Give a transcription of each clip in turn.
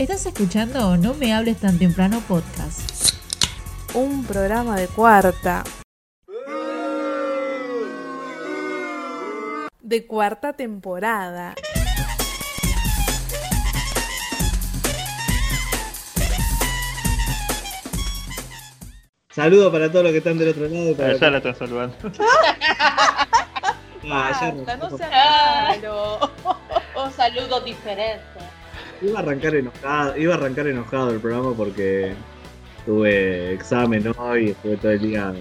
Estás escuchando No me hables tan temprano podcast. Un programa de cuarta. De cuarta temporada. Saludos para todos los que están del otro lado. para los ya la están saludando. Ah, ya no Ah. malo. Un saludo diferente. Iba a arrancar enojado, iba a arrancar enojado el programa porque tuve examen hoy, y estuve todo el día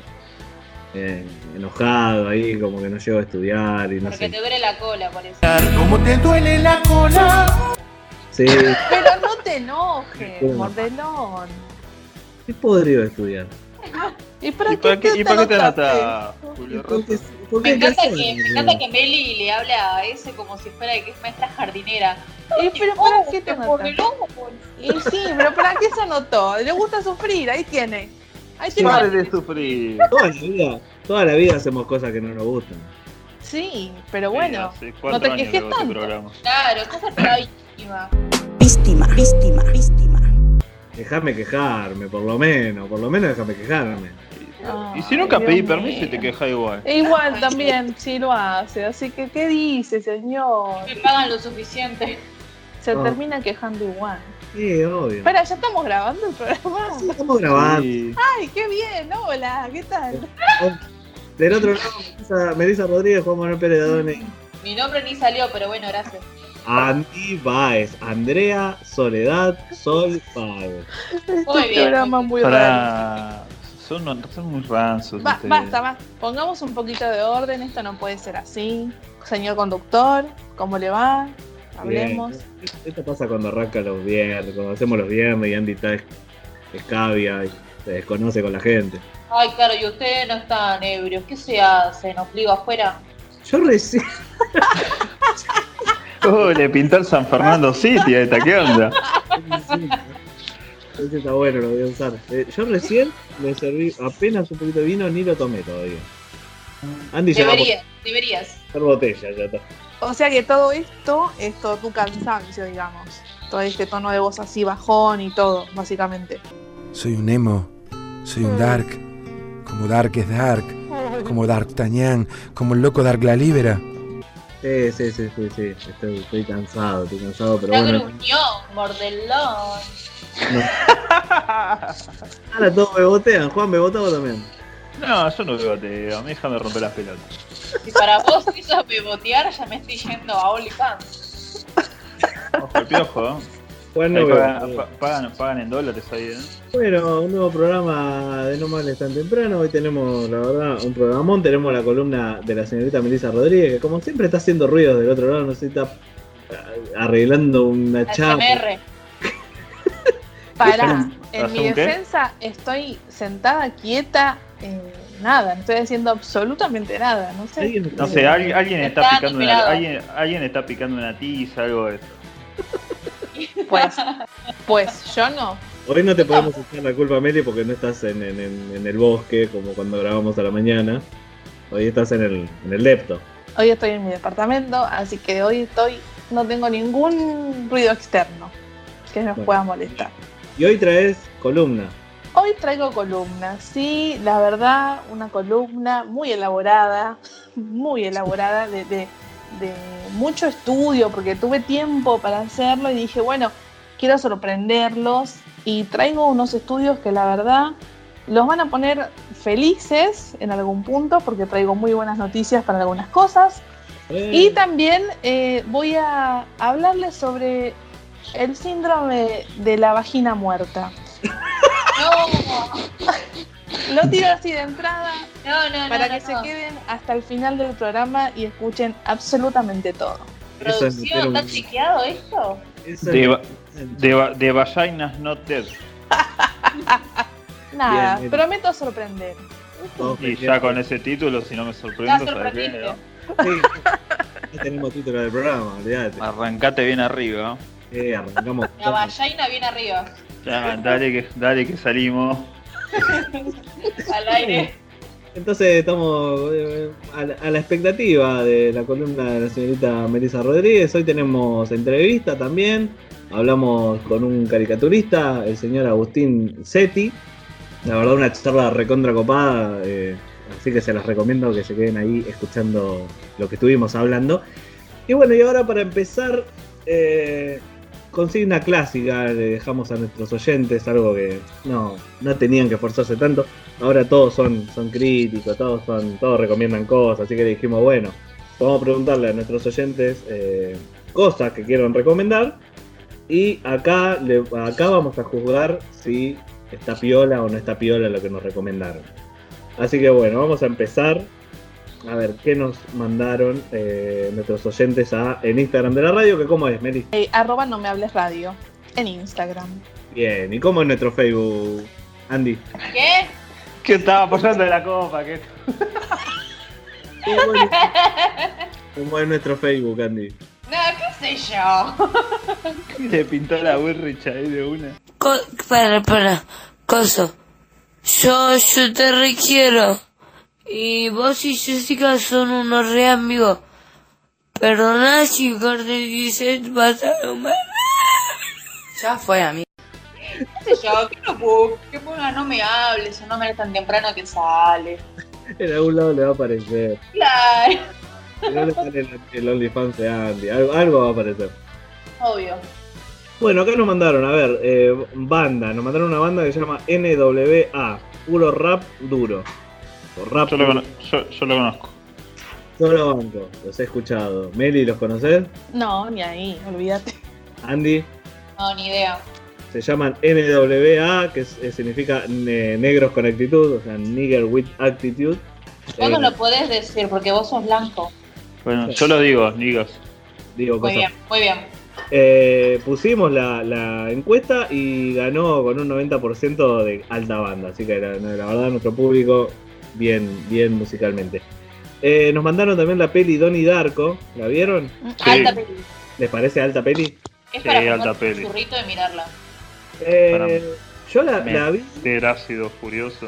eh, enojado ahí, como que no llego a estudiar y no Porque sé. te duele la cola, por eso. ¿Cómo te duele la cola? Sí, Pero no te enojes, mordelón. es podrido estudiar. ¿Y para ¿Y para qué, y para qué te anotás, Julio porque Me encanta, que, me encanta que Meli le habla a ese como si fuera que es maestra jardinera. ¿Y pero para qué te. Y sí, pero ¿para qué se anotó? Le gusta sufrir, ahí tiene. Ahí tiene. Pare de sufrir. Toda la vida, toda la vida hacemos cosas que no nos gustan. Sí, pero bueno. Sí, no te quejes este tanto. programa. Claro, estás atrapradísima. Víctima, víctima, víctima. Déjame quejarme, por lo menos, por lo menos déjame quejarme. Y si nunca Ay, pedí Dios permiso y te quejas igual. E igual también, sí lo hace. Así que, ¿qué dice, señor? Me pagan lo suficiente. Se Ah. termina quejando igual. Sí, obvio. Espera, ya estamos grabando el programa. Estamos grabando. Sí. Ay, qué bien, hola, ¿qué tal? Del otro lado, Melissa, Melissa Rodríguez, Juan Manuel Pérez Dadone, Mi nombre ni salió, pero bueno, gracias. Andy Baez, Andrea Soledad Sol Baez. Este Muy bien. programa muy raro. Son, son muy ranzos. Ba- ustedes. basta, basta. Pongamos un poquito de orden, esto no puede ser así. Señor conductor, ¿cómo le va? Hablemos. Bien. Esto pasa cuando arranca los viernes, cuando hacemos los viernes y Andy está es- escabia y se desconoce con la gente. Ay, claro, y ustedes no están ebrios. ¿Qué se hace? ¿Nos pliego afuera? Yo recién. Oh, le pintó el San Fernando City a esta, ¿qué onda? Ese está bueno, lo voy a usar. Eh, yo recién me serví apenas un poquito de vino, ni lo tomé todavía. Andy ya va Deberías, deberías. por botella, ya está. O sea que todo esto es todo tu cansancio, digamos. Todo este tono de voz así bajón y todo, básicamente. Soy un emo, soy un dark, como Dark es Dark, como D'Artagnan, como el loco Dark la Libera. Sí, sí, sí, sí, sí. Estoy, estoy cansado, estoy cansado, pero No bueno. gruñón, mordelón. Ahora todos me botean. Juan, ¿me botaba también? No, yo no veo te a mí déjame romper las pelotas. Si para vos eso me botear, ya me estoy yendo a OnlyFans. Ojo, el piojo, ¿eh? Juan no Ahí me pagan, botea. pa- pagan, pagan en dólares ahí, ¿eh? Bueno, un nuevo programa de No Males tan temprano. Hoy tenemos, la verdad, un programón. Tenemos la columna de la señorita Melissa Rodríguez, que como siempre está haciendo ruidos del otro lado, no sé si está eh, arreglando una chapa. Pará, en ¿Hace mi qué? defensa estoy sentada, quieta, eh, nada, no estoy haciendo absolutamente nada, no sé. Alguien- No sé, alguien, alguien está Está picando una, nivelado. alguien, alguien está picando una tiza, algo de eso. Pues, pues yo no. Hoy no te podemos echar la culpa, Meli, porque no estás en, en- en- en el bosque como cuando grabamos a la mañana. Hoy estás en el, en el lepto. Hoy estoy en mi departamento, así que hoy estoy, no tengo ningún ruido externo que nos Bueno. pueda molestar. Y hoy traes columna. Hoy traigo columnas, sí, la verdad, una columna muy elaborada, muy elaborada, de, de- de mucho estudio, porque tuve tiempo para hacerlo y dije, bueno, quiero sorprenderlos y traigo unos estudios que la verdad los van a poner felices en algún punto, porque traigo muy buenas noticias para algunas cosas. Eh, Y también eh, voy a hablarles sobre el síndrome de la vagina muerta. No, Lo tiro así de entrada no, no, para no, que no, se no. queden hasta el final del programa y escuchen absolutamente todo. ¿Producción? ¿Está chequeado esto? eso De, de, de vaginas not dead. Nada, Bien, bien. prometo sorprender. Y ya con ese título, si no me sorprendo, ¿sabes sorprendido. Sí, ya tenemos título del programa, olvídate. Arrancate bien arriba. Eh, arrancamos. La vallaina bien arriba, Ya, dale que, dale que salimos. al aire. Entonces estamos eh, a la, a la expectativa de la columna de la señorita Melissa Rodríguez. Hoy tenemos entrevista también. Hablamos con un caricaturista, el señor Agustín Setti. La verdad, una charla recontra copada. eh, así que se las recomiendo que se queden ahí escuchando lo que estuvimos hablando. Y bueno, y ahora para empezar, eh, consigna clásica, le dejamos a nuestros oyentes algo que no, no tenían que esforzarse tanto. Ahora todos son, son críticos, todos son, todos recomiendan cosas, así que le dijimos, bueno, vamos a preguntarle a nuestros oyentes eh, cosas que quieran recomendar. Y acá, le- acá vamos a juzgar si está piola o no está piola lo que nos recomendaron. Así que bueno, vamos a empezar. A ver, ¿qué nos mandaron eh, nuestros oyentes a, en Instagram de la radio? que ¿Cómo es, Meli? Eh, arroba no me hables radio en Instagram. Bien, ¿y cómo es nuestro Facebook, Andy? ¿Qué? ¿Qué estaba apoyando de la copa? ¿Qué? ¿Cómo es, cómo es nuestro Facebook, Andy? No, qué sé yo. Le pintó la Burrich ahí de una. Co para, para, coso. Yo, yo te requiero. Y vos y Jessica son unos re amigos. Perdona si Gordon dice pasaron mal. Ya fue, amigo. ¿Qué sé yo? ¿Qué no puedo? Que ponga no me hables o no me hables tan temprano que sale. En algún lado le va a aparecer. Claro. No le sale el, el OnlyFans de Andy, algo, algo va a aparecer. Obvio. Bueno, acá nos mandaron, a ver, eh, banda, nos mandaron una banda que se llama NWA, puro rap duro. O rap Yo yo, yo lo conozco. Solo banco, los he escuchado. Meli, ¿los conoces? No, ni ahí, olvídate. Andy, No, ni idea. se llaman NWA, que eh, significa ne- negros con actitud, o sea, nigger with attitude. Vos no Eh, lo podés decir porque vos sos blanco. Bueno, yo lo digo, nigos. digo Muy cosas. bien, muy bien. Eh, pusimos la, la encuesta y ganó con un 90% de alta banda, así que la, la verdad nuestro público bien, bien musicalmente. Eh, nos mandaron también la peli Donnie Darko, ¿la vieron? Sí. Alta peli. ¿Les parece alta peli? Es Sí, para alta peli. un y mirarla. Eh, Para yo la, la vi, Meter ácido furioso.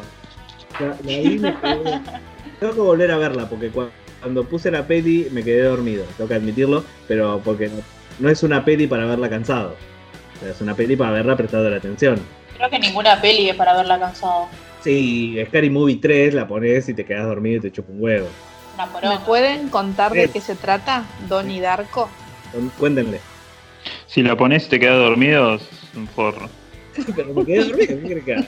la, la vi, me tengo que volver a verla porque cua- cuando puse la peli me quedé dormido, tengo que admitirlo, pero porque no, no es una peli para verla cansado, O sea, es una peli para verla prestando la atención. Creo que ninguna peli es para verla cansado. Sí, Scary Movie 3 la pones y te quedas dormido y te chupa un huevo. Una ¿Me pueden contar de qué se trata, Donnie Darko? Cuéntenle. Si la pones y te quedas dormido, es un forro. Pero me quedé dormido.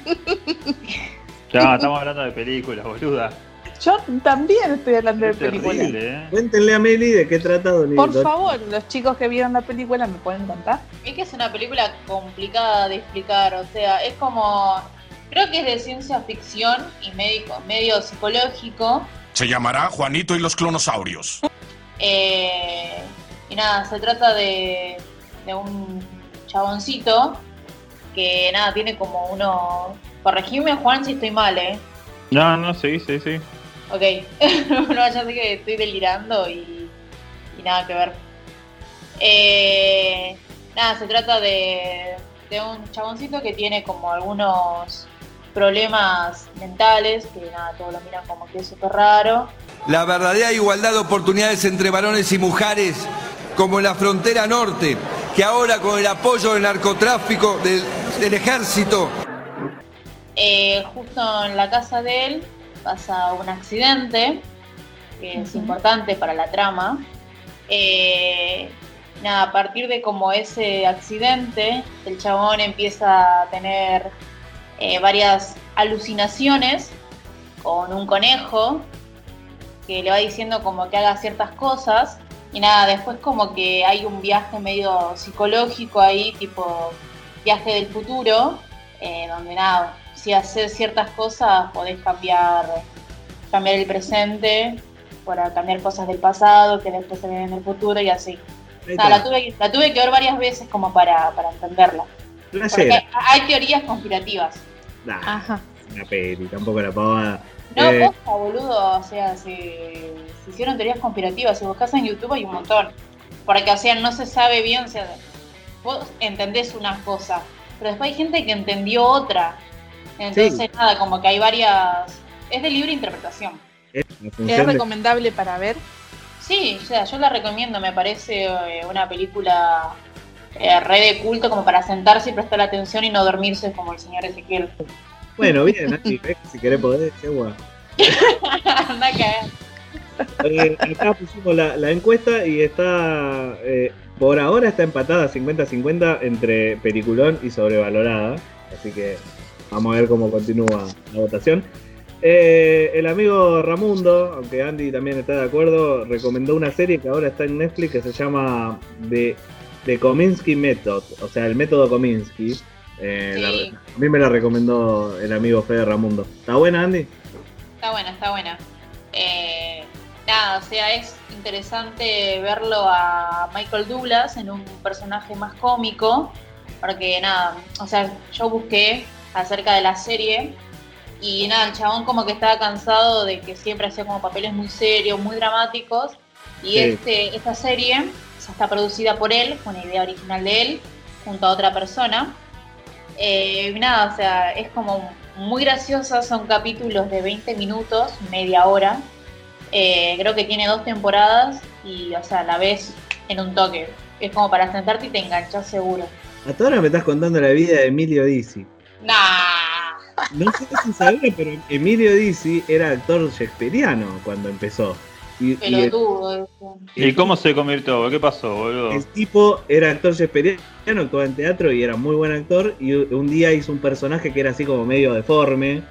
Ya, estamos hablando de películas, boluda. Yo también estoy hablando de Es películas. ¿eh? Cuéntenle a Meli de qué trata Donnie Por Don- favor, los chicos que vieron la película me pueden contar. Es que es una película complicada de explicar, o sea, es como. Creo que es de ciencia ficción y médico, medio psicológico. Se llamará Juanito y los clonosaurios. eh, y nada, se trata de, de un chaboncito que nada, tiene como uno. Corregime, Juan, si estoy mal, ¿eh? No, no, sí, sí, sí. Ok. no, ya sé que estoy delirando y, y nada que ver. Eh, nada, se trata de, de un chaboncito que tiene como algunos problemas mentales, que nada, todos lo miran como que es súper raro. La verdadera igualdad de oportunidades entre varones y mujeres, como en la frontera norte, que ahora con el apoyo del narcotráfico, del, del ejército, Eh, justo en la casa de él pasa un accidente que es importante para la trama. Eh, nada, a partir de como ese accidente, el chabón empieza a tener eh, varias alucinaciones con un conejo que le va diciendo como que haga ciertas cosas. Y nada, después como que hay un viaje medio psicológico ahí, tipo viaje del futuro, eh, donde nada, si haces ciertas cosas podés cambiar, cambiar el presente para cambiar cosas del pasado que después se ven en el futuro y así. Nada, la, tuve, la tuve que ver varias veces como para, para entenderla. Porque hay teorías conspirativas. Nah, Ajá. una peli, tampoco la pavada. No, Eh, posta, boludo, o sea, se, se hicieron teorías conspirativas. Si buscas en YouTube hay un montón. Porque, o sea, no se sabe bien, o sea, vos entendés una cosa, pero después hay gente que entendió otra. Entonces, Sí. nada, como que hay varias es de libre interpretación. Es una ¿Es función de- recomendable para ver? Sí, o sea, yo la recomiendo, me parece eh, una película eh, re de culto como para sentarse y prestar atención y no dormirse como el señor Ezequiel. Bueno, bien, Andy, si querés poder, qué guay. Anda a. Eh, acá pusimos la, la encuesta y está, eh, por ahora está empatada 50-50 entre peliculón y sobrevalorada. Así que vamos a ver cómo continúa la votación. Eh, el amigo Ramundo, aunque Andy también está de acuerdo, recomendó una serie que ahora está en Netflix que se llama The, The Kominsky Method, o sea, el método Kominsky. Eh, la- a mí me la recomendó el amigo Fede Ramundo. ¿Está buena, Andy? Está buena, está buena. Eh, nada, o sea, es interesante verlo a Michael Douglas en un personaje más cómico, porque nada, o sea, yo busqué acerca de la serie y nada, el chabón como que estaba cansado de que siempre hacía como papeles muy serios, muy dramáticos, y Sí. este, esta serie sea, está producida por él, con una idea original de él, junto a otra persona. Eh, nada, o sea, es como muy graciosa, son capítulos de 20 minutos, media hora. Eh, creo que tiene dos temporadas y, o sea, la ves en un toque. Es como para sentarte y te enganchas seguro. Hasta ahora me estás contando la vida de Emilio Dizzi. Nah. No sé si sabía, pero Emilio Dizzi era actor shakespeariano cuando empezó. Y, y el, Pelotudo. eso. ¿Y cómo se convirtió? ¿Qué pasó, boludo? el tipo era actor shakespeariano, actuaba en teatro y era muy buen actor. Y un día hizo un personaje que era así como medio deforme,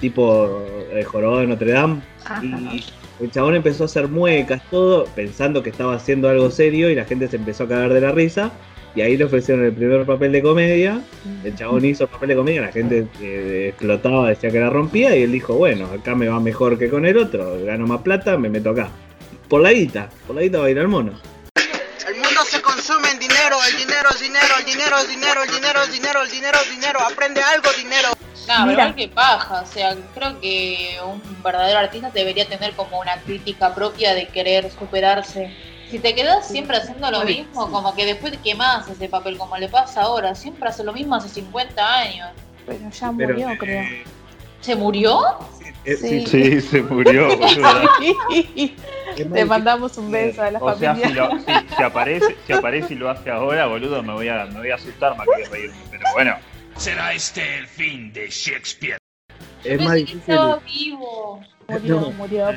tipo el jorobado de Notre Dame. Y el chabón empezó a hacer muecas, todo, pensando que estaba haciendo algo serio y la gente se empezó a cagar de la risa. Y ahí le ofrecieron el primer papel de comedia. El chabón hizo el papel de comedia, la gente eh, explotaba, decía que la rompía. Y él dijo: Bueno, acá me va mejor que con el otro, gano más plata, me meto acá. Por la guita, por la guita va a ir al mono. El mundo se consume en dinero, el dinero es dinero, el dinero es dinero, el dinero es dinero, el dinero es dinero, aprende algo, dinero. Nah, pero Mira. que paja, o sea, creo que un verdadero artista debería tener como una crítica propia de querer superarse. Si te quedas siempre haciendo lo mismo, como que después quemás ese papel, como le pasa ahora, siempre hace lo mismo hace 50 años. Pero ya Pero, murió, creo. eh, ¿Se murió? eh, Sí. Sí, se murió, Le mandamos un beso a la O sea, familia. si, lo- si- si aparece, si aparece y lo hace ahora, boludo, me voy a, me voy a asustar más que reírme. Pero bueno, ¿Será este el fin de Shakespeare? es más difícil. estaba vivo. Murió, No. murió.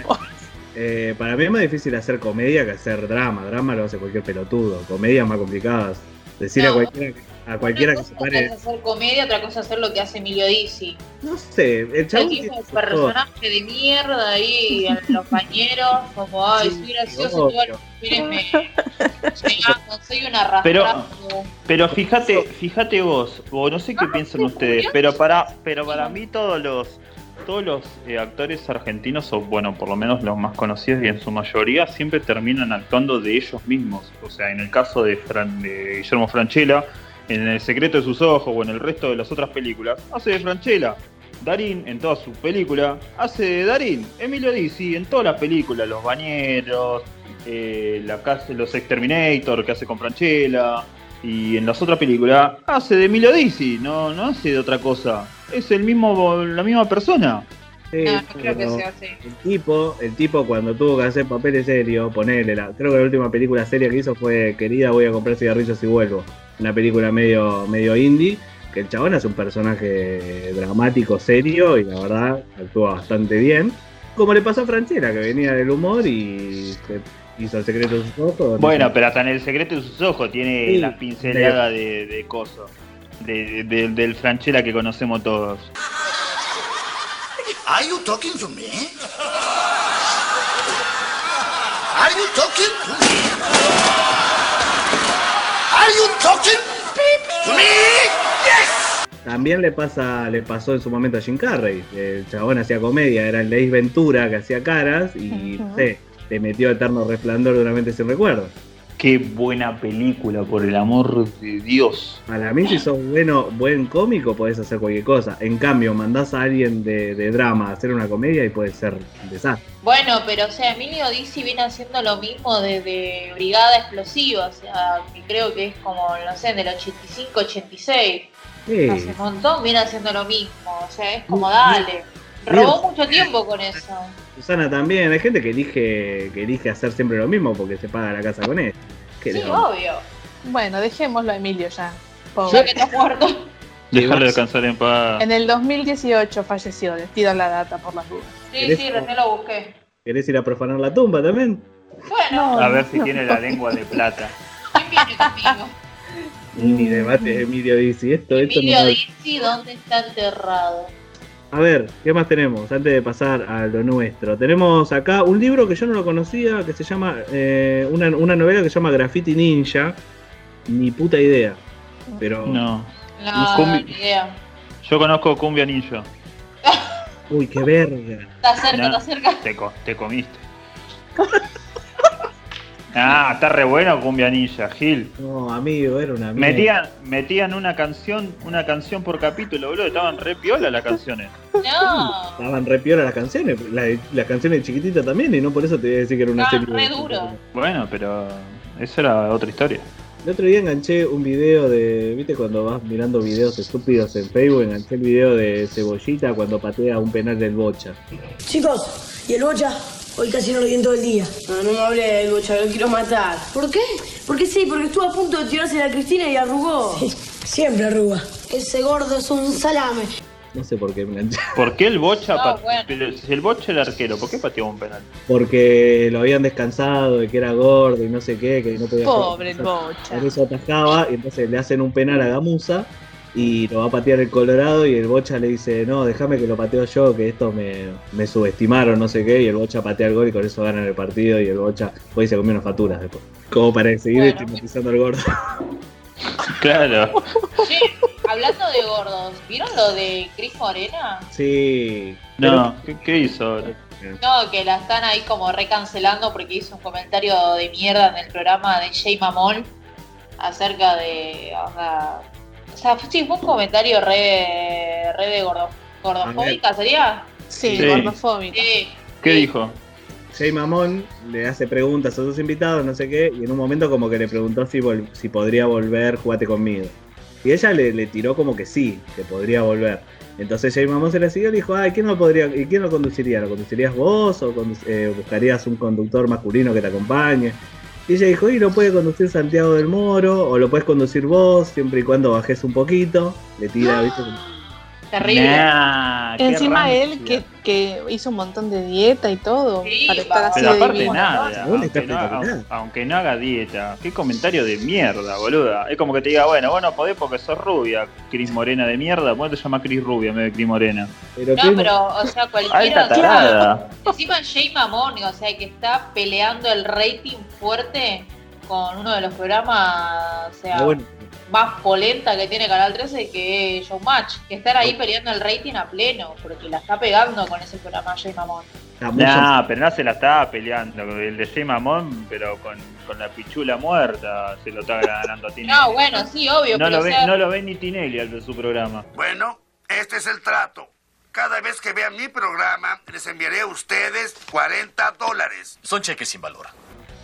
Eh, para mí es más difícil hacer comedia que hacer drama. Drama lo hace cualquier pelotudo. Comedias más complicadas. Decir a No. cualquiera, que- a cualquiera Una que se cosa pare. es hacer comedia, otra cosa es hacer lo que hace Emilio Dizzi. No sé, el El chabón. tipo sus cosas. personaje de mierda ahí los bañeros, como, ay, Sí, soy gracioso, obvio. todas las mujeres me, me aman, soy una arrastrada. Pero- pero fíjate, fíjate vos, o no sé qué piensan ustedes, pero para, pero para mí todos los, todos los eh, actores argentinos, o bueno, por lo menos los más conocidos y en su mayoría, siempre terminan actuando de ellos mismos. O sea, en el caso de, Fran- de Guillermo Franchella, en El secreto de sus ojos o en el resto de las otras películas, hace de Franchella. Darín en toda su película hace de Darín. Emilio Dizzi en todas las películas, Los Bañeros, eh, la casa, Los Exterminator que hace con Franchella. Y en las otras películas hace de Dizzi, no, no hace de otra cosa. Es el mismo, la misma persona. Sí, No, no creo que sea así. El tipo, el tipo cuando tuvo que hacer papeles serios, ponele, la, creo que la última película seria que hizo fue Querida, voy a comprar cigarrillos y vuelvo. Una película medio, medio indie, que el chabón hace un personaje dramático, serio, y la verdad actúa bastante bien. Como le pasó a Franchella, que venía del humor y se hizo el secreto de sus ojos. Bueno, pero hasta en el secreto de sus ojos tiene Sí, la pincelada de, de coso. De, de- del Franchella que conocemos todos. Are you talking to me? Are you talking to me? Are you talking to me? Yes! También le pasa, le pasó en su momento a Jim Carrey. El chabón hacía comedia, era el de Ventura que hacía caras y sé, te metió Eterno Resplandor de una mente sin recuerdo. Qué buena película, por el amor de Dios. Para mí, si sos bueno, buen cómico, podés hacer cualquier cosa. En cambio, mandás a alguien de, de drama a hacer una comedia y puede ser un desastre. Bueno, pero o sea, Emilio Dizzi viene haciendo lo mismo desde Brigada Explosiva, o sea, que creo que es como, no sé, del 85-86. Sí. Hace un montón viene haciendo lo mismo, o sea, es como dale. Robó mucho tiempo con eso. Susana también, hay gente que elige, que elige hacer siempre lo mismo porque se paga la casa con él. ¿Qué Sí, obvio. Bueno, dejémoslo a Emilio ya. Ya Pobre. que está muerto. Dejarlo descansar en paz. En el 2018 falleció, les tiro la data por las dudas. Sí, ¿Querés- sí, recién lo busqué. ¿Querés ir a profanar la tumba también? Bueno, A ver si tiene la lengua de plata. ¿quién viene conmigo? Ni debate, Emilio dice esto, esto Emilio no. Dizzi, ¿dónde está enterrado? A ver, ¿qué más tenemos? Antes de pasar a lo nuestro. Tenemos acá un libro que yo no lo conocía, que se llama, eh, una, una novela que se llama Graffiti Ninja. Ni puta idea. Pero, No. No, Cumbi- ni idea. Yo conozco Cumbia Ninja. uy, qué verga. Está cerca, No. está cerca. Te, co- te comiste. Ah, está re bueno Cumbia Ninja, Gil. No, amigo, era una mierda. Metían, metían una canción, una canción por capítulo, boludo, estaban re piola las canciones. No, Estaban re piola las canciones, la- las canciones de chiquitita también, y no por eso te voy a decir que era una estaban serie. re duro. Bueno, pero esa era otra historia. El otro día enganché un video de. ¿Viste cuando vas mirando videos estúpidos en Facebook? Enganché el video de Cebollita cuando patea un penal del Bocha. Chicos, ¿y el bocha? Hoy casi no lo vi en todo el día. No, no me hablé del bocha, lo quiero matar. ¿Por qué? Porque sí, porque estuvo a punto de tirarse a la Cristina y arrugó. siempre arruga. Ese gordo es un salame. No sé por qué me. ¿Por qué el Bocha? No, bueno. si el Bocha era arquero, ¿por qué pateó un penal? Porque lo habían descansado de que era gordo y no sé qué, que no podía Pobre el bocha. Por eso atajaba y entonces le hacen un penal a Gamusa y lo va a patear el Colorado y el Bocha le dice, no, déjame que lo pateo yo, que esto me, me subestimaron, no sé qué, y el Bocha patea el gol y con eso ganan el partido y el Bocha fue y se comió unas facturas después. Como para seguir Bueno. estigmatizando al gordo. Claro. Che, hablando de gordos, ¿vieron lo de Cris Morena? Sí. No, ¿qué, qué hizo ahora? No, que la están ahí como recancelando porque hizo un comentario de mierda en el programa de Jay Mamón acerca de. O sea, o sea, sí, fue un comentario re, re de gordo, gordofóbica, ¿sería? Sí, Sí. gordofóbico. Sí. ¿Qué sí. dijo? Jay Mamón le hace preguntas a sus invitados, no sé qué, y en un momento como que le preguntó si, vol- si podría volver, jugate conmigo. Y ella le, le tiró como que sí, que podría volver. Entonces Jay Mamón se le siguió y le dijo, ay, ¿quién lo podría, y quién lo conduciría? ¿Lo conducirías vos o condu- eh, buscarías un conductor masculino que te acompañe? Y ella dijo, y lo puede conducir Santiago del Moro, o lo puedes conducir vos, siempre y cuando bajes un poquito. Le tira, ¿viste? Terrible. Nah, Encima él que, que hizo un montón de dieta y todo Sí, para estar así Pero de aparte divino. nada, aunque no, espectacular. aunque no haga dieta. Qué comentario de mierda, boluda. Es como que te diga, bueno, vos no podés porque sos rubia, Cris Morena de mierda. ¿Por qué te llamas Cris Rubia en vez de Cris Morena? Pero No, ¿qué- pero, o sea, cualquiera. Tarada. Encima Jay Mamón, o sea, que está peleando el rating fuerte con uno de los programas, o sea, Ah, bueno, más polenta que tiene Canal 13 que Showmatch, que están ahí peleando el rating a pleno, porque la está pegando con ese programa Jay Mamón. Nah, pero no se la estaba peleando. El de Jay Mamón, pero con, con la pichula muerta se lo está ganando a Tinelli. No, bueno, sí, obvio, no pero lo, ve, sea, no lo ve ni Tinelli al de su programa. Bueno, este es el trato. Cada vez que vean mi programa, les enviaré a ustedes 40 dólares. Son cheques sin valor.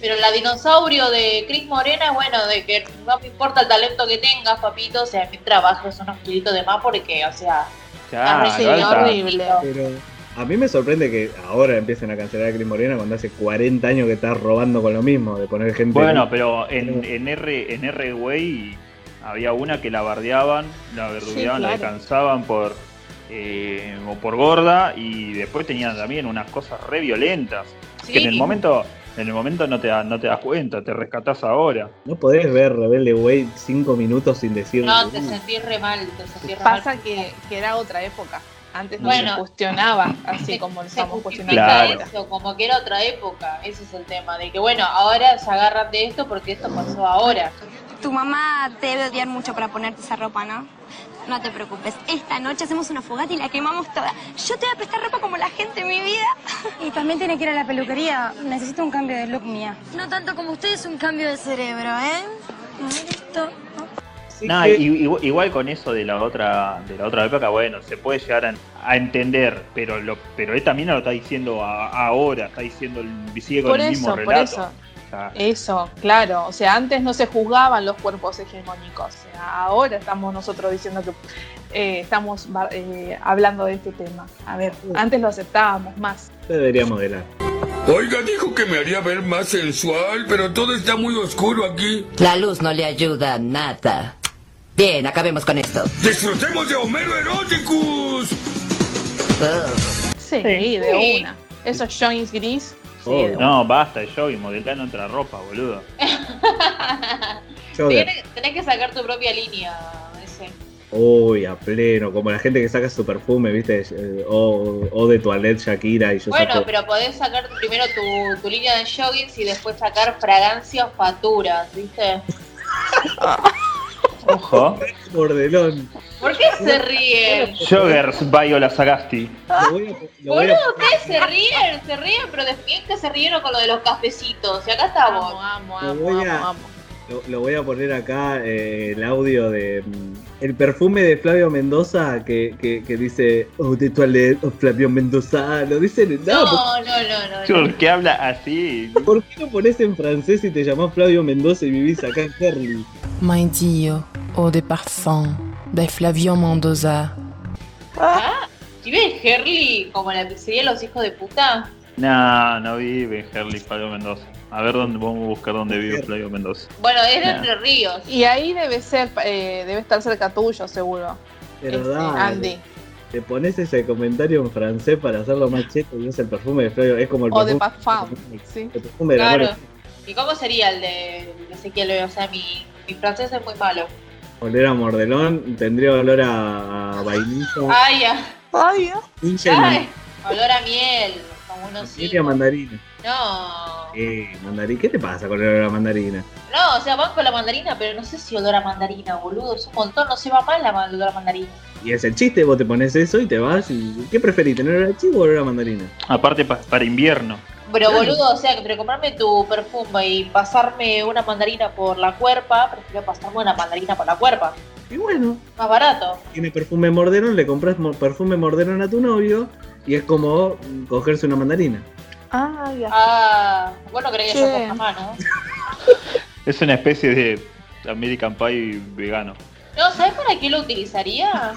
Pero la dinosaurio de Cris Morena, bueno, de que no me importa el talento que tengas, papito, o sea, mi trabajo es unos kilitos de más porque, o sea, Claro, sí, alta. horrible. Pero a mí me sorprende que ahora empiecen a cancelar a Cris Morena cuando hace 40 años que está robando con lo mismo, de poner gente. Bueno, pero en, en R en R Way había una que la bardeaban, la verdugueaban, la claro. descansaban por eh, o por gorda y después tenían también unas cosas re violentas sí. que en el momento en el momento no te da- no te das cuenta, te rescatás ahora. No podés ver Rebelde Way 5 minutos sin decir. No, te sentís re mal, te sentís re mal. Pasa que, que era otra época. Antes no Bueno. se cuestionaba así como lo se estamos cuestionando Claro. ahora. eso, como que era otra época, ese es el tema, de que bueno, ahora se agarran de esto porque esto pasó ahora. Tu mamá te debe odiar mucho para ponerte esa ropa, ¿no? No te preocupes. Esta noche hacemos una fogata y la quemamos toda. Yo te voy a prestar ropa como la gente, mi vida. Y también tiene que ir a la peluquería. Necesito un cambio de look mía. No tanto como ustedes, un cambio de cerebro, ¿eh? A ver esto. Así No, que- y- igual, igual con eso de la otra de la otra época, bueno, se puede llegar a, a entender, pero lo pero él también lo está diciendo a- ahora, está diciendo el, sigue con Por el eso, mismo por relato. eso. Eso, claro. O sea, antes no se juzgaban los cuerpos hegemónicos. O sea, ahora estamos nosotros diciendo que eh, estamos eh, hablando de este tema. A ver, antes lo aceptábamos más. Debería modelar. Oiga, dijo que me haría ver más sensual, pero todo está muy oscuro aquí. La luz no le ayuda a nada. Bien, acabemos con esto. ¡Disfrutemos de Homero Eroticus! Sí, de una. Esos joints gris. Sí, Oh. No, basta, yo y modelando otra ropa, boludo. Tenés, tenés que sacar tu propia línea. Ese. Uy, a pleno, como la gente que saca su perfume, ¿viste? Eh, O, o de toilette Shakira y yo Bueno, saco... pero podés sacar primero tu, tu línea de joggings y después sacar fragancias faturas, ¿viste? Ojo. Bordelón. ¿Por qué se ríen? Joggers Viola Sagasti. Boludo, ustedes se ríen, se ríen, pero después que se rieron con lo de los cafecitos. Y acá estamos. Amo, Lo amo, voy amo, a- amo. Lo, lo voy a poner acá eh, el audio de mm, el perfume de Flavio Mendoza que, que, que dice Oh de toilette, oh Flavio Mendoza. Lo dice en No, no, no, no, no. no. ¿Por qué habla así? ¿Por qué lo pones en francés y te llamás Flavio Mendoza y vivís acá en Herli? Mãe Dio, eau de parfum, de Flavio Mendoza. Ah, ¿y ves Herley como la pizzería de los hijos de puta? No, no vive en Herley Flavio Mendoza. A ver dónde vamos a buscar dónde vive Flavio Mendoza. Bueno, es de Nah. Entre Ríos. Y ahí debe ser, eh, debe estar cerca tuyo, seguro. Pero Este, Andy. Te pones ese comentario en francés para hacerlo más cheto y es el perfume de Flavio. Es como el O de parfum. Sí. el perfume amor. Claro. ¿Y cómo sería el de Ezequiel? O sea, mi, mi francés es muy malo. Oler a mordelón, tendría olor a, vainilla. Ay. Ay, y Ay, olor a miel. Como unos mandarina. y a mandarina. No. Eh, mandarín. ¿Qué te pasa con el olor a mandarina? No, o sea, van con la mandarina, pero no sé si olor a mandarina, boludo. Es un montón, no se va mal la olor a mandarina. Y es el chiste, vos te pones eso y te vas y... ¿Qué preferís, tener olor a chivo o olor a mandarina? Aparte pa- para invierno. Pero Claro. boludo, o sea, entre comprarme tu perfume y pasarme una mandarina por la cuerpa, prefiero pasarme una mandarina por la cuerpa. Y bueno, Más barato. tiene perfume morderón, le compras perfume morderón a tu novio y es como cogerse una mandarina. Ah, ya. Ah, bueno, creía que yo coja más, ¿no? Es una especie de American Pie vegano. No, ¿sabes para qué lo utilizaría?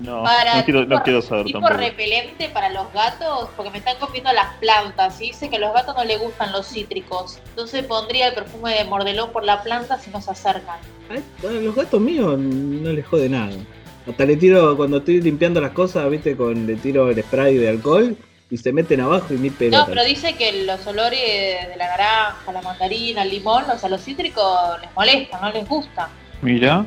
No, Para no quiero, tipo, no quiero saber tipo tampoco. repelente para los gatos, porque me están comiendo las plantas y dice que a los gatos no les gustan los cítricos. Entonces pondría el perfume de mordelón por la planta si nos acercan. Ay, bueno, los gatos míos no les jode nada. Hasta le tiro, cuando estoy limpiando las cosas, viste, con le tiro el spray de alcohol y se meten abajo y ni pelota. No, pero dice que los olores de la naranja, la mandarina, el limón, o sea, los cítricos les molestan, no les gusta. Mira,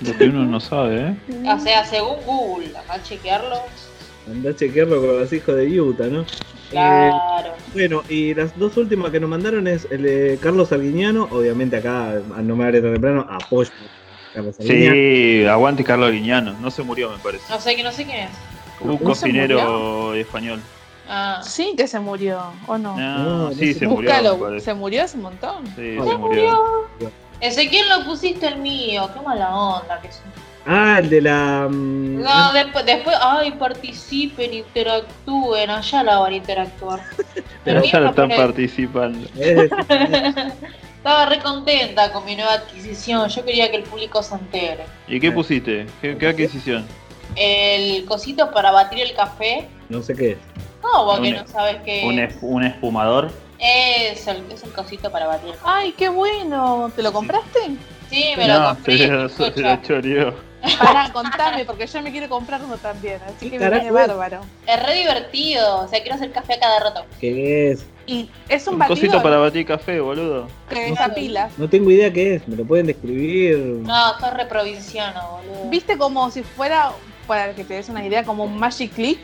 lo que uno no sabe, ¿eh? O sea, según Google, acá chequearlo. Andá a chequearlo con los hijos de Utah, ¿no? Eh, Claro. bueno, y las dos últimas que nos mandaron es el de Carlos Arguiñano, obviamente acá, al no me hable tan temprano, apoyo a Carlos Arguiñano. Sí, aguante Carlos Guiñano. No se murió, me parece. No sé, que no sé quién es. Un ¿No se cocinero español. Ah, Sí, que se murió, ¿o no? No, No, sí, no se murió. Búscalo, se murió hace un montón. Sí, se murió. Ezequiel no pusiste el mío, qué mala onda que es. Ah, el de la... mm, No, después, después, ay, participen, interactúen, allá la van a interactuar. Pero ya lo están participando. Estaba re contenta con mi nueva adquisición, yo quería que el público se entere. ¿Y qué pusiste? ¿Qué, qué adquisición? El cosito para batir el café. no sé qué es. No, vos que no sabes qué ¿Un, es. es- un espumador? Es el, es el cosito para batir. Ay, qué bueno. ¿Te lo compraste? Sí, me lo no, compré. se lo, escucha. se lo choreó. Para contame, porque yo me quiero comprar uno también. Así que me viene es? bárbaro. Es re divertido, o sea, quiero hacer café a cada rato. ¿Qué es? Y es un Un cosito para batir café, boludo. que desapilas. No tengo idea qué es, me lo pueden describir. No, sos re provinciano, boludo. Viste como si fuera, para que te des una idea, como un Magic Click,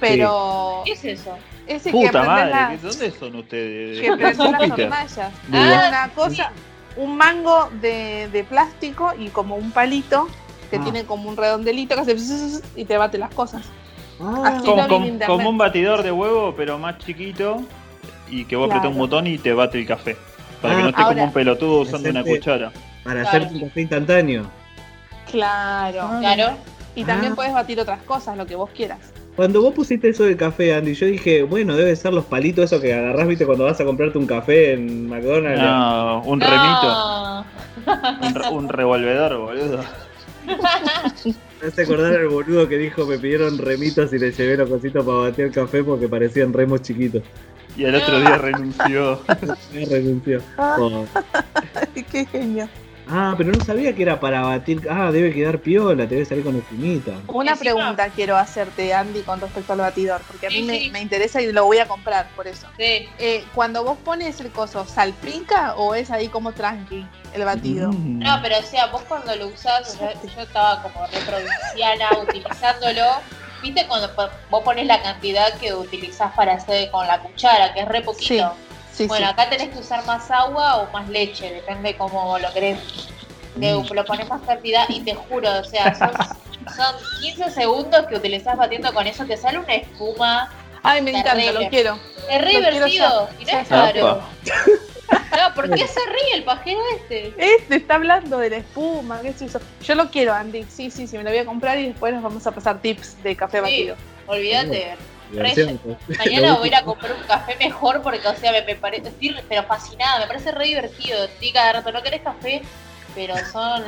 pero ¿Qué es eso? Ese que Puta prendés madre, la- ¿qué- ¿dónde son ustedes? que las hornallas. Es una cosa, un mango de, de plástico y como un palito que Ah. tiene como un redondelito que hace y te bate las cosas. Ah, Así Como, un batidor de huevo, pero más chiquito. Y que vos Claro. apretás un botón y te bate el café. Para que Ah, no estés ahora- como un pelotudo usando una cuchara. para Claro. hacerte un café instantáneo. Claro. Claro. Y también Ah. puedes batir otras cosas, lo que vos quieras. Cuando vos pusiste eso de café, Andy, yo dije, bueno, debe ser los palitos esos que agarrás, viste, cuando vas a comprarte un café en McDonald's. No, un No. remito. Un, re- un revolvedor, boludo. Me hace acordar al boludo que dijo me pidieron remitos y le llevé los cositos para batear el café porque parecían remos chiquitos. Y al otro día renunció. renunció. Oh. Qué genio. Ah, pero no sabía que era para batir. Ah, debe quedar piola, te debe salir con espinita. Una pregunta quiero hacerte, Andy, con respecto al batidor, porque a mí me, me interesa y lo voy a comprar por eso. Sí. Eh, cuando vos pones el coso, ¿salpica o es ahí como tranqui el batido? Mm. No, pero o sea, vos cuando lo usás, o sea, yo estaba como reprovinciana utilizándolo. ¿Viste cuando po- vos pones la cantidad que utilizás para hacer con la cuchara, que es re poquito? Sí, bueno, sí. acá tenés que usar más agua o más leche, depende cómo lo querés. Que Mm. lo pones más cantidad y te juro, o sea, son, son 15 segundos que utilizás batiendo con eso, te sale una espuma. Ay, me encanta, lo quiero. Es re divertido, y no es caro. ¿por qué se ríe el pajero este? Este está hablando de la espuma, qué sé yo. Yo lo quiero, Andy. Sí, sí, sí, me lo voy a comprar y después nos vamos a pasar tips de café Sí, batido. olvídate. Mañana voy a ir a comprar un café mejor porque, o sea, me, me parece, estoy pero fascinada, me parece re divertido. Estoy cada rato, no querés café, pero son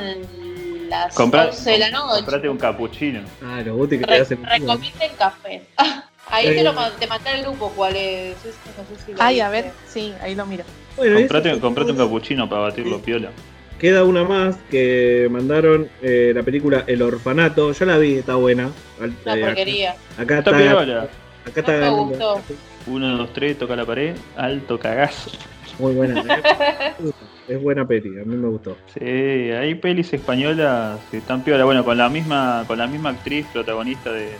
las Comprá- 11 de la noche. Comprate un capuchino. Ah, los gusti que te Re- hacen. recomienden café. Ahí Eh. te lo ma- te mandé al grupo cuál es. no sé si Ay, a ver, sí, ahí lo miro. Bueno, Comprate, un capuchino para batirlo piola. Queda una más que mandaron eh, la película El Orfanato. Yo la vi, está buena. Una eh, porquería. Acá Está está. Acá está No me ganando. gustó. Uno, dos, tres, toca la pared, alto cagazo. Muy buena. ¿eh? es buena peli, a mí me gustó. Sí, hay pelis españolas que están piola. Bueno, con la misma, con la misma actriz protagonista de, de-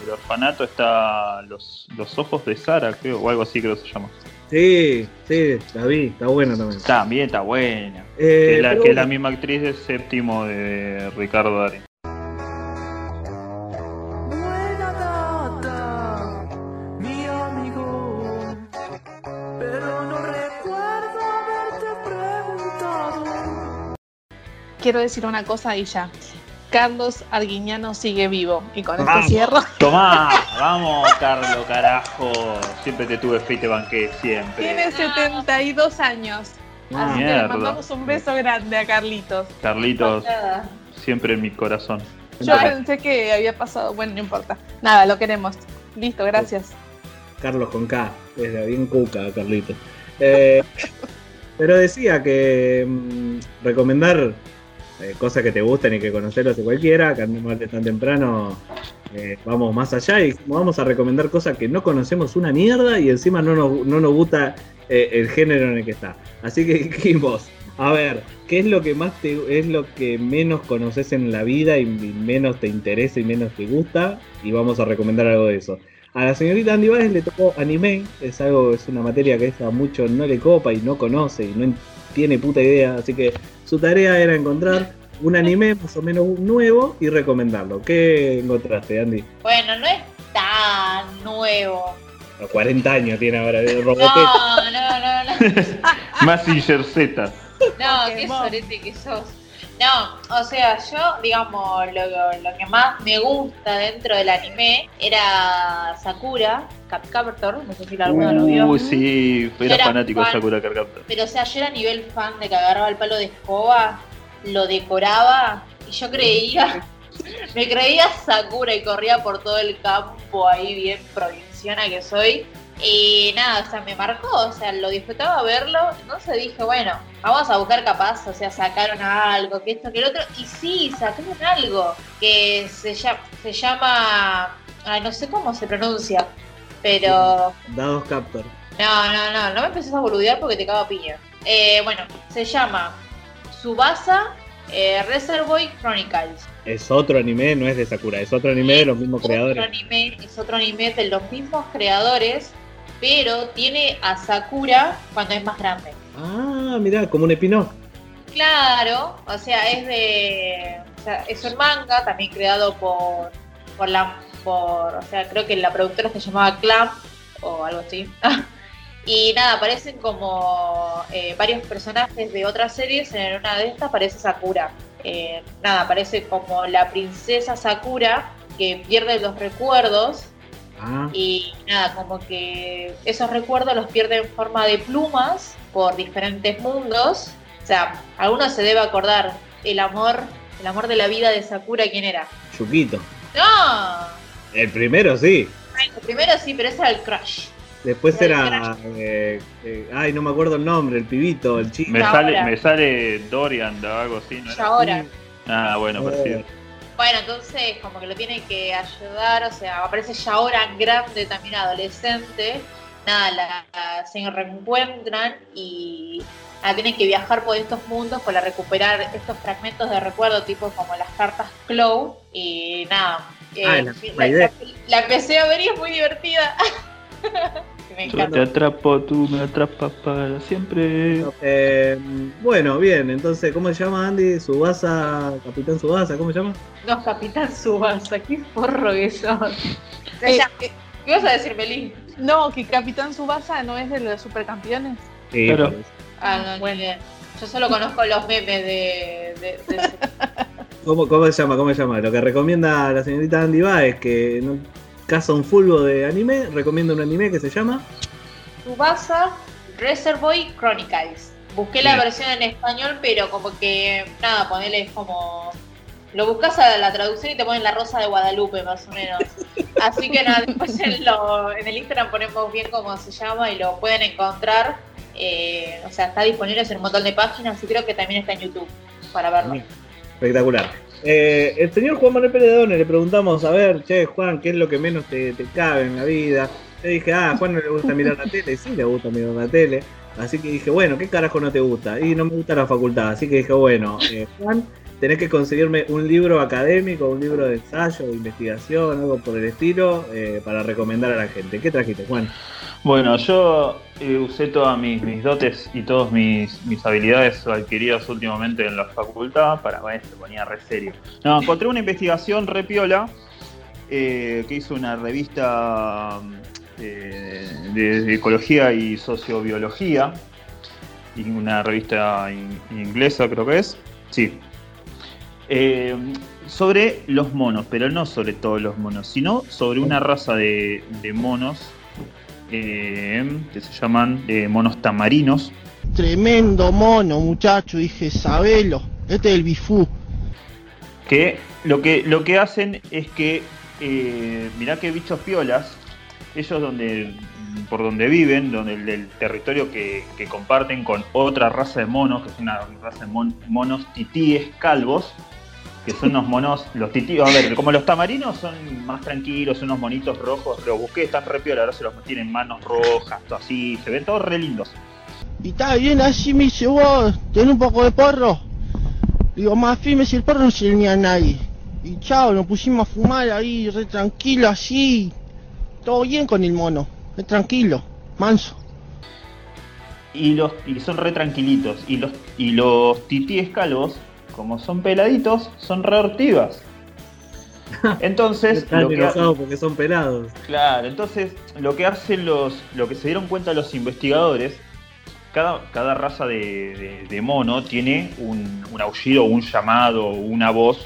del orfanato está los, los ojos de Sara, creo, o algo así creo que se llama. Sí, sí, la vi, está buena también. También está buena. Eh, que es la, pero que es la bueno. misma actriz de séptimo de Ricardo Darín. Quiero decir una cosa y ya. Carlos Arguiñano sigue vivo. Y con esto Vamos. cierro. Tomá, vamos, Carlos, carajo. Siempre te tuve fe y te banqué, siempre. Tiene 72 años. Ah, Así que le mandamos un beso grande a Carlitos. Carlitos, Nada. siempre en mi corazón. Yo pensé que había pasado. Bueno, no importa. Nada, lo queremos. Listo, gracias. Carlos con K, es bien cuca, Carlito. Eh, pero decía que mm, recomendar eh, cosas que te gustan y que conocerlos de cualquiera, que andemos de tan temprano, eh, vamos más allá y vamos a recomendar cosas que no conocemos una mierda y encima no nos, no nos gusta eh, el género en el que está. Así que dijimos, a ver, ¿qué es lo que más te es lo que menos conoces en la vida y, menos te interesa y menos te gusta? Y vamos a recomendar algo de eso. A la señorita Andy Báez le tocó anime, es algo, es una materia que ella mucho no le copa y no conoce y no en- tiene puta idea, así que su tarea era encontrar un anime más o menos nuevo y recomendarlo. ¿Qué encontraste, Andy? Bueno, no es tan nuevo. A 40 años tiene ahora de No, Robotech. no, no, no. Massinger Z. No, qué sorete que sos. No, o sea, yo, digamos, lo, lo que más me gusta dentro del anime era Sakura, Cap Captor, no sé si alguno lo vio. Uy, sí, era, Era fanático de. Sakura Carcaptor. Pero, o sea, yo era nivel fan de que agarraba el palo de escoba, lo decoraba y yo creía, me creía Sakura y corría por todo el campo ahí bien provinciana que soy. Y nada, o sea, me marcó, o sea, lo disfrutaba verlo. Entonces dije, bueno, vamos a buscar capaz, o sea, sacaron algo, que esto, que el otro. Y sí, sacaron algo que se llama, se llama, ay, no sé cómo se pronuncia, pero Dados Captor. no, no, no, no me empieces a boludear porque te cago a piña. Eh, bueno, se llama Subasa eh, Reservoir Chronicles. Es otro anime, no es de Sakura, es otro anime de los mismos Otro creadores. anime, es otro anime de los mismos creadores, pero tiene a Sakura cuando es más grande. Ah, mirá, como un espino. Claro, o sea, es de. O sea, es un manga también creado por. por la. por. O sea, creo que la productora se llamaba Clamp o algo así. y nada, aparecen como eh, varios personajes de otras series. En una de estas aparece Sakura. Eh, nada, aparece como la princesa Sakura que pierde los recuerdos Ah, y nada, como que esos recuerdos los pierde en forma de plumas por diferentes mundos. O sea, alguno se debe acordar el amor el amor de la vida de Sakura, ¿quién era? Yuquito. No, El primero sí. Bueno, primero sí, pero ese era el crush. Después El era. eh, eh, ay, no me acuerdo el nombre, el pibito, el chico. Me sale, me sale Dorian o algo así, ¿no? Ya ahora. Ah, bueno, parecido. Bueno, entonces como que lo tiene que ayudar, o sea, aparece ya ahora grande, también adolescente. Nada, la, la- se reencuentran y nada, tienen que viajar por estos mundos para recuperar estos fragmentos de recuerdo, tipo como las cartas Clow. Y nada, eh, Ah, la- la, la la- la empecé a ver y es muy divertida. Me Yo te atrapo, tú me atrapas para siempre. Eh, bueno, bien, entonces, ¿cómo se llama Andy? Subasa, Capitán Subasa, ¿cómo se llama? No, Capitán Subasa, qué forro que sos. Eh, ¿Qué ibas a decir, Meli? No, que Capitán Subasa no es de los supercampeones. Sí, pero- Ah, no, idea. Yo solo conozco los memes de, de- de ese. ¿Cómo, ¿Cómo se llama? ¿Cómo se llama? Lo que recomienda la señorita Andy va es que en un caso un fulbo de anime, recomienda un anime que se llama. Tsubasa Reservoir Chronicles. Busqué la Bien. versión en español, pero como que, nada, ponele como... Lo buscas a la traducción y te ponen la rosa de Guadalupe, más o menos. Así que nada, después en, lo- en el Instagram ponemos bien cómo se llama y lo pueden encontrar. Eh, o sea, está disponible en un montón de páginas y creo que también está en YouTube para verlo. Espectacular. Eh, el señor Juan Manuel Pérez de Done le preguntamos, a ver, che, Juan, ¿qué es lo que menos te, te cabe en la vida? Le dije, ah, Juan no le gusta mirar la tele, sí le gusta mirar la tele. Así que dije, bueno, ¿qué carajo no te gusta? Y no me gusta la facultad. Así que dije, bueno, eh, Juan, tenés que conseguirme un libro académico, un libro de ensayo, de investigación, algo por el estilo, eh, para recomendar a la gente. ¿Qué trajiste, Juan? Bueno, yo eh, usé todas mis, mis dotes y todas mis, mis habilidades adquiridas últimamente en la facultad para bueno, se ponía re serio. No, encontré una investigación re piola eh, que hizo una revista eh, de, ecología y sociobiología y una revista in- inglesa creo que es. Sí. Eh, sobre los monos, pero no sobre todos los monos, sino sobre una raza de, de monos eh, que se llaman eh, monos tamarinos. Tremendo mono, muchacho, dije, sabelo. Este es el bifú. que lo que lo que hacen es que mirá que bichos piolas ellos donde por donde viven donde el, el territorio que, que comparten con otra raza de monos que es una raza de mon- monos titíes calvos que son unos monos los titíes a ver como los tamarinos son más tranquilos son unos monitos rojos los busqué están re piola ahora se los tienen manos rojas todo así se ven todos re lindos Y está bien así, me dice, vos, tenés un poco de porro. Digo, más firme si el porro no se le a nadie. Y chao, nos pusimos a fumar ahí, re tranquilo así. Todo bien con el mono, re tranquilo, manso. y los y son re tranquilitos y los y los titíes calvos como son peladitos son re hortivas entonces Están lo que porque son pelados. claro entonces lo que hacen los lo que se dieron cuenta los investigadores cada, cada raza de, de- de mono tiene un, un aullido un llamado una voz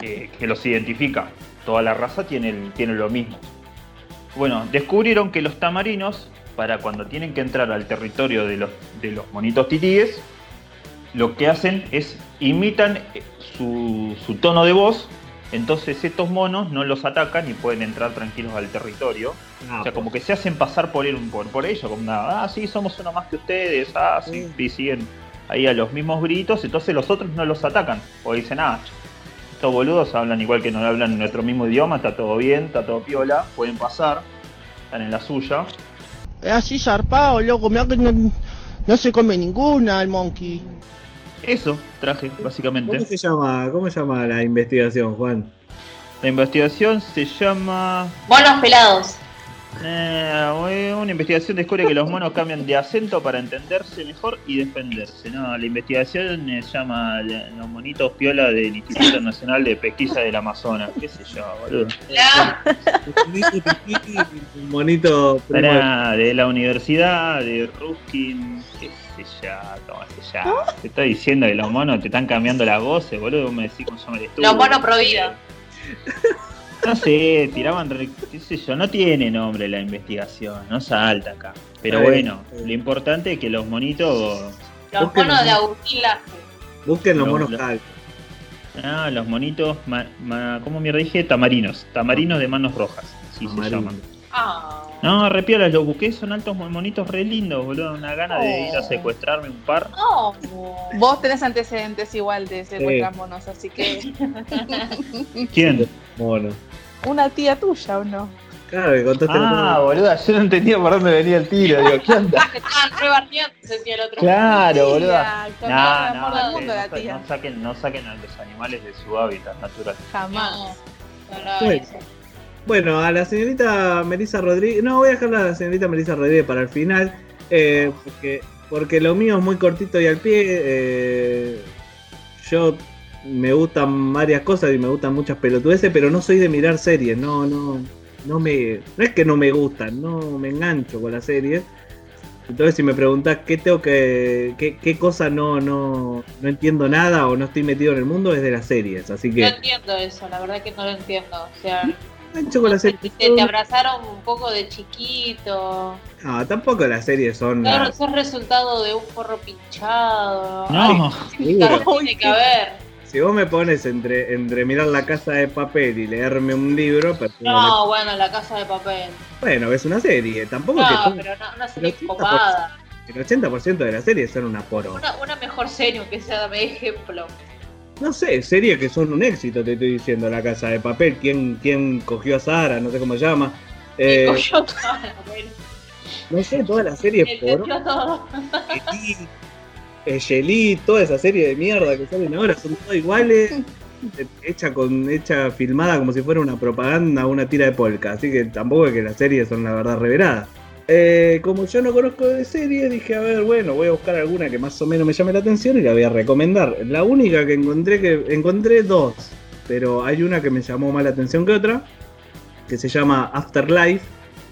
eh, que los identifica. Toda la raza tiene, tiene lo mismo. Bueno, descubrieron que los tamarinos, para cuando tienen que entrar al territorio de los, de los monitos titíes, lo que hacen es imitan eh, su, su tono de voz, entonces estos monos no los atacan y pueden entrar tranquilos al territorio. Ah, o sea, como que se hacen pasar por, él, por, por ellos, como una, ah, sí, somos uno más que ustedes, ah, sí, y siguen ahí a los mismos gritos, entonces los otros no los atacan, o dicen, ah, estos boludos hablan igual que nos hablan nuestro mismo idioma, está todo bien, está todo piola, pueden pasar, están en la suya. Es así zarpado, loco, mirá que no, no se come ninguna el monkey. Eso traje, básicamente. ¿Cómo se llama, cómo se llama la investigación, Juan? La investigación se llama. Monos pelados. Eh, una investigación descubre que los monos cambian de acento para entenderse mejor y defenderse. No, la investigación eh, se llama la- Los monitos piola del Instituto Nacional de Pesquisa del Amazonas. ¿Qué sé yo, boludo? Un monito de- la Universidad de Ruskin. ¿Qué sé yo? ¿Cómo sé yo? Te estoy diciendo que los monos te están cambiando las voces, boludo. Vos me decís cómo se llama el estudio. Los monos pro vida. No sé, tiraban, re- qué sé yo, no tiene nombre la investigación, no salta acá. Pero bueno, lo importante es que los monitos... Los Busquen monos de los- Agustín Laje. Busquen los No, monos no. calvos. Ah, los monitos, ma- ma- ¿cómo mierda dije? Tamarinos. Tamarinos de manos rojas. Así se llaman. Ah, No, repiolas, los busqué, son altos monitos re lindos, boludo. Una gana de ir a Oh. secuestrarme un par. no. Vos tenés antecedentes igual de secuestrar monos, así que. ¿Quién? Mono. Una tía tuya, ¿o no? Claro, que contaste Ah, boluda, yo no entendía por dónde venía el tiro. Digo, ¿qué onda? Que estaban rebardeando, sentía el otro. Claro, boluda. No, amor no, del sí, mundo, no, la sa- tía. no saquen, no saquen a los animales de su hábitat natural. Jamás. No, no. Bueno, a la señorita Melissa Rodríguez. No, voy a dejar a la señorita Melissa Rodríguez para el final. eh, porque, porque lo mío es muy cortito y al pie. eh, yo me gustan varias cosas y me gustan muchas pelotudeces, pero no soy de mirar series. No, no. No me. No es que no me gustan, no me engancho con las series. Entonces, si me preguntás qué tengo que. qué, qué cosa no, no, no entiendo nada o no estoy metido en el mundo, es de las series. Así No que. entiendo eso, la verdad que no lo entiendo. O sea, engancho con las series. te, te abrazaron un poco de chiquito. No, tampoco las series son. Claro, sos resultado de un forro pinchado. No, Ay, tiene que haber. Si vos me pones entre, entre mirar la casa de papel y leerme un libro, No, bueno, la casa de papel. bueno, es una serie. Tampoco No, que pero no, una serie copada. el 80% de las series son una poro. Una, una mejor serie que sea, dame ejemplo. No sé, series que son un éxito, te estoy diciendo. La casa de papel, quién, quién cogió a Sara, no sé cómo se llama. Eh, Cogió toda la bueno, no sé, todas las series entendió Yelí, toda esa serie de mierda que salen ahora son todas iguales. Hecha con, hecha filmada como si fuera una propaganda, una tira de polka. Así que tampoco es que las series son la verdad reveladas. Eh, como yo no conozco de serie, dije, a ver, bueno, voy a buscar alguna que más o menos me llame la atención y la voy a recomendar. La única que encontré, que encontré dos, pero hay una que me llamó más la atención que otra, que se llama Afterlife,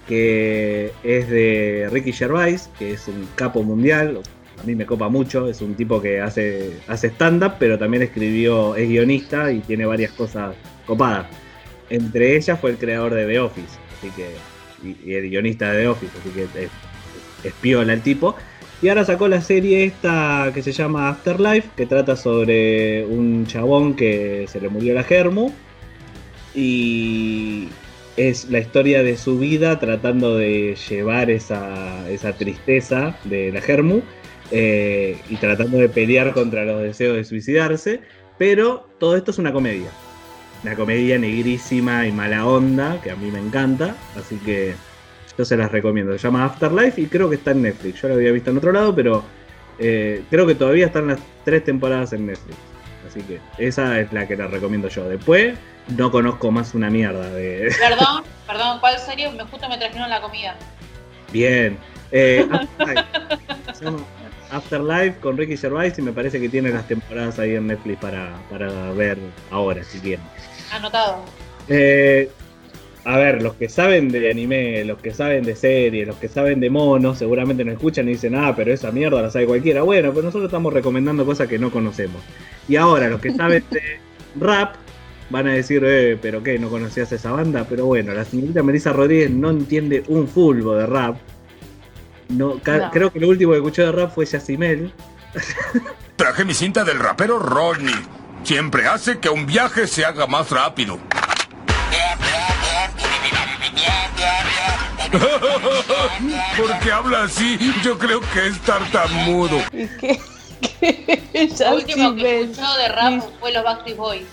que es de Ricky Gervais, que es un capo mundial, a mí me copa mucho, es un tipo que hace, hace stand-up, pero también escribió, es guionista y tiene varias cosas copadas. Entre ellas fue el creador de The Office, así que, y, el guionista de The Office, así que es, es piola el tipo. Y ahora sacó la serie esta que se llama Afterlife, que trata sobre un chabón que se le murió la germu. Y es la historia de su vida tratando de llevar esa, esa tristeza de la germu eh, y tratando de pelear contra los deseos de suicidarse. Pero todo esto es una comedia. Una comedia negrísima y mala onda, que a mí me encanta. Así que yo se las recomiendo. Se llama Afterlife y creo que está en Netflix. Yo la había visto en otro lado, pero eh, creo que todavía están las tres temporadas en Netflix. Así que esa es la que la recomiendo yo. Después no conozco más una mierda de... Perdón, perdón, ¿cuál serie? Me, justo me trajeron la comida. Bien. Eh, Afterlife. Afterlife con Ricky Gervais y me parece que tiene las temporadas ahí en Netflix para, para ver ahora, si quieren. Anotado. Eh, a ver, los que saben de anime, los que saben de series, los que saben de monos, seguramente nos escuchan y dicen, ah, pero esa mierda la sabe cualquiera. Bueno, pues nosotros estamos recomendando cosas que no conocemos. Y ahora, los que saben de rap, van a decir, eh, pero qué, no conocías esa banda. Pero bueno, la señorita Melissa Rodríguez no entiende un fulbo de rap. No, ca- No. Creo que lo último que escuchó de rap fue Yacimel. Traje mi cinta del rapero Rodney. Siempre hace que un viaje se haga más rápido. Porque habla así, yo creo que es tartamudo. Lo último que escuchó de rap fue los Backstreet Boys.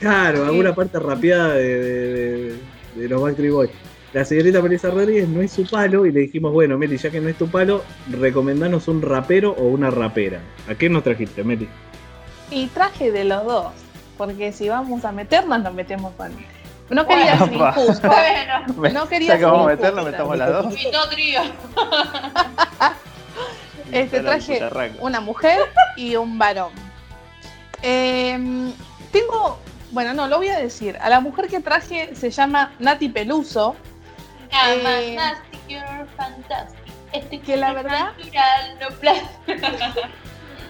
Claro, alguna parte rapeada de, de- de- de los Backstreet Boys. La señorita Melissa Rodríguez no es su palo y le dijimos, bueno, Meli, ya que no es tu palo, recomendanos un rapero o una rapera. ¿A qué nos trajiste, Meli? Y traje de los dos, porque si vamos a meternos, nos metemos con. No quería ser Bueno, pa. injusta. Bueno, no quería Ya que ser vamos a meternos, metamos las dos. Invitó trío. Este traje una mujer y un varón. Em, tengo, bueno, no, lo voy a decir. A la mujer que traje se llama Nati Peluso. Eh, nasty girl, fantastic. Este que la verdad- natural, no.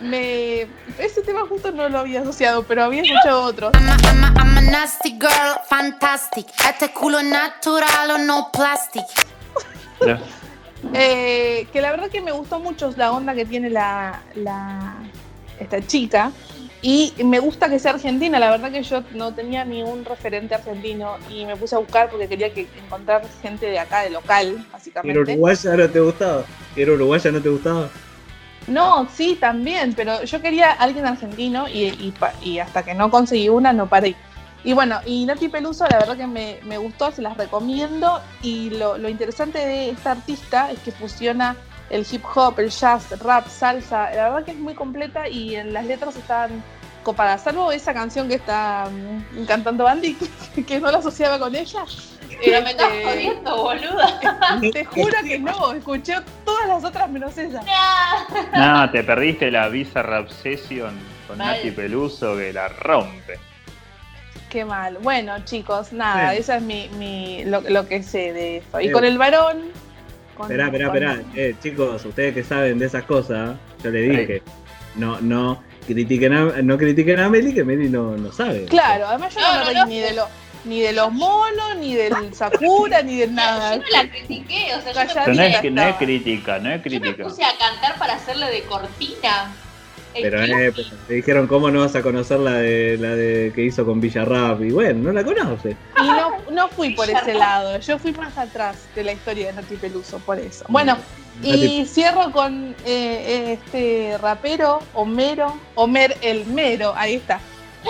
Me, ese tema justo no lo había asociado, pero había escuchado otro. I'm a, I'm a nasty girl, fantastic. Este culo natural o no plastic. Eh, que la verdad que me gustó mucho la onda que tiene la, la- esta chica. Y me gusta que sea argentina, la verdad que yo no tenía ni un referente argentino y me puse a buscar porque quería que encontrar gente de acá, de local, ¿Era básicamente. uruguaya no te gustaba? ¿Era uruguaya no te gustaba? No, sí, también, pero yo quería alguien argentino y, y y hasta que no conseguí una no paré. Y bueno, y Nati Peluso la verdad que me, me gustó, se las recomiendo y lo, lo interesante de esta artista es que fusiona el hip hop, el jazz, rap, salsa, la verdad que es muy completa y en las letras están copadas, salvo esa canción que está mm, cantando Andy, que, que no la asociaba con ella. Pero me estás Este, jodiendo, boluda. Te juro que no, escuché todas las otras menos esa. No, te perdiste la Bizarra Obsession con Mal. Nati Peluso que la rompe. Qué mal. Bueno, chicos, nada, Bien. esa es mi, mi lo, lo que sé de eso. Y con el varón. Con- Esperá, esperá, con- esperá. Eh, chicos, ustedes que saben de esas cosas, yo le dije, no, no critiquen a, no critiquen a Meli, que Meli no, no sabe. Claro, además yo no, No, me no, reí no. ni de los ni de los monos, ni del Sakura, ni de nada. Yo no la critiqué, o sea, yo me no es, no es crítica, no es yo me crítica. puse a cantar para hacerle de cortina. Pero tío- eh, pero te dijeron cómo no vas a conocer la de la de que hizo con Villarrap y bueno, no la conoce. Y no, no fui por ese lado, yo fui más atrás de la historia de Nati Peluso, por eso. Bueno, y cierro con eh, este rapero, Homero, Homer el Mero, ahí está,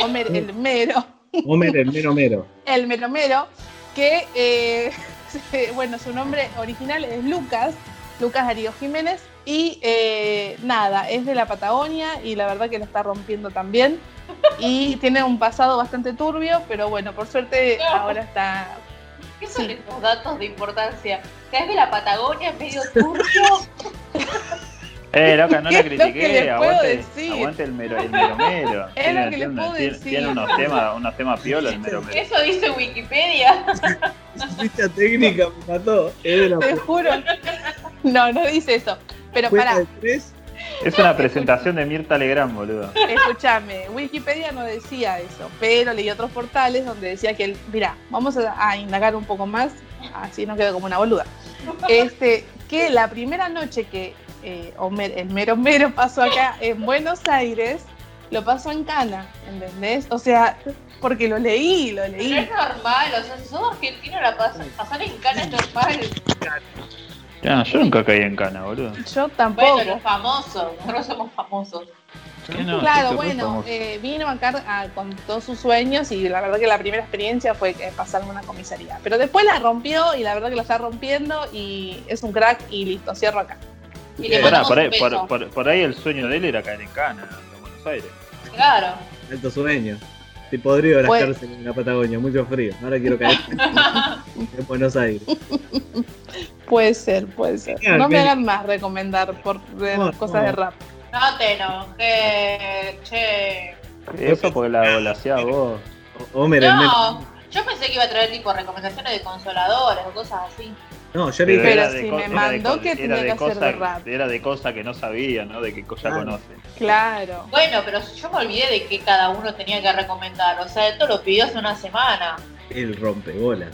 Homer el Mero. Homer el mero mero. el meromero, que, eh, bueno, su nombre original es Lucas, Lucas Darío Jiménez, y eh, nada, es de la Patagonia y la verdad que lo está rompiendo también. Y tiene un pasado bastante turbio, pero bueno, por suerte ahora está... ¿Qué son estos datos de importancia? Que es de la Patagonia, medio turbio. Eh, loca, no la lo critiqué, puedo aguante, aguante el mero, el mero mero. Es Tiene- lo que les puedo tiene- decir. Tiene unos temas, unos temas piola el mero mero. Eso dice Wikipedia. Ficha técnica me mató. La Te juro. No, no dice eso. Pero tres. Es una presentación de Mirta Legrand, boludo. Escúchame, Wikipedia no decía eso, pero leí otros portales donde decía que, mira, vamos a, a indagar un poco más, así no quedo como una boluda. Este, que la primera noche que eh, Homer- el mero mero pasó acá en Buenos Aires, lo pasó en Cana, ¿entendés? O sea, porque lo leí, lo Pero leí. es normal, o sea, si sos argentino, la pas pasar en cana es normal. Ya, yo nunca caí en cana, boludo. Yo tampoco. Bueno, los famosos, nosotros somos famosos. Claro, bueno, eh, vino acá a- con todos sus sueños y la verdad que la primera experiencia fue eh, pasarme una comisaría. Pero después la rompió y la verdad que la está rompiendo y es un crack y listo, cierro acá. Y Pará, por, ahí, por, por- por ahí el sueño de él era caer en cana, en Buenos Aires. Claro. Alto sueño. Estoy podrido de las Pues- cárceles en la Patagonia, mucho frío. Ahora quiero caer en Buenos Aires. Puede ser, puede ser. Genial, No me hagan más recomendar por de No, cosas no. de rap. No te enojes, che. Eso porque la la hacía vos. El mero. No, yo pensé que iba a traer tipo recomendaciones de consoladores o cosas así. No, yo le dije. Pero era de si me era de mandó que tenía de que hacer cosa- de rap. Era de cosas que no sabía, ¿no? De que ya Claro. conoce. Claro. Bueno, pero yo me olvidé de que cada uno tenía que recomendar. O sea, esto lo pidió hace una semana. El rompebolas.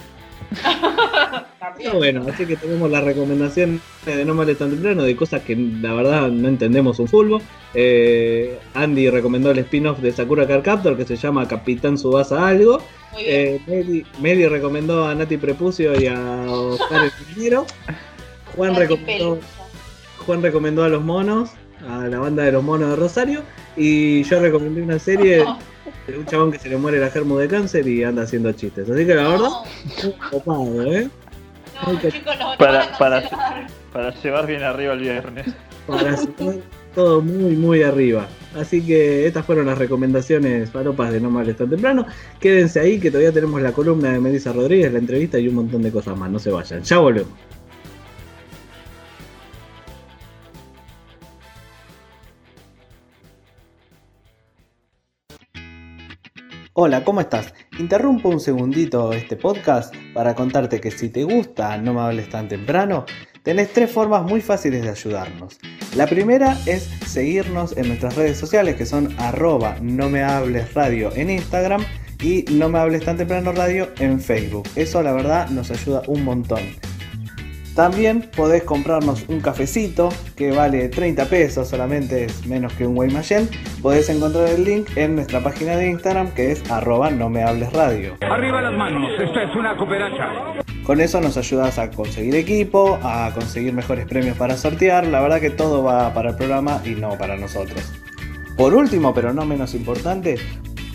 No, bueno, así que tenemos la recomendación de No Males Tan Temprano de cosas que la verdad no entendemos un fulbo. Eh, Andy recomendó el spin-off de Sakura Card Captor que se llama Capitán Subasa Algo. Eh, Meli, Meli recomendó a Nati Prepucio y a Oscar el Ingeniero. Juan recomendó, Juan recomendó a los monos, a la banda de los monos de Rosario. Y yo recomendé una serie de un chabón que se le muere la germo de cáncer y anda haciendo chistes. Así que la verdad, copado, ¿eh? No, chicos, no, Para, para, para llevar bien arriba el viernes. Para situar todo muy, muy arriba. Así que estas fueron las recomendaciones faropas de No Males Tan Temprano. Quédense ahí que todavía tenemos la columna de Melissa Rodríguez, la entrevista y un montón de cosas más. No se vayan. Ya volvemos. Hola, ¿cómo estás? Interrumpo un segundito este podcast para contarte que si te gusta No me hables tan temprano, tenés tres formas muy fáciles de ayudarnos. La primera es seguirnos en nuestras redes sociales que son arroba no me hables radio en Instagram y no me hables tan temprano radio en Facebook. Eso la verdad nos ayuda un montón. También podés comprarnos un cafecito que vale 30 pesos, solamente es menos que un Guaymallén. Podés encontrar el link en nuestra página de Instagram que es arroba no me hables radio. Arriba las manos, esta es una cooperacha. Con eso nos ayudas a conseguir equipo, a conseguir mejores premios para sortear. La verdad que todo va para el programa y no para nosotros. Por último, pero no menos importante,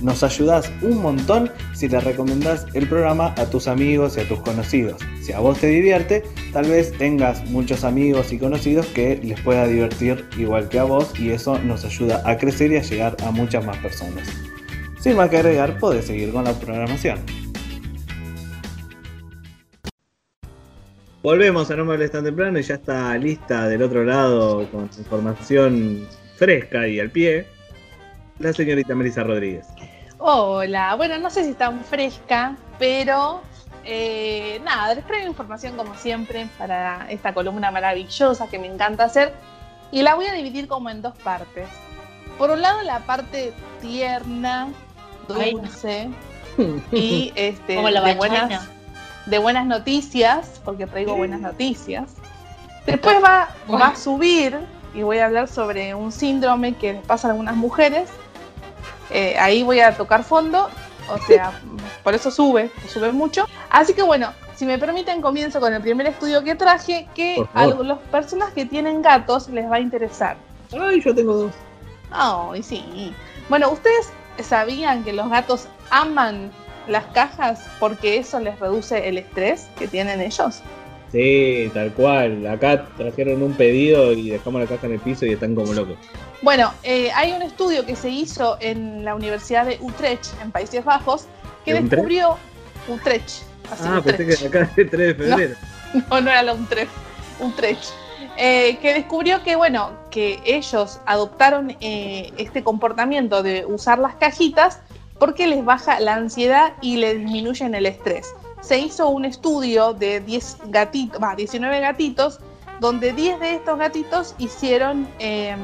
nos ayudas un montón si le recomendás el programa a tus amigos y a tus conocidos. Si a vos te divierte, tal vez tengas muchos amigos y conocidos que les pueda divertir igual que a vos y eso nos ayuda a crecer y a llegar a muchas más personas. Sin más que agregar, podés seguir con la programación. Volvemos a No me tan temprano y ya está lista del otro lado con información fresca y al pie la señorita Melissa Rodríguez. Hola, bueno, no sé si tan fresca, pero eh, nada, les traigo información como siempre para esta columna maravillosa que me encanta hacer y la voy a dividir como en dos partes. Por un lado la parte tierna, dulce y este, Como la de, buenas, de buenas noticias, porque traigo buenas noticias. Después va, va a subir y voy a hablar sobre un síndrome que les pasa a algunas mujeres. Eh, ahí voy a tocar fondo, o sea, por eso sube, sube mucho. Así que bueno, si me permiten, comienzo con el primer estudio que traje, que a las personas que tienen gatos les va a interesar. Ay, yo tengo dos. Ay, sí. Bueno, ¿ustedes sabían que los gatos aman las cajas porque eso les reduce el estrés que tienen ellos? Sí, tal cual. Acá trajeron un pedido y dejamos la caja en el piso y están como locos. Bueno, eh, hay un estudio que se hizo en la Universidad de Utrecht, en Países Bajos, que ¿De Utrecht? descubrió Utrecht. así, Ah, pensé Utrecht. que acá el 3 de febrero. No, no era la Utrecht, Utrecht. Eh, que descubrió que, bueno, que ellos adoptaron eh, este comportamiento de usar las cajitas porque les baja la ansiedad y le disminuyen el estrés. Se hizo un estudio de 10 gatitos, va, 19 gatitos, donde 10 de estos gatitos hicieron eh,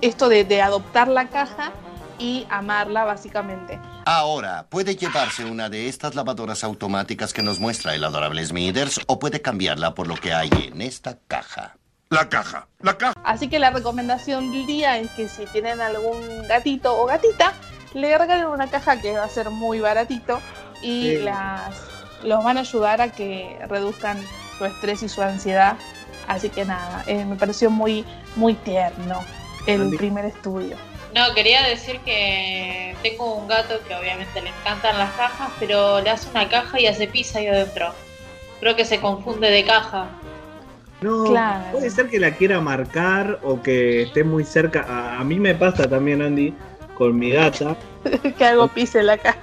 esto de, de adoptar la caja y amarla básicamente. Ahora, puede llevarse una de estas lavadoras automáticas que nos muestra el adorable Smithers o puede cambiarla por lo que hay en esta caja. La caja, la caja. Así que la recomendación del día es que si tienen algún gatito o gatita, le regalen una caja que va a ser muy baratito y Sí. las, los van a ayudar a que reduzcan su estrés y su ansiedad. Así que nada, eh, me pareció muy, muy tierno el Andy. primer estudio. No, quería decir que tengo un gato que obviamente le encantan las cajas, pero le hace una caja y hace pizza ahí adentro. Creo que se confunde de caja. No, Claro. puede ser que la quiera marcar o que esté muy cerca. A, a mí me pasa también, Andy, con mi gata. que algo pise la caja.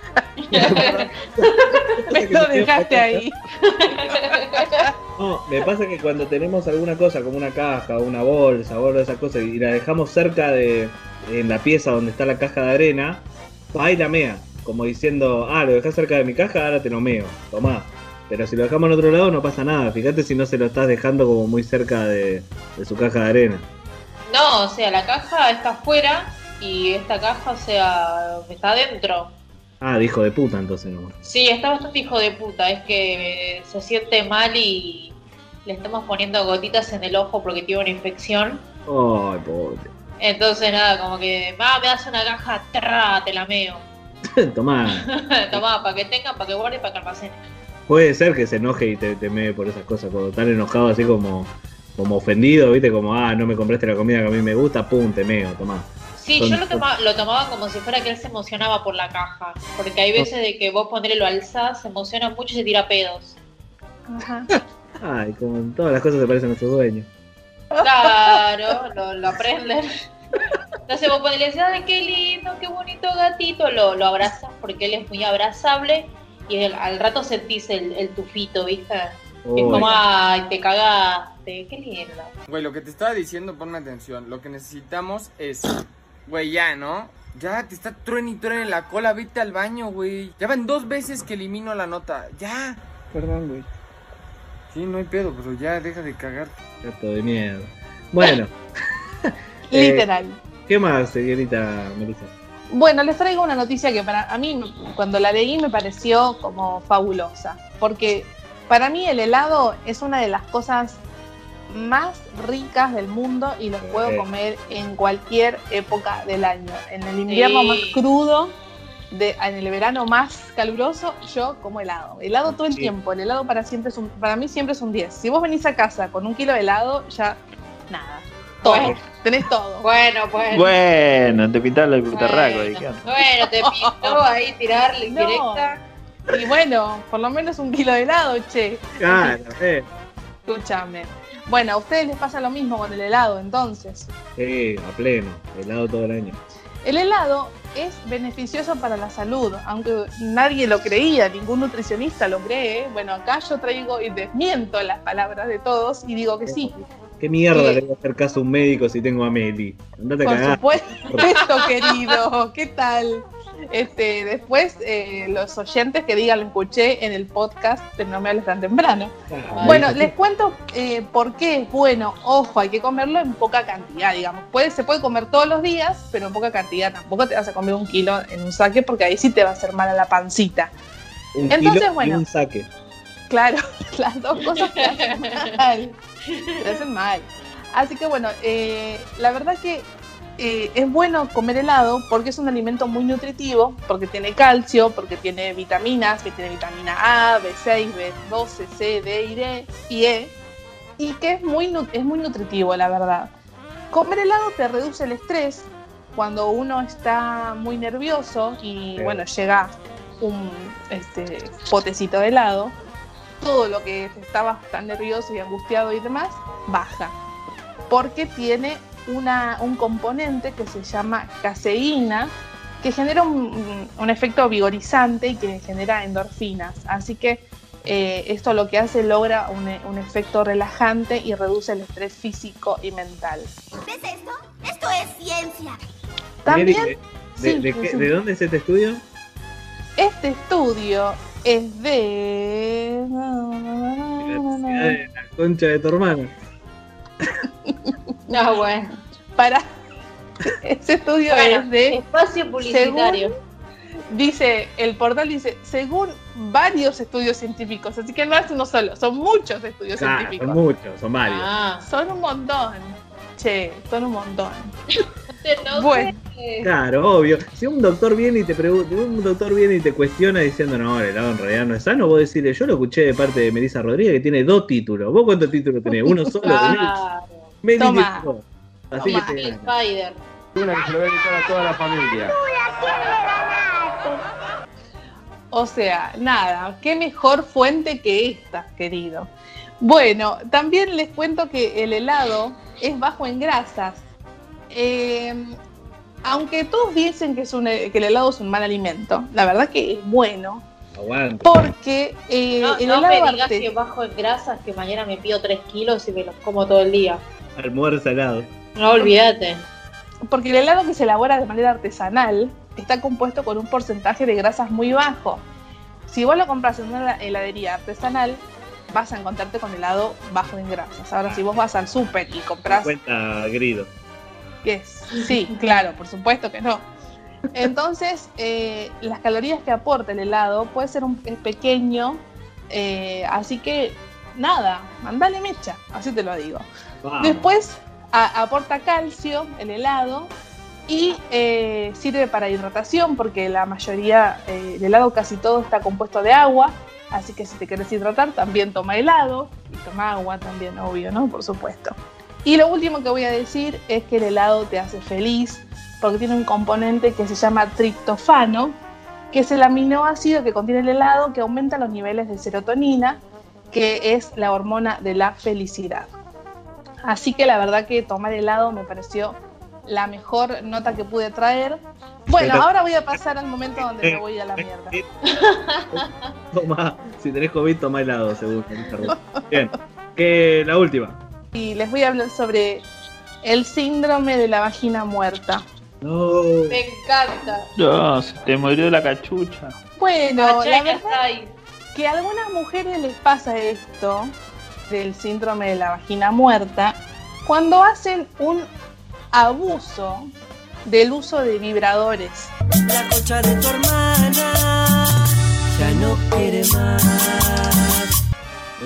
me lo dejaste ahí. No, me pasa que cuando tenemos alguna cosa como una caja, una bolsa, o esas cosas y la dejamos cerca de en la pieza donde está la caja de arena, va y la mea, como diciendo, ah, lo dejás cerca de mi caja, ahora te lo meo, tomá. Pero si lo dejamos en otro lado no pasa nada, fíjate si no se lo estás dejando como muy cerca de, de su caja de arena. No, o sea, la caja está afuera y esta caja, o sea, está adentro. Ah, dijo de puta entonces no. Sí, está bastante hijo de puta. Es que se siente mal y le estamos poniendo gotitas en el ojo porque tiene una infección. Ay, pobre. Entonces, nada, como que, va, me das una caja, trrra, te la meo. Tomá. Tomá, para que tengan, para que guarden, para que almacenen. Puede ser que se enoje y te, te mee por esas cosas, cuando tan enojado así como, como ofendido, viste, como, ah, no me compraste la comida que a mí me gusta, pum, te meo, tomá. Sí, Son- yo lo tomaba, lo tomaba como si fuera que él se emocionaba por la caja. Porque hay veces de que vos ponerle lo alzás, se emociona mucho y se tira pedos. Ay, como en todas las cosas se parecen a su dueño. Claro, lo, lo aprenden. Entonces vos ponele, ay, qué lindo, qué bonito gatito, lo, lo abrazas porque él es muy abrazable y el- al rato sentís el, el tufito, ¿viste? Es como, ay, te cagaste, qué lindo. Güey, lo que te estaba diciendo, ponme atención. Lo que necesitamos es. Güey, ya, ¿no? Ya, te está truene y truene en la cola. Vete al baño, güey. Ya van dos veces que elimino la nota. Ya. Perdón, güey. Sí, no hay pedo, pero ya deja de cagar. Gato de mierda. Bueno. Eh, Literal. ¿Qué más, señorita Melissa? Bueno, les traigo una noticia que para a mí cuando la leí me pareció como fabulosa, porque Para mí el helado es una de las cosas más ricas del mundo y los puedo comer en cualquier época del año. En el invierno Sí. más crudo, de, en el verano más caluroso, yo como helado. Helado todo el Sí. tiempo. El helado para siempre es un, para mí siempre es un 10. Si vos venís a casa con un kilo de helado, ya nada. Todo. Bueno. Tenés todo. Bueno, bueno. Bueno, te pintaron el putarraco. ¿y qué onda? Bueno, te pintó ahí tirarle No. indirecta. Y bueno, por lo menos un kilo de helado, che. Claro, eh. Escúchame. Bueno, a ustedes les pasa lo mismo con el helado, entonces. Sí, a pleno. Helado todo el año. El helado es beneficioso para la salud, aunque nadie lo creía, ningún nutricionista lo cree. Bueno, acá yo traigo y desmiento las palabras de todos y digo que sí. ¿Qué mierda le voy a hacer caso a un médico si tengo a Meli? Andate a Por cagar. supuesto, querido. ¿Qué tal? Este, después, eh, los oyentes que digan, lo escuché en el podcast de No me hables tan temprano. Bueno, les cuento eh, por qué es bueno. Ojo, hay que comerlo en poca cantidad, digamos. Puede, se puede comer todos los días, pero en poca cantidad. Tampoco te vas a comer un kilo en un saque porque ahí sí te va a hacer mal a la pancita. un entonces, kilo y bueno. un saque. Claro, las dos cosas te hacen mal. Te hacen mal. Así que bueno, eh, la verdad que eh, es bueno comer helado porque es un alimento muy nutritivo, porque tiene calcio, porque tiene vitaminas, que tiene vitamina A, B6, B12, C, D y D y E, y que es muy, es muy nutritivo, la verdad. Comer helado te reduce el estrés cuando uno está muy nervioso y Sí. bueno, llega un este, potecito de helado, todo lo que estaba tan nervioso y angustiado y demás, baja. Porque tiene una, un componente que se llama caseína, que genera un, un efecto vigorizante y que genera endorfinas. Así que eh, esto lo que hace logra un, un efecto relajante y reduce el estrés físico y mental. ¿Ves esto? Esto es ciencia. También, ¿de, sí, de qué- sí. de dónde es este estudio? este estudio es de... De la concha de tu hermano. No, bueno. Para. Ese estudio Bueno, es de. espacio publicitario. según- dice, el portal dice, según varios estudios científicos, así que no es uno solo, son muchos estudios Claro, científicos. son muchos, son varios. Ah, Son un montón. Che, son un montón. no Bueno. sé. Claro, obvio. Si un doctor viene y te pregunta, un doctor viene y te cuestiona diciendo no, el helado en realidad no es sano, vos decirle, yo lo escuché de parte de Melissa Rodríguez que tiene dos títulos. ¿Vos cuántos títulos tenés? Uno solo. Claro. Meli Toma. Así Toma. que te. Spider. Una que se lo voy a a toda la familia. O sea, nada, qué mejor fuente que esta, querido. Bueno, también les cuento que el helado es bajo en grasas. Eh, aunque todos dicen que, es un- que el helado es un mal alimento, la verdad que es bueno. Aguante. Porque eh, No, el no me helado digas arte- que bajo en grasas que mañana me pido 3 kilos y me los como todo el día. Almuerzo helado. No olvídate. porque el helado que se elabora de manera artesanal está compuesto con un porcentaje de grasas muy bajo. Si vos lo compras en una heladería artesanal, vas a encontrarte con helado bajo en grasas. Ahora, si vos vas al súper y compras Cuenta grido. Que es- sí, claro, por supuesto que no. Entonces, eh, las calorías que aporta el helado puede ser un es pequeño, eh, así que nada, mandale mecha, así te lo digo. Después a- aporta calcio el helado y eh, sirve para hidratación porque la mayoría, el helado casi todo está compuesto de agua, así que si te quieres hidratar también toma helado y toma agua también, obvio, ¿no? Por supuesto. Y lo último que voy a decir es que el helado te hace feliz porque tiene un componente que se llama triptofano, que es el aminoácido que contiene el helado que aumenta los niveles de serotonina, que es la hormona de la felicidad. Así que la verdad que tomar helado me pareció la mejor nota que pude traer. Bueno, Pero- ahora voy a pasar al momento donde me voy a la mierda. Toma, si tenés COVID, toma helado, Rodríguez. Bien. Que la última. Y les voy a hablar sobre el síndrome de la vagina muerta. No. Me encanta. No, se te murió la cachucha. Bueno, la verdad que a algunas mujeres les pasa esto del síndrome de la vagina muerta cuando hacen un abuso del uso de vibradores. La concha de tu hermana ya no quiere más.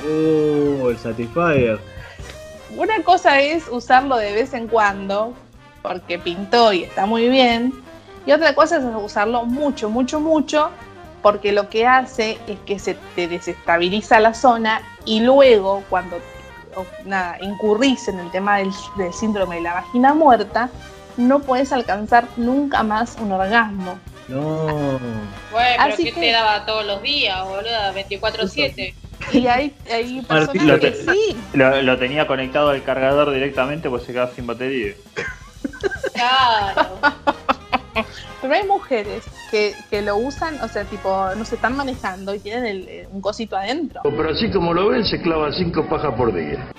Uh, el Satisfyer. Una cosa es usarlo de vez en cuando, porque pintó y está muy bien. Y otra cosa es usarlo mucho, mucho, mucho, porque lo que hace es que se te desestabiliza la zona y luego cuando nada, incurrís en el tema del, del síndrome de la vagina muerta, no puedes alcanzar nunca más un orgasmo. No. Bueno, pero Así ¿qué que- te daba todos los días, boluda? 24-7. Y hay, hay personas lo que te- sí, Lo, lo tenía conectado al cargador directamente pues se quedaba sin batería. Claro. pero hay mujeres que, que lo usan, o sea, tipo, no se están manejando y tienen el- eh, un cosito adentro. Pero así como lo ven, se clavan cinco pajas por día.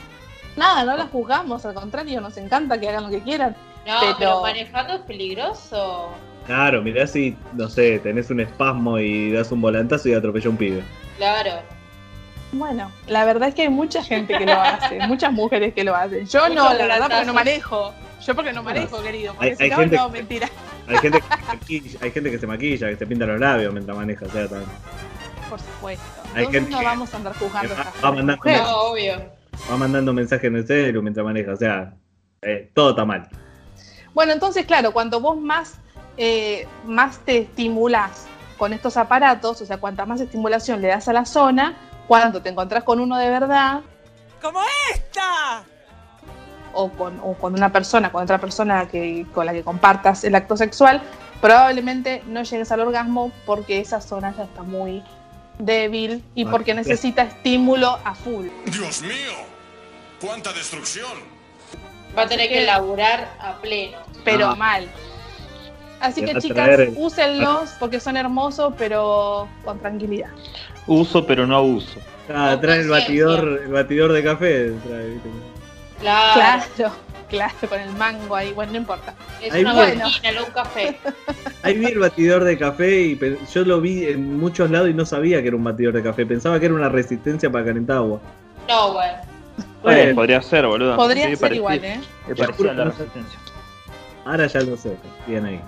Nada, no las juzgamos, al contrario, nos encanta que hagan lo que quieran. No, pero, pero manejando es peligroso. Claro, mirá si, no sé, tenés un espasmo y das un volantazo y atropelló un pibe. Claro. Bueno, la verdad es que hay mucha gente que lo hace, muchas mujeres que lo hacen. Yo no, la verdad, porque no manejo. Yo porque no manejo, querido. Porque Hay- si hay no, gente no, que- mentira. Hay gente, que se maquilla, hay gente que se maquilla, que se pinta los labios mientras maneja, o sea, también. Por supuesto. Hay Entonces gente no que- vamos a andar juzgando va- va mandando. No, obvio. va mandando mensajes en el celu mientras maneja, o sea, eh, todo está mal. Bueno, entonces, claro, cuanto vos más, eh, más te estimulás con estos aparatos, o sea, cuanta más estimulación le das a la zona, cuando te encontrás con uno de verdad, ¡Como esta! o con, o con una persona, con otra persona que, con la que compartas el acto sexual, probablemente no llegues al orgasmo porque esa zona ya está muy débil y porque necesita estímulo a full. Dios mío, cuánta destrucción. Va a tener que laburar a pleno. pero Ah. mal. Así que chicas, úsenlos porque son hermosos, pero con tranquilidad. Uso pero no abuso. Ah, trae el batidor, el batidor de café. trae, ¿viste? Claro. Claro, claro, con el mango ahí, bueno, no importa. Es Ahí una vagina, no un café. Ahí vi el batidor de café y yo lo vi en muchos lados y no sabía que era un batidor de café. Pensaba que era una resistencia para calentar agua. No, bueno. Bueno. Podría ser, boludo. Podría Sí, ser parecía- igual, ¿eh? Parecía la resistencia. Ahora ya lo sé. Bien ahí.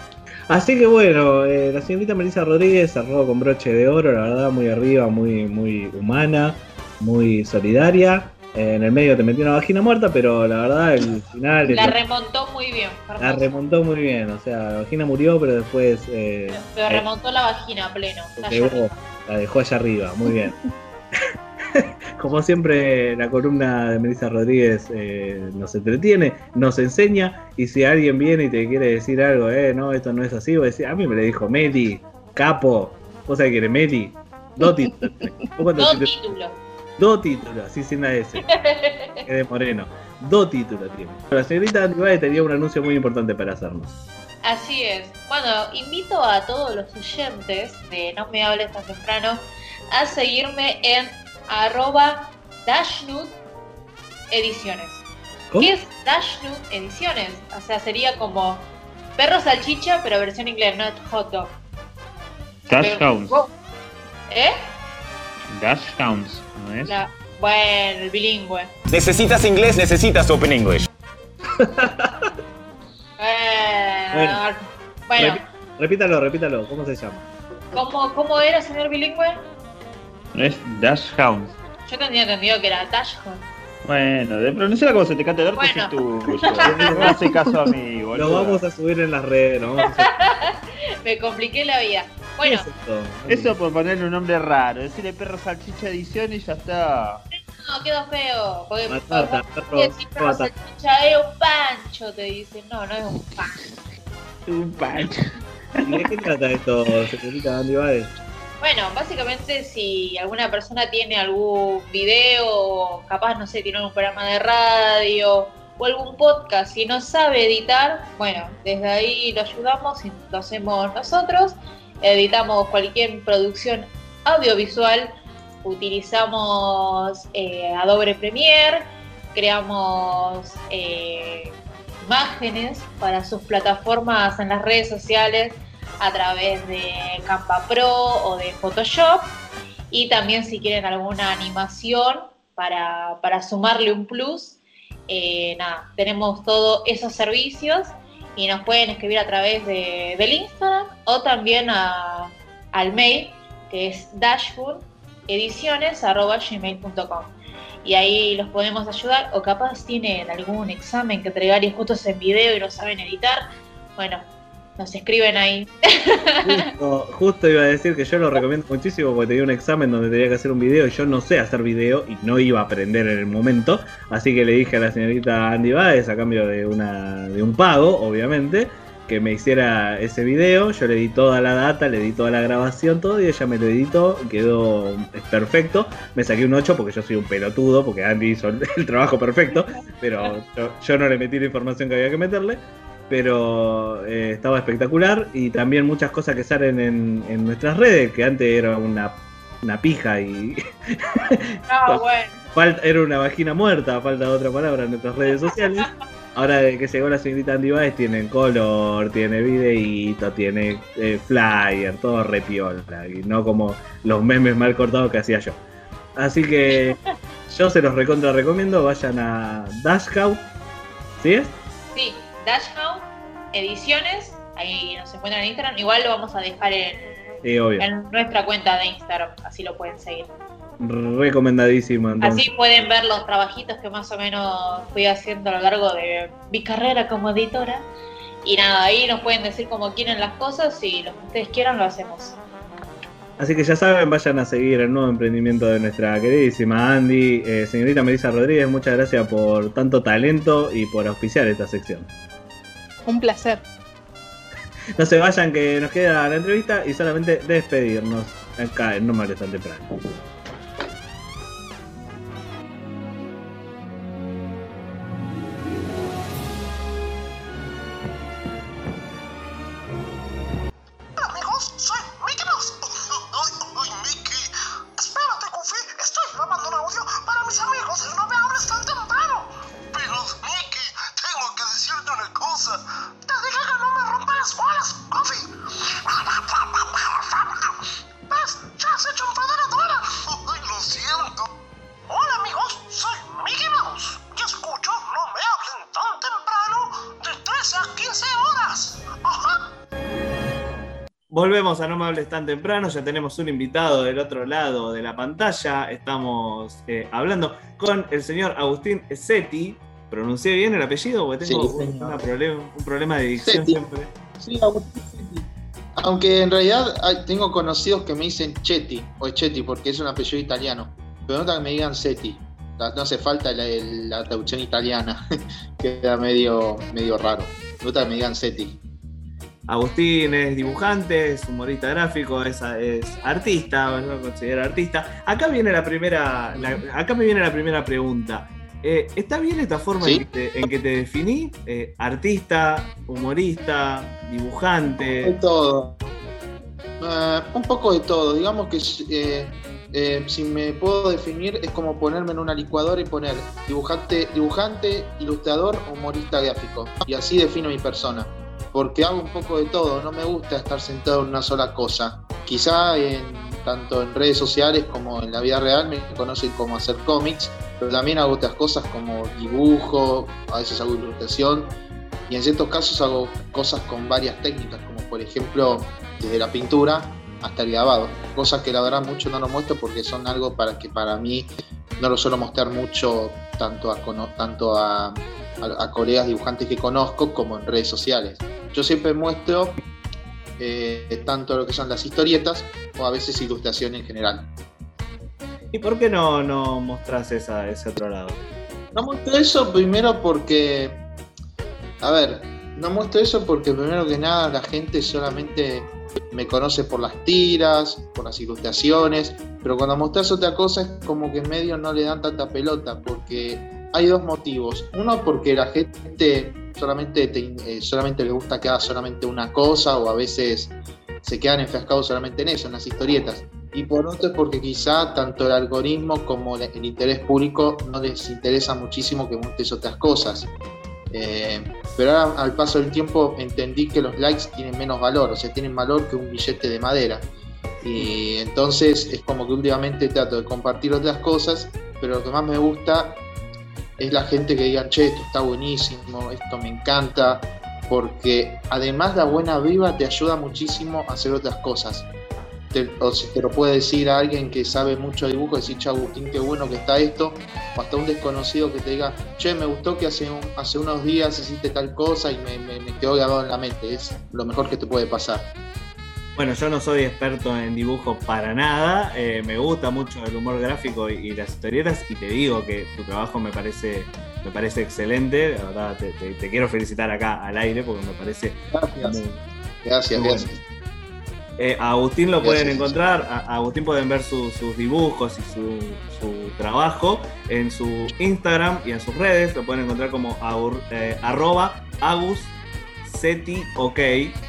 Así que bueno, eh, la señorita Melissa Rodríguez cerró con broche de oro, la verdad, muy arriba, muy, muy humana, muy solidaria. Eh, en el medio te metió una vagina muerta, pero la verdad, el final. La el- remontó muy bien. la hermoso. remontó muy bien. O sea, la vagina murió, pero después eh, Pero remontó la vagina a pleno. Allá pegó, la dejó allá arriba. Muy bien. Como siempre, la columna de Melissa Rodríguez eh, nos entretiene, nos enseña, y si alguien viene y te quiere decir algo, eh, no, esto no es así, vos decís, a mí me le dijo Meli, capo, ¿vos sabés quién es Meli? Dos títulos. ¿Vos cuántos Dos títulos? títulos. Dos títulos, así sin la S, es de Moreno. Dos títulos tiene. La señorita Antibae tenía un anuncio muy importante para hacernos. Así es. Bueno, invito a todos los oyentes de No Me Hables Tan Temprano a seguirme en arroba Dashnut Ediciones. ¿Cómo? ¿Qué es Dashnut Ediciones? O sea, sería como perro salchicha, pero versión inglés, no hot dog. Dash Hounds. ¿Eh? Dash Hounds, ¿no es? La- Bueno, el bilingüe. Necesitas inglés, necesitas Open English. Bueno, bueno, repítalo, repítalo, ¿cómo se llama? ¿cómo, ¿cómo era, señor bilingüe? Es Dash Hounds. Yo tenía entendido que era Dashhound. Bueno, de pronunciar como se te canta el orto Bueno. es tuyo. No me hace caso a mí, boludo. Lo vamos a subir en las redes, lo vamos a subir. Me compliqué la vida. Bueno, Eso por ponerle un nombre raro. Decirle perro salchicha edición y ya está. no, quedó feo. Porque porque perro, si perro salchicha es un pancho, te dicen. No, no es un pancho. Un pancho. ¿Y de qué trata esto, señorita Andy Baez? Bueno, básicamente si alguna persona tiene algún video, capaz, no sé, tiene un programa de radio o algún podcast y no sabe editar, bueno, desde ahí lo ayudamos y lo hacemos nosotros. Editamos cualquier producción audiovisual, utilizamos eh, Adobe Premiere, creamos eh, imágenes para sus plataformas en las redes sociales a través de Canva Pro o de Photoshop. Y también si quieren alguna animación para, para sumarle un plus, eh, nada, tenemos todos esos servicios y nos pueden escribir a través de, del Instagram o también al mail que es dashboardediciones.gmail.com y ahí los podemos ayudar. O capaz tienen algún examen que entregar y justo en video y no saben editar. Bueno, nos escriben ahí. Justo, iba a decir que yo lo recomiendo muchísimo porque tenía un examen donde tenía que hacer un video y yo no sé hacer video y no iba a aprender en el momento. Así que le dije a la señorita Andy Baez a cambio de, una, de un pago, obviamente, que me hiciera ese video. Yo le di toda la data, le di toda la grabación, todo y ella me lo editó. Quedó perfecto. Me saqué un 8 porque yo soy un pelotudo, porque Andy hizo el, trabajo perfecto, pero yo no le metí la información que había que meterle pero eh, estaba espectacular y también muchas cosas que salen en, en nuestras redes, que antes era una, una pija y No, bueno. falta, era una vagina muerta, falta otra palabra en nuestras redes sociales. Ahora de que llegó la señorita Andy Baez, tienen color, tiene videíto, tiene eh, flyer, todo repiola, y no como los memes mal cortados que hacía yo. Así que yo se los recontra recomiendo, vayan a Dashcout, ¿sí es? Sí, Dashhound Ediciones, ahí nos encuentran en Instagram. Igual lo vamos a dejar en, Sí, obvio. en nuestra cuenta de Instagram, así lo pueden seguir. Recomendadísimo. Entonces. Así pueden ver los trabajitos que más o menos fui haciendo a lo largo de mi carrera como editora. Y nada, ahí nos pueden decir cómo quieren las cosas y lo que ustedes quieran lo hacemos. Así que ya saben, vayan a seguir el nuevo emprendimiento de nuestra queridísima Andy. Eh, señorita Melissa Rodríguez, muchas gracias por tanto talento y por auspiciar esta sección. Un placer. No se vayan que nos queda la entrevista y solamente despedirnos acá en No Males tan temprano. A No Me Hables Tan Temprano, ya tenemos un invitado del otro lado de la pantalla. Estamos eh, hablando con el señor Agustín Setti. ¿Pronuncié bien el apellido? Porque tengo Sí, un, una problema, un problema de dicción siempre. Sí, Agustín Chetti. Aunque en realidad tengo conocidos que me dicen Chetti o Chetti porque es un apellido italiano. Pero no que me digan Setti. No hace falta la, la traducción italiana. Queda medio, medio raro. Gusta que me digan Setti. Agustín es dibujante, es humorista gráfico, es, es artista, lo considero artista. Acá viene la primera, la- acá me viene la primera pregunta. Eh, ¿Está bien esta forma Sí. en, que te, en que te definí? Eh, artista, humorista, De dibujante. todo. Eh, un poco de todo. Digamos que eh, eh, si me puedo definir es como ponerme en una licuadora y poner dibujante, dibujante, ilustrador, humorista gráfico. Y así defino mi persona. Porque hago un poco de todo. No me gusta estar sentado en una sola cosa. Quizá en, tanto en redes sociales como en la vida real me conocen como hacer cómics. Pero también hago otras cosas como dibujo, a veces hago ilustración y en ciertos casos hago cosas con varias técnicas, como por ejemplo desde la pintura hasta el grabado, cosas que la verdad mucho no lo muestro porque son algo para que para mí no lo suelo mostrar mucho tanto a, tanto a, a- a colegas dibujantes que conozco como en redes sociales. Yo siempre muestro eh, tanto lo que son las historietas o a veces ilustración en general. ¿Y por qué no, no mostrás esa, ese otro lado? No muestro eso primero porque, a ver, no muestro eso porque primero que nada la gente solamente me conoce por las tiras, por las ilustraciones, pero cuando mostras otra cosa es como que en medio no le dan tanta pelota porque hay dos motivos. Uno porque la gente solamente, te- eh, solamente le gusta que haga solamente una cosa o a veces se quedan enfrascados solamente en eso, en las historietas. Y por otro es porque quizá tanto el algoritmo como el interés público no les interesa muchísimo que muestres otras cosas. Eh, pero ahora al paso del tiempo entendí que los likes tienen menos valor, o sea, tienen valor que un billete de madera. Y entonces es como que últimamente trato de compartir otras cosas, pero lo que más me gusta es la gente que digan, che, esto está buenísimo, esto me encanta, porque además la buena viva te ayuda muchísimo a hacer otras cosas. te, o si te lo puede decir a alguien que sabe mucho dibujo, decir, che, Agustín, qué bueno que está esto, o hasta un desconocido que te diga, che, me gustó que hace, hace unos días hiciste tal cosa y me, me- me quedó grabado en la mente, es lo mejor que te puede pasar. Bueno, yo no soy experto en dibujo para nada, eh, me gusta mucho el humor gráfico y, y las historietas y te digo que tu trabajo me parece, me parece excelente, la verdad te, te- te quiero felicitar acá al aire porque me parece... Gracias. muy- Gracias, muy gracias. bueno. Eh, a Agustín lo pueden encontrar, a, a Agustín pueden ver su- sus dibujos y su, su trabajo en su Instagram y en sus redes, lo pueden encontrar como aur- eh, arroba agus seti ok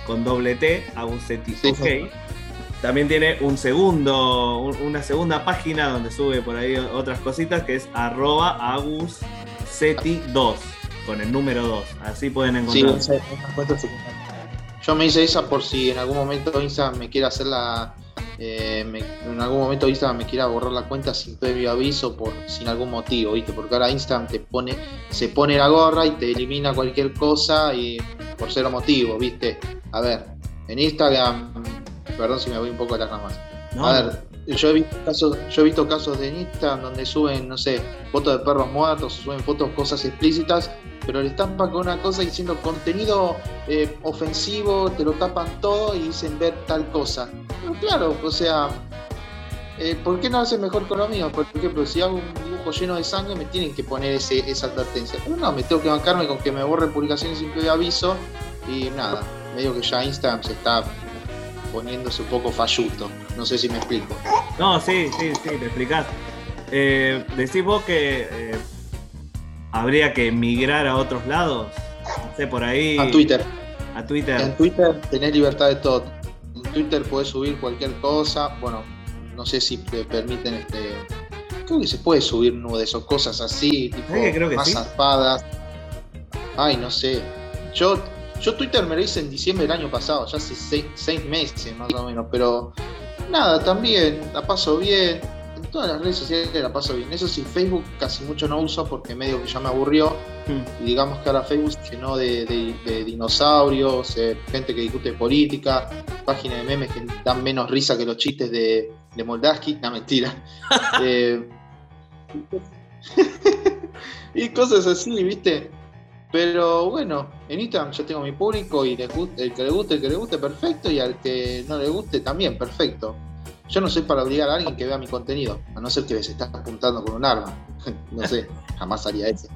con doble T, agus seti ok. También tiene un segundo, un- una segunda página donde sube por ahí otras cositas que es arroba agus seti 2 con el número 2. Así pueden Sí, encontrar. secundaria. Yo me hice esa por si en algún momento Instagram me quiere hacer la. Eh, me- en algún momento Instagram me quiera borrar la cuenta sin previo aviso por sin algún motivo, ¿viste? Porque ahora Instagram te pone, se pone la gorra y te elimina cualquier cosa y por cero motivo, ¿viste? A ver, en Instagram, perdón si me voy un poco a las ramas. No. A ver, yo he visto casos, yo he visto casos de Instagram donde suben, no sé, fotos de perros muertos, suben fotos, cosas explícitas, pero le tapan con una cosa diciendo contenido eh, ofensivo, te lo tapan todo y dicen ver tal cosa. Pero claro, o sea, eh, ¿por qué no hacen mejor con lo mío? Por ejemplo, si hago un dibujo lleno de sangre, me tienen que poner ese, esa advertencia. Pero no, me tengo que bancarme con que me borren publicaciones sin previo aviso y nada, medio que ya Instagram se está poniéndose un poco falluto. No sé si me explico. No, sí, sí, sí, te explicás. Eh, decís vos que eh, habría que migrar a otros lados. No sé, por ahí. A Twitter. A Twitter. En Twitter tenés libertad de todo. En Twitter podés subir cualquier cosa. Bueno, no sé si te permiten este. Creo que se puede subir nudes o cosas así, tipo ¿Sabés que creo que más sí? zarpadas. Ay, no sé. Yo, yo Twitter me lo hice en diciembre del año pasado, ya hace seis, seis meses más o menos, pero nada, también la paso bien. En todas las redes sociales la paso bien. Eso sí, Facebook casi mucho no uso porque medio que ya me aburrió. Y digamos que ahora Facebook se llenó de, de- de dinosaurios, eh, gente que discute política, páginas de memes que dan menos risa que los chistes de, de Moldaski. No, mentira. Eh, y cosas así, ¿viste? Pero bueno, en Instagram yo tengo mi público y el que le guste, el que le guste, perfecto, y al que no le guste también, perfecto. Yo no soy para obligar a alguien que vea mi contenido, a no ser que les está apuntando con un arma. no sé, jamás haría eso.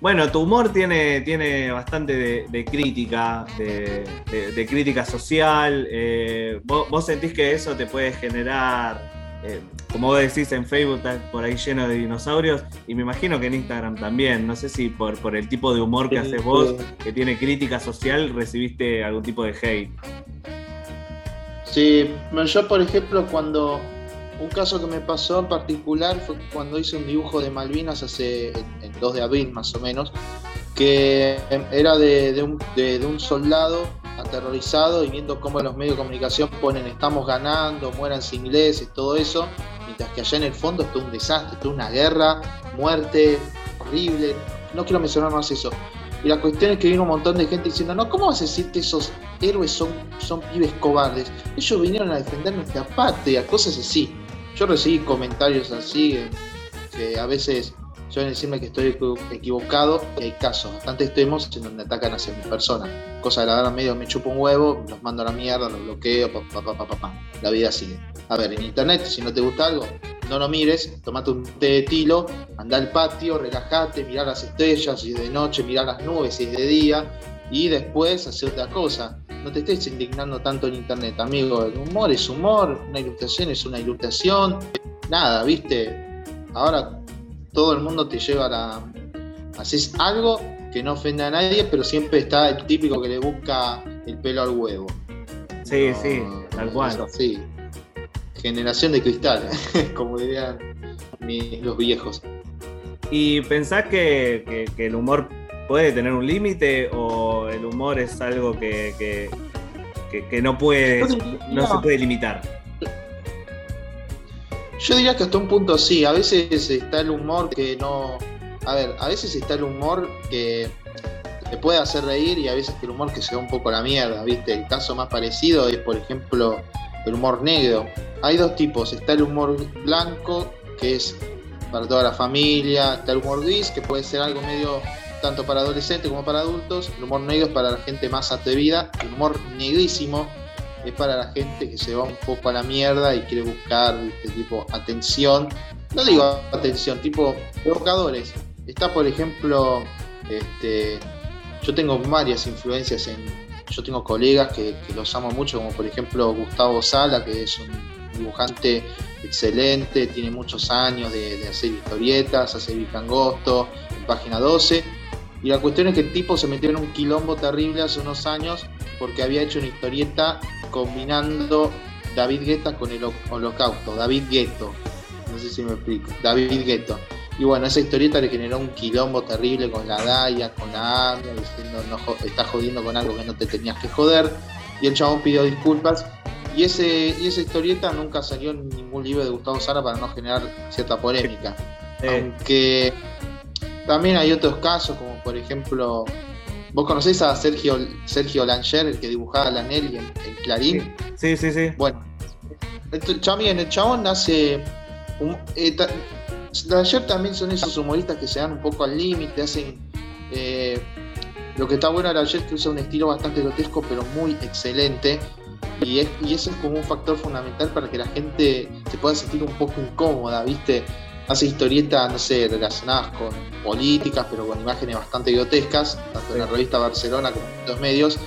Bueno, tu humor tiene, tiene bastante de, crítica, de crítica social. eh, ¿vos, vos sentís que eso te puede generar, eh, como vos decís, en Facebook está por ahí lleno de dinosaurios, y me imagino que en Instagram también. No sé si por, por el tipo de humor que haces vos, que tiene crítica social, recibiste algún tipo de hate. Sí, yo por ejemplo cuando un caso que me pasó en particular fue cuando hice un dibujo de Malvinas hace el 2 de abril más o menos, que era de, de un, de- de un soldado aterrorizado y viendo cómo los medios de comunicación ponen estamos ganando, muéranse ingleses, todo eso, mientras que allá en el fondo es todo un desastre, toda una guerra, muerte, horrible, no quiero mencionar más eso. Y la cuestión es que vino un montón de gente diciendo, no, ¿cómo vas a decir que esos héroes son, son pibes cobardes? Ellos vinieron a defender nuestra patria, cosas así. Yo recibí comentarios así, eh, que a veces suelen decirme que estoy equi- equivocado, y hay casos bastante extremos en donde atacan hacia mi persona. Cosa de la verdad medio me chupo un huevo, los mando a la mierda, los bloqueo, pa, pa, pa, pa. La vida sigue. A ver, en internet, si no te gusta algo, no lo mires, tomate un té de tilo, anda al patio, relájate, mirá las estrellas, si es de noche, mirá las nubes, si es de día, y después hacer otra cosa. No te estés indignando tanto en internet, amigo. El humor es humor, una ilustración es una ilustración. Nada, viste. Ahora todo el mundo te lleva a la. Haces algo que no ofende a nadie, pero siempre está el típico que le busca el pelo al huevo. Sí, sí, tal cual. Sí. Generación de cristal, como dirían los viejos. ¿Y pensás que, que- que el humor puede tener un límite o el humor es algo que, que- no, puede, no se puede limitar? Yo diría que hasta un punto sí, a veces está el humor que no... A ver, a veces está el humor que te puede hacer reír y a veces el humor que se va un poco la mierda, ¿viste? El caso más parecido es, por ejemplo, el humor negro. hay dos tipos. Está el humor blanco, que es para toda la familia. Está el humor gris, que puede ser algo medio tanto para adolescentes como para adultos. El humor negro es para la gente más atrevida. El humor negrísimo es para la gente que se va un poco a la mierda y quiere buscar este tipo atención. No digo atención, tipo provocadores. Está, por ejemplo, este, yo tengo varias influencias en. Yo tengo colegas que, los amo mucho, como por ejemplo Gustavo Sala, que es un dibujante excelente, tiene muchos años de, de hacer historietas, hace Vicangosto, en página 12. Y la cuestión es que el tipo se metió en un quilombo terrible hace unos años porque había hecho una historieta combinando David Guetta con el holocausto, David Gueto. No sé si me explico. David Gueto. Y bueno, esa historieta le generó un quilombo terrible con la Daya, con la AMIA, diciendo no, estás jodiendo con algo que no te tenías que joder. Y el chabón pidió disculpas. Y, ese, y esa historieta nunca salió en ningún libro de Gustavo Sara para no generar cierta polémica. Aunque también hay otros casos, como por ejemplo, ¿vos conocés a Sergio, Sergio Langer, el que dibujaba la Nelly en, en Clarín? Sí, sí, sí. Bueno, el chabón, el chabón hace. un- eh, ta- Langer también son esos humoristas que se dan un poco al límite, hacen. eh, lo que está bueno de Langer es que usa un estilo bastante grotesco, pero muy excelente. Y, es, y eso es como un factor fundamental para que la gente se pueda sentir un poco incómoda, ¿viste? Hace historietas, no sé, relacionadas con políticas, pero con imágenes bastante grotescas, tanto en la revista Barcelona como en otros medios.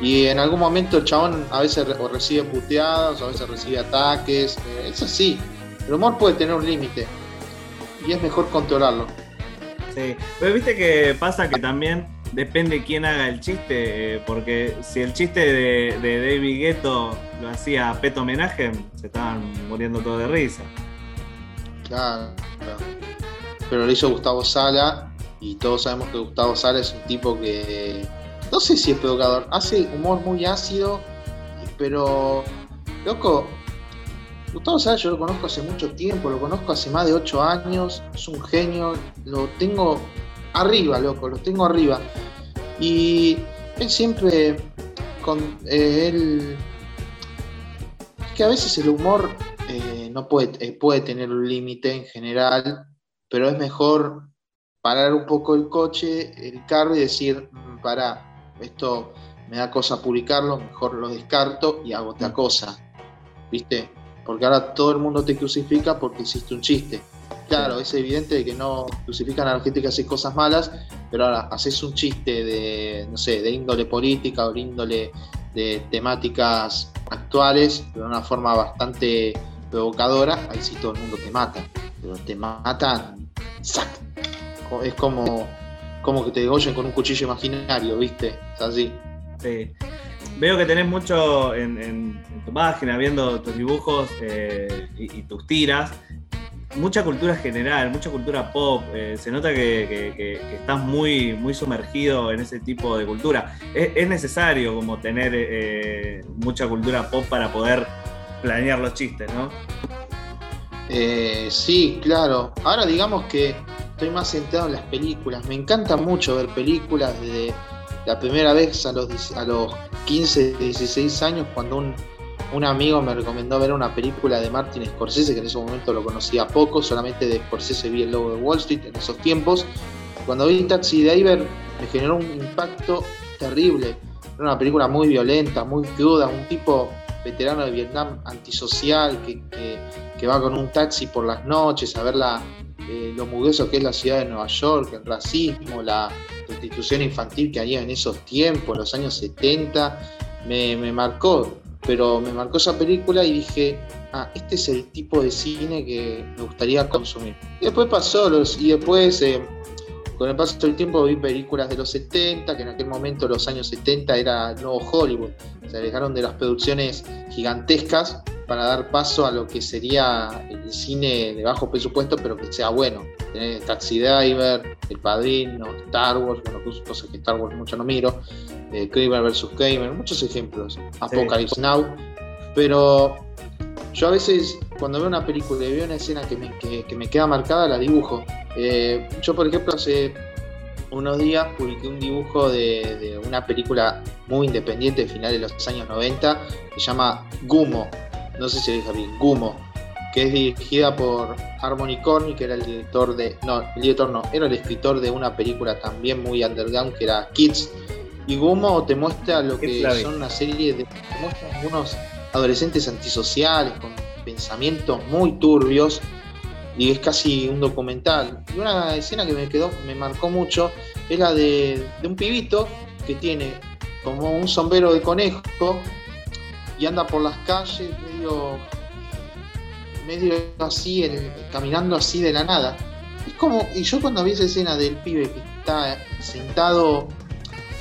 Y en algún momento el chabón a veces o recibe puteadas, o a veces recibe ataques. eh, es así. El humor puede tener un límite. Y es mejor controlarlo. Sí, pero viste que pasa que también depende quién haga el chiste, eh, porque si el chiste de, de David Gueto lo hacía Peto Homenaje, se estaban muriendo todos de risa. Claro. Pero lo hizo Gustavo Sala. Y todos sabemos que Gustavo Sala es un tipo que. No sé si es provocador. Hace humor muy ácido. Pero. Loco. Gustavo Sala yo lo conozco hace mucho tiempo. Lo conozco hace más de 8 años. Es un genio. Lo tengo arriba, loco. Lo tengo arriba. Y él siempre. Con, eh, él es que a veces el humor no puede, eh, puede tener un límite en general, pero es mejor parar un poco el coche, el carro y decir, "Mm, pará, esto me da cosa publicarlo, mejor lo descarto y hago otra cosa. ¿Viste? Porque ahora todo el mundo te crucifica porque hiciste un chiste. Claro, es evidente que no crucifican a la gente que hace cosas malas, pero ahora haces un chiste de, no sé, de índole política o de índole de temáticas actuales, pero de una forma bastante provocadora, ahí sí todo el mundo te mata. Pero te matan. Co- es como, como que te degollen con un cuchillo imaginario, ¿viste? Es así. Sí. Veo que tenés mucho en, en- en tu página, viendo tus dibujos eh, y, tus tiras, mucha cultura general, mucha cultura pop. eh, se nota que, estás muy, muy sumergido en ese tipo de cultura. Es, es necesario como tener eh, mucha cultura pop para poder planear los chistes, ¿no? Eh, sí, claro. Ahora digamos que estoy más centrado en las películas. Me encanta mucho ver películas desde la primera vez a los, 10 a los 15, 16 años cuando un, un amigo me recomendó ver una película de Martin Scorsese, que en ese momento lo conocía poco, solamente de Scorsese vi el logo de Wall Street en esos tiempos. Cuando vi Taxi Driver me generó un impacto terrible. Era una película muy violenta, muy cruda, un tipo veterano de Vietnam antisocial que, que- va con un taxi por las noches a ver la, eh, lo mugroso que es la ciudad de Nueva York, el racismo, la prostitución infantil que había en esos tiempos, los años 70, me, me marcó, pero me marcó esa película y dije, ah, este es el tipo de cine que me gustaría consumir. Después pasó, los, y después, eh, con el paso del tiempo, vi películas de los 70, que en aquel momento, los años 70, era el nuevo Hollywood. Se alejaron de las producciones gigantescas para dar paso a lo que sería el cine de bajo presupuesto, pero que sea bueno. Tenés Taxi Driver, El Padrino, Star Wars, bueno, cosas que Star Wars mucho no miro, eh, Kramer vs. Kramer, muchos ejemplos, Apocalypse Now, pero yo a veces cuando veo una película y veo una escena que me, que, que me queda marcada, la dibujo. Eh, yo, por ejemplo, hace unos días publiqué un dibujo de, de una película muy independiente de finales de los años 90 que se llama Gumo. no sé si lo dije bien, Gumo, que es dirigida por Harmony Corny, que era el director de. No, el director no, era el escritor de una película también muy underground que era Kids. Y Gumo te muestra lo que son una serie de. Te muestra algunos adolescentes antisociales con pensamientos muy turbios y es casi un documental. Y una escena que me quedó, me marcó mucho, es la de, un pibito que tiene como un sombrero de conejo y anda por las calles medio, medio así, caminando así de la nada. Es como, y yo cuando vi esa escena del pibe que está sentado,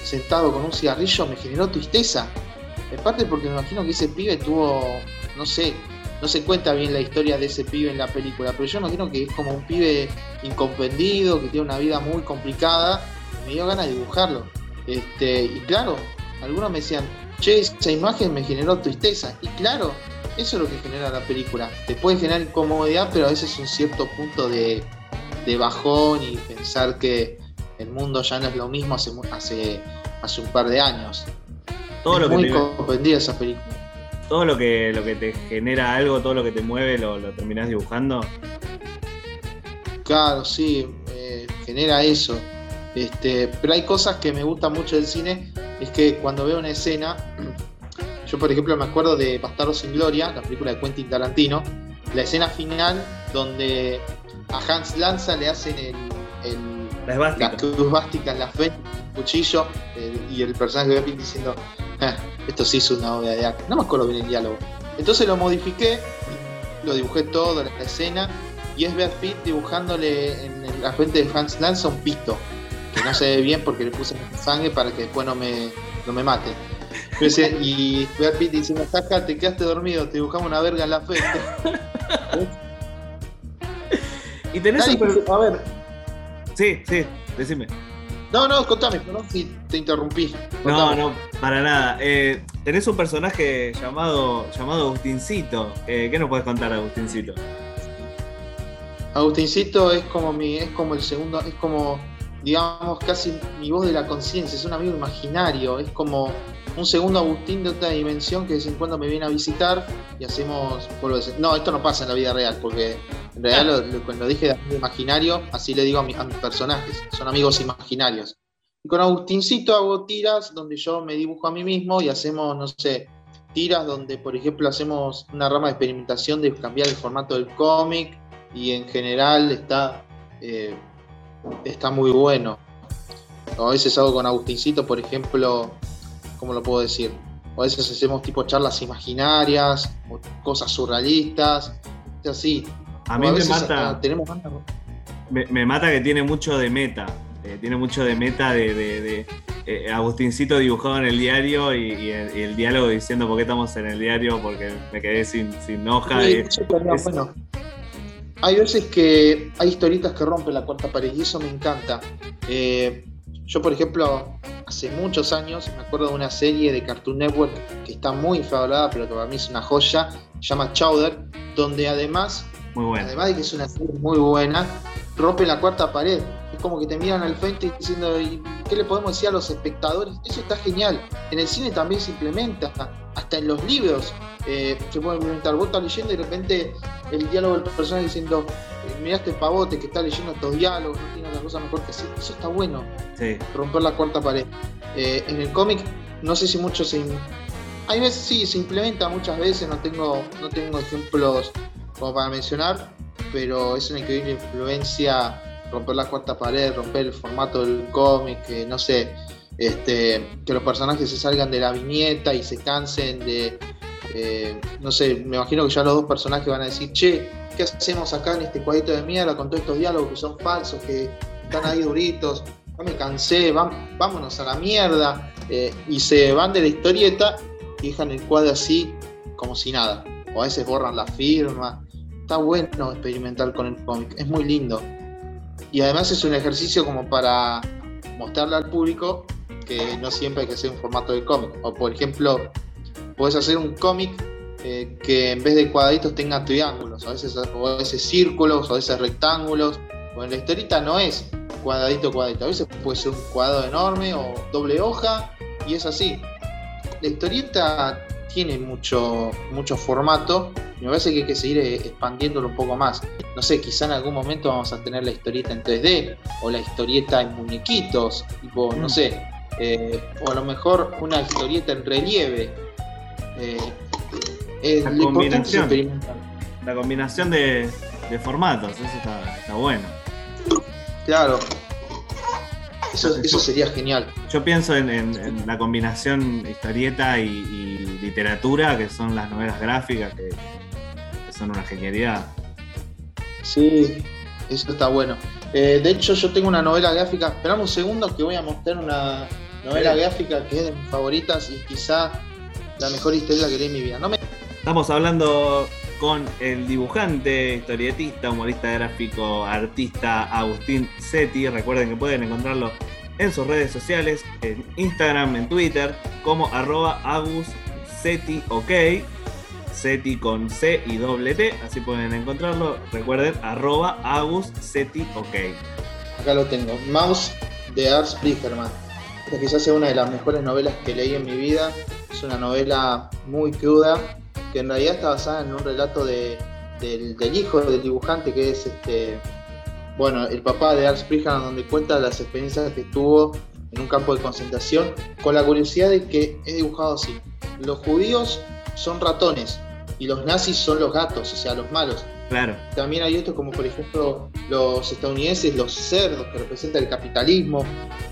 sentado con un cigarrillo, me generó tristeza. En parte porque me imagino que ese pibe tuvo, no sé, no se cuenta bien la historia de ese pibe en la película, pero yo imagino que es como un pibe incomprendido, que tiene una vida muy complicada, y me dio ganas de dibujarlo. Este, y claro, algunos me decían, che, esa imagen me generó tristeza. Y claro, eso es lo que genera la película. Te puede generar incomodidad, pero a veces un cierto punto de, de bajón y pensar que el mundo ya no es lo mismo hace, hace, hace un par de años. Todo es lo que muy te- comprendida esa película. Todo lo que, lo que te genera algo, todo lo que te mueve, lo, lo terminás dibujando. Claro, sí, eh, genera eso. Este, pero hay cosas que me gustan mucho del cine, es que cuando veo una escena, yo por ejemplo me acuerdo de Bastardo sin Gloria, la película de Quentin Tarantino, la escena final donde a Hans Lanza le hacen el, el- La esvástica. la cruz bástica en la frente, un cuchillo, eh, y el personaje de Pitt diciendo, "Ah, esto sí es una obra de arte. No me acuerdo bien el diálogo. Entonces lo modifiqué, lo dibujé todo, la escena, y es Brad Pitt dibujándole en la frente de Hans Lanza un pito, que no se ve bien porque le puse sangre para que después no me, no me mate. Y Brad Pitt diciendo, jaja, te quedaste dormido, te dibujamos una verga en la frente. Y tenés Dale, un a ver. Sí, sí, decime. No, no, contame, perdón si te interrumpí. No, Contame. no, para nada. Eh, tenés un personaje llamado, llamado Agustincito. Eh, ¿Qué nos puedes contar, Agustincito? Agustincito es como mi, es como el segundo, es como, digamos, casi mi voz de la conciencia, es un amigo imaginario, es como un segundo Agustín de otra dimensión que de vez en cuando me viene a visitar y hacemos, vuelvo a decir, no, esto no pasa en la vida real, porque en realidad lo- lo- cuando dije de amigo imaginario, así le digo a, mi- a mis personajes, son amigos imaginarios. Y con Agustincito hago tiras donde yo me dibujo a mí mismo y hacemos, no sé, tiras donde, por ejemplo, hacemos una rama de experimentación de cambiar el formato del cómic y en general está, eh, está muy bueno. O a veces hago con Agustincito, por ejemplo, ¿cómo lo puedo decir? O a veces hacemos tipo charlas imaginarias, o cosas surrealistas, así. A mí me mata- hasta tenemos Me, me mata que tiene mucho de meta. eh, tiene mucho de meta de, de- de, eh, Agustincito dibujado en el diario y, y el, y el diálogo diciendo por qué estamos en el diario porque me quedé sin, sin hoja. Sí, y- también, es- bueno, hay veces que hay historietas que rompen la cuarta pared y eso me encanta. Eh, yo, por ejemplo, hace muchos años me acuerdo de una serie de Cartoon Network que está muy infravalorada, pero que para mí es una joya, se llama Chowder, donde además, Muy bueno. además de que es una serie muy buena, rompe la cuarta pared. Es como que te miran al frente diciendo, "¿Y ¿qué le podemos decir a los espectadores? Eso está genial. En el cine también se implementa, hasta en los libros eh, se puede implementar. Vos estás leyendo y de repente el diálogo del personaje diciendo, eh, mirá este pavote que está leyendo estos diálogos, no tiene otra cosa mejor que hacer. Eso está bueno, Sí. romper la cuarta pared. Eh, en el cómic, no sé si mucho se... Hay veces sí, se implementa muchas veces, no tengo, no tengo ejemplos como para mencionar, pero es una increíble influencia romper la cuarta pared, romper el formato del cómic, que no sé, este, que los personajes se salgan de la viñeta y se cansen de, eh, no sé, me imagino que ya los dos personajes van a decir, che, ¿qué hacemos acá en este cuadrito de mierda con todos estos diálogos que son falsos, que están ahí duritos? Ya me cansé, vámonos a la mierda. eh, y se van de la historieta y dejan el cuadro así como si nada. O a veces borran la firma. Está bueno experimentar con el cómic, es muy lindo. Y además es un ejercicio como para mostrarle al público que no siempre hay que hacer un formato de cómic. O por ejemplo, puedes hacer un cómic eh, que en vez de cuadraditos tenga triángulos, a veces, o a veces círculos, o a veces rectángulos. Bueno, la historieta no es cuadradito, cuadradito. A veces puede ser un cuadrado enorme o doble hoja, y es así. La historieta tiene mucho, mucho formato me parece que hay que seguir eh, expandiéndolo un poco más. No sé, quizá en algún momento vamos a tener la historieta en 3D o la historieta en muñequitos, tipo, no Mm. sé, eh, o a lo mejor una historieta en relieve. Eh, eh, La combinación. La combinación de, de formatos, eso está, está bueno. Claro. Eso, eso sería genial. Yo pienso en, en- en la combinación historieta y, y literatura, que son las novelas gráficas, que, que son una genialidad. Sí, eso está bueno. Eh, de hecho, yo tengo una novela gráfica. Esperamos un segundo que voy a mostrar una novela Sí. gráfica que es de mis favoritas y quizá la mejor historia que leí en mi vida. No me Estamos hablando con el dibujante, historietista, humorista gráfico, artista Agustín Seti. Recuerden que pueden encontrarlo en sus redes sociales, en Instagram, en Twitter, como arroba Agus Seti OK. Seti con C y doble T, así pueden encontrarlo. Recuerden, arroba Agus Seti OK. Acá lo tengo. Mouse de Ars Sprigerman. Esta quizás sea una de las mejores novelas que leí en mi vida. Es una novela muy cruda, que en realidad está basada en un relato de- del, hijo del dibujante, que es este, bueno, el papá de Ars Sprigerman, donde cuenta las experiencias que tuvo en un campo de concentración, con la curiosidad de que es dibujado así. Los judíos son ratones y los nazis son los gatos, o sea, los malos. Claro. También hay otros como por ejemplo los estadounidenses, los cerdos que representan el capitalismo.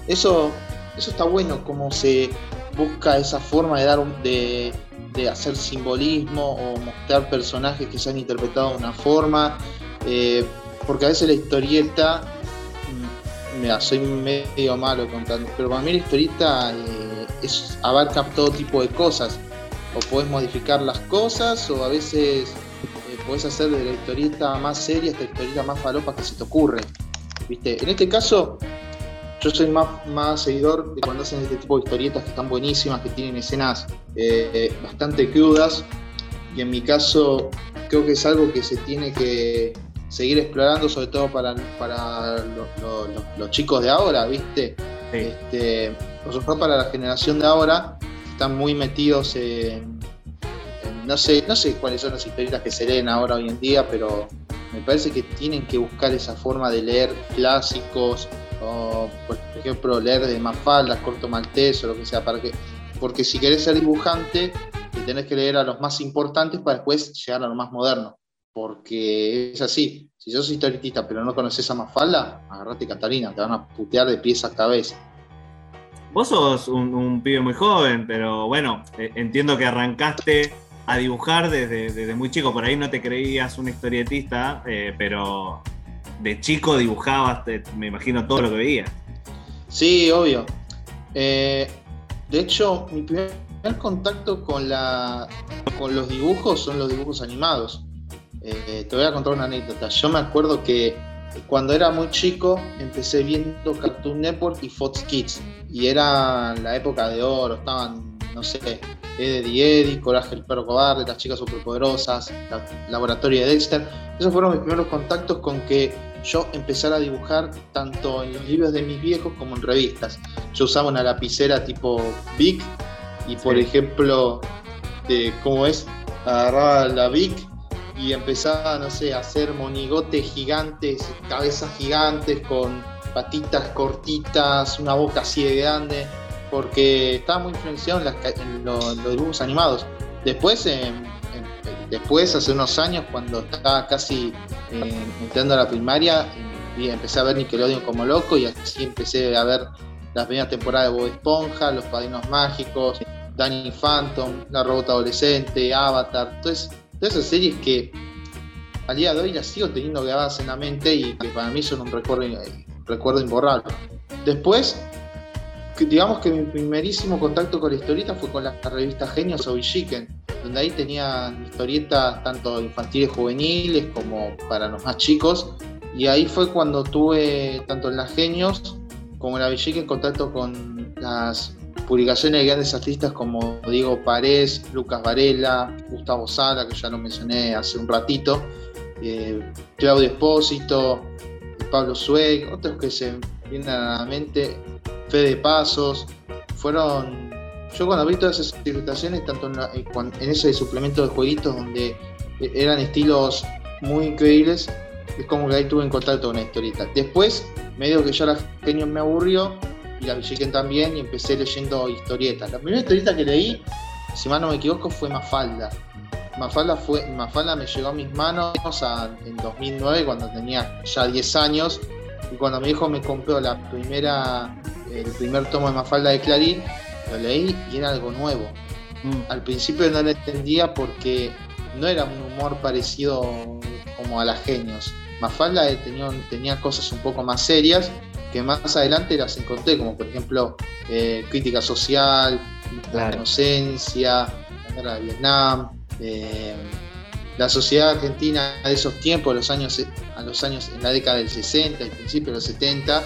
Eso, eso está bueno, como se busca esa forma de dar un- de, de hacer simbolismo o mostrar personajes que se han interpretado de una forma. eh, porque a veces la historieta, mira, soy medio malo contando, pero para mí la historieta eh, abarca todo tipo de cosas. O podés modificar las cosas, o a veces eh, podés hacer de la historieta más seria hasta la historieta más falopa que se te ocurre. ¿Viste? En este caso, yo soy más, más seguidor de cuando hacen este tipo de historietas que están buenísimas, que tienen escenas eh, bastante crudas. Y en mi caso, creo que es algo que se tiene que seguir explorando, sobre todo para, para lo- lo- lo- los chicos de ahora, ¿viste? Este, por supuesto, para la generación de ahora, están muy metidos en, en- no sé, no sé cuáles son las historietas que se leen ahora hoy en día, pero me parece que tienen que buscar esa forma de leer clásicos, o por ejemplo leer de Mafalda, Corto Maltés o lo que sea, para que, porque si querés ser dibujante, te tenés que leer a los más importantes para después llegar a lo más moderno. Porque es así, si sos historietista pero no conoces a Mafalda, agarrate Catalina, te van a putear de pies a cabeza. Vos sos un, un pibe muy joven, pero bueno, eh, entiendo que arrancaste a dibujar desde, desde muy chico. Por ahí no te creías un historietista, eh, pero de chico dibujabas, te- me imagino, todo lo que veías. Sí, obvio. Eh, de hecho, mi primer contacto con, la, con los dibujos son los dibujos animados. Eh, te voy a contar una anécdota. Yo me acuerdo que cuando era muy chico empecé viendo Cartoon Network y Fox Kids. Y era la época de oro, estaban, no sé, Eddie Eddie, Coraje el perro cobarde, Las chicas superpoderosas, la- Laboratorio de Dexter. Esos fueron mis primeros contactos con que yo empezara a dibujar tanto en los libros de mis viejos como en revistas. Yo usaba una lapicera tipo Bic y por ejemplo, ¿cómo es? Agarraba la Bic y empezaba, no sé, a hacer monigotes gigantes, cabezas gigantes con patitas cortitas, una boca así de grande, porque estaba muy influenciado en, las en lo- en los dibujos animados. Después, después, hace unos años, cuando estaba casi eh, entrando a la primaria, y empecé a ver Nickelodeon como loco y así empecé a ver las primeras temporadas de Bob Esponja, Los Padrinos Mágicos, Danny Phantom, La Robot Adolescente, Avatar, todas, esas series que al día de hoy las sigo teniendo grabadas en la mente y que para mí son un recuerdo, recuerdo imborrable. Después, digamos que mi primerísimo contacto con la historieta fue con la revista Genios o Chicken, donde ahí tenían historietas tanto infantiles juveniles como para los más chicos. Y ahí fue cuando tuve, tanto en las Genios como en la Chicken, contacto con las publicaciones de grandes artistas como Diego Parés, Lucas Varela, Gustavo Sala, que ya lo mencioné hace un ratito, eh, Claudio Espósito, Pablo Sueg, otros que se vienen a la mente, Fede Pasos, fueron yo cuando vi todas esas ilustraciones, tanto en, la- cuan- en ese suplemento de jueguitos donde eh, eran estilos muy increíbles, es como que ahí tuve en contacto con la historieta. Después, medio que ya la genio me aburrió y la Villiquen también y empecé leyendo historietas. La primera historieta que leí, si mal no me equivoco, fue Mafalda. Mafalda, fue, Mafalda me llegó a mis manos a- en 2009 cuando tenía ya 10 años y cuando mi hijo me compró la primera, el primer tomo de Mafalda de Clarín, lo leí y era algo nuevo. Al principio no lo entendía porque no era un humor parecido como a las genios. Mafalda tenía, tenía cosas un poco más serias que más adelante las encontré, como por ejemplo eh, crítica social, la inocencia, la guerra de Vietnam, eh, la sociedad argentina de esos tiempos, los años, a los años en la década del 60 y principios de los 70,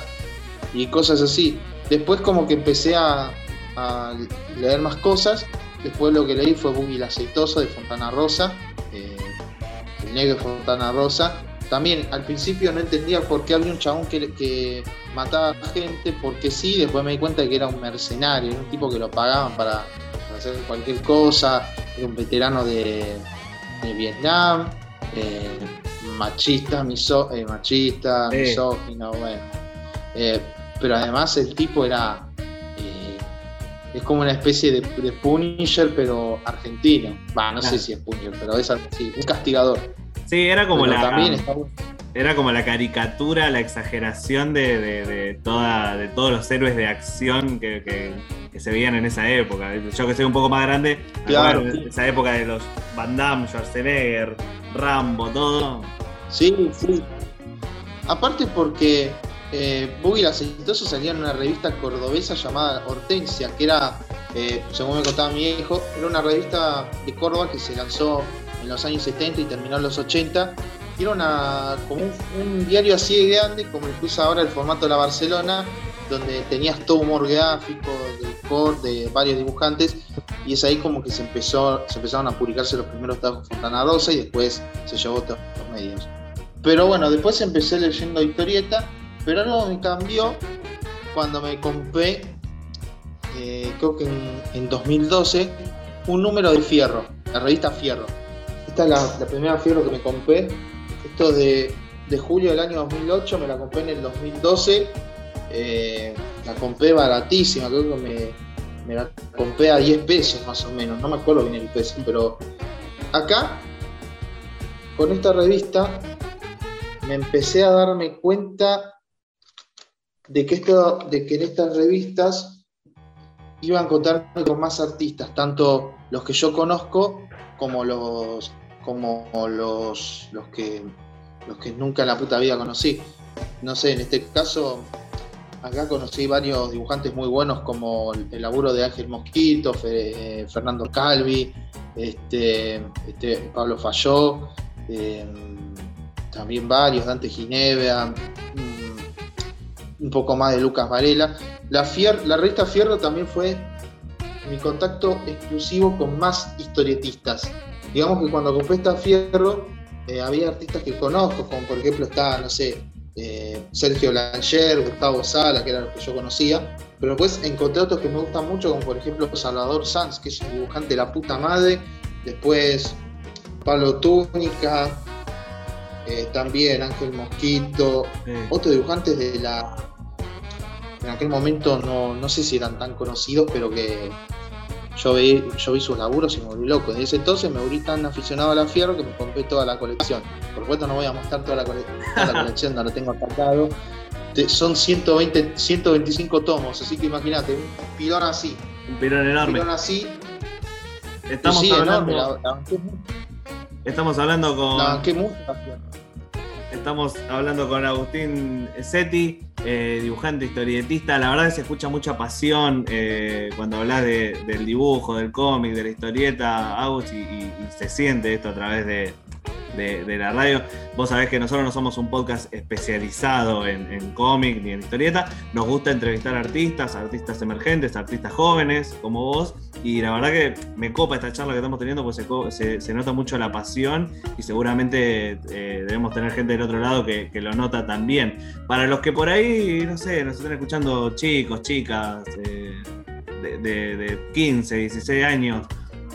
y cosas así. Después como que empecé a, a leer más cosas, después lo que leí fue Boogie el Aceitoso de Fontana Rosa, eh, el negro de Fontana Rosa. También al principio no entendía por qué había un chabón que, que mataba gente, porque sí, después me di cuenta de que era un mercenario, era un tipo que lo pagaban para, para hacer cualquier cosa, era un veterano de, de Vietnam, eh, machista, miso, eh, machista, Eh. misógino, bueno. Eh, pero además el tipo era eh, es como una especie de, de Punisher, pero argentino. Va, no sé si es Punisher, pero es así, un castigador. Sí, era como Pero la. también está bueno. Era como la caricatura, la exageración de, de- de toda, de todos los héroes de acción que, que- que se veían en esa época. Yo que soy un poco más grande, Claro, esa época de los Van Damme, Schwarzenegger, Rambo, todo. Sí, sí. Aparte porque eh, Boogie el Aceitoso salía en una revista cordobesa llamada Hortensia, que era, eh, según me contaba mi hijo, era una revista de Córdoba que se lanzó en los años 70 y terminó en los 80. Y era como un, diario así de grande, como incluso ahora el formato de la Barcelona, donde tenías todo humor gráfico, de core, de varios dibujantes, y es ahí como que se empezó, se empezaron a publicarse los primeros trabajos Fontana Rosa y después se llevó otros medios. Pero bueno, después empecé leyendo historieta, pero algo me cambió cuando me compré, eh, creo que en 2012, un número de Fierro, la revista Fierro. Esta es la, primera Fierro que me compré. Esto de, de julio del año 2008, me la compré en el 2012. eh, la compré baratísima, creo que me, me la compré a 10 pesos más o menos, no me acuerdo bien el peso, pero acá, con esta revista, me empecé a darme cuenta de que, esto, de que en estas revistas iba a encontrarme con más artistas, tanto los que yo conozco como los, como los, los, que, los que nunca en la puta vida conocí. No sé, en este caso, acá conocí varios dibujantes muy buenos como el, laburo de Ángel Mosquito, eh, Fernando Calvi, este, este, Pablo Falló, eh, también varios, Dante Ginebra, mm, un poco más de Lucas Varela. La, Fier- la revista Fierro también fue mi contacto exclusivo con más historietistas. Digamos que cuando compré esta Fierro, eh, había artistas que conozco, como por ejemplo está, no sé, eh, Sergio Langer, Gustavo Sala, que eran los que yo conocía, pero después encontré otros que me gustan mucho, como por ejemplo Salvador Sanz, que es un dibujante de la puta madre, después Pablo Túnica, eh, también Ángel Mosquito, otros dibujantes de la. En aquel momento no, no sé si eran tan conocidos, pero que yo vi, yo vi sus laburos y me volví loco. Desde ese entonces me volví tan aficionado a la fierro que me compré toda la colección. Por supuesto no voy a mostrar toda la, cole- toda la colección, no lo tengo atacado. Son 120, 125 tomos, así que imagínate, un pilón así. Un pirón Un enorme. pilón así. Estamos sí, hablando, enorme, la- la estamos hablando con. La la. Estamos hablando con Agustín Setti, eh, dibujante, historietista. La verdad que se escucha mucha pasión eh, cuando hablas de- del dibujo, del cómic, de la historieta, y, se siente esto a través de, la radio. Vos sabés que nosotros no somos un podcast especializado en, cómic ni en historieta. Nos gusta entrevistar artistas, artistas emergentes, artistas jóvenes como vos. Y la verdad que me copa esta charla que estamos teniendo, pues se, nota mucho la pasión y seguramente eh, debemos tener gente del otro lado que lo nota también. Para los que por ahí, no sé, nos están escuchando chicos, chicas, eh, de, de- de 15, 16 años,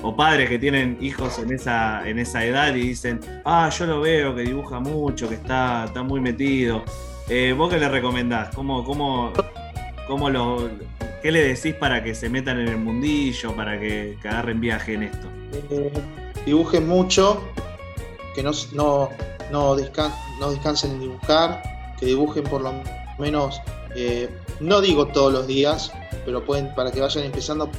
o padres que tienen hijos en esa, en esa edad y dicen, ah, yo lo veo que dibuja mucho, que está, está muy metido. Eh, ¿Vos qué le recomendás? ¿Cómo, cómo, cómo lo, ¿Qué le decís para que se metan en el mundillo, para que, que agarren viaje en esto? Eh, dibujen mucho, que no, no, no, no descansen en dibujar, que dibujen por lo menos, eh, no digo todos los días, pero pueden, para que vayan empezando,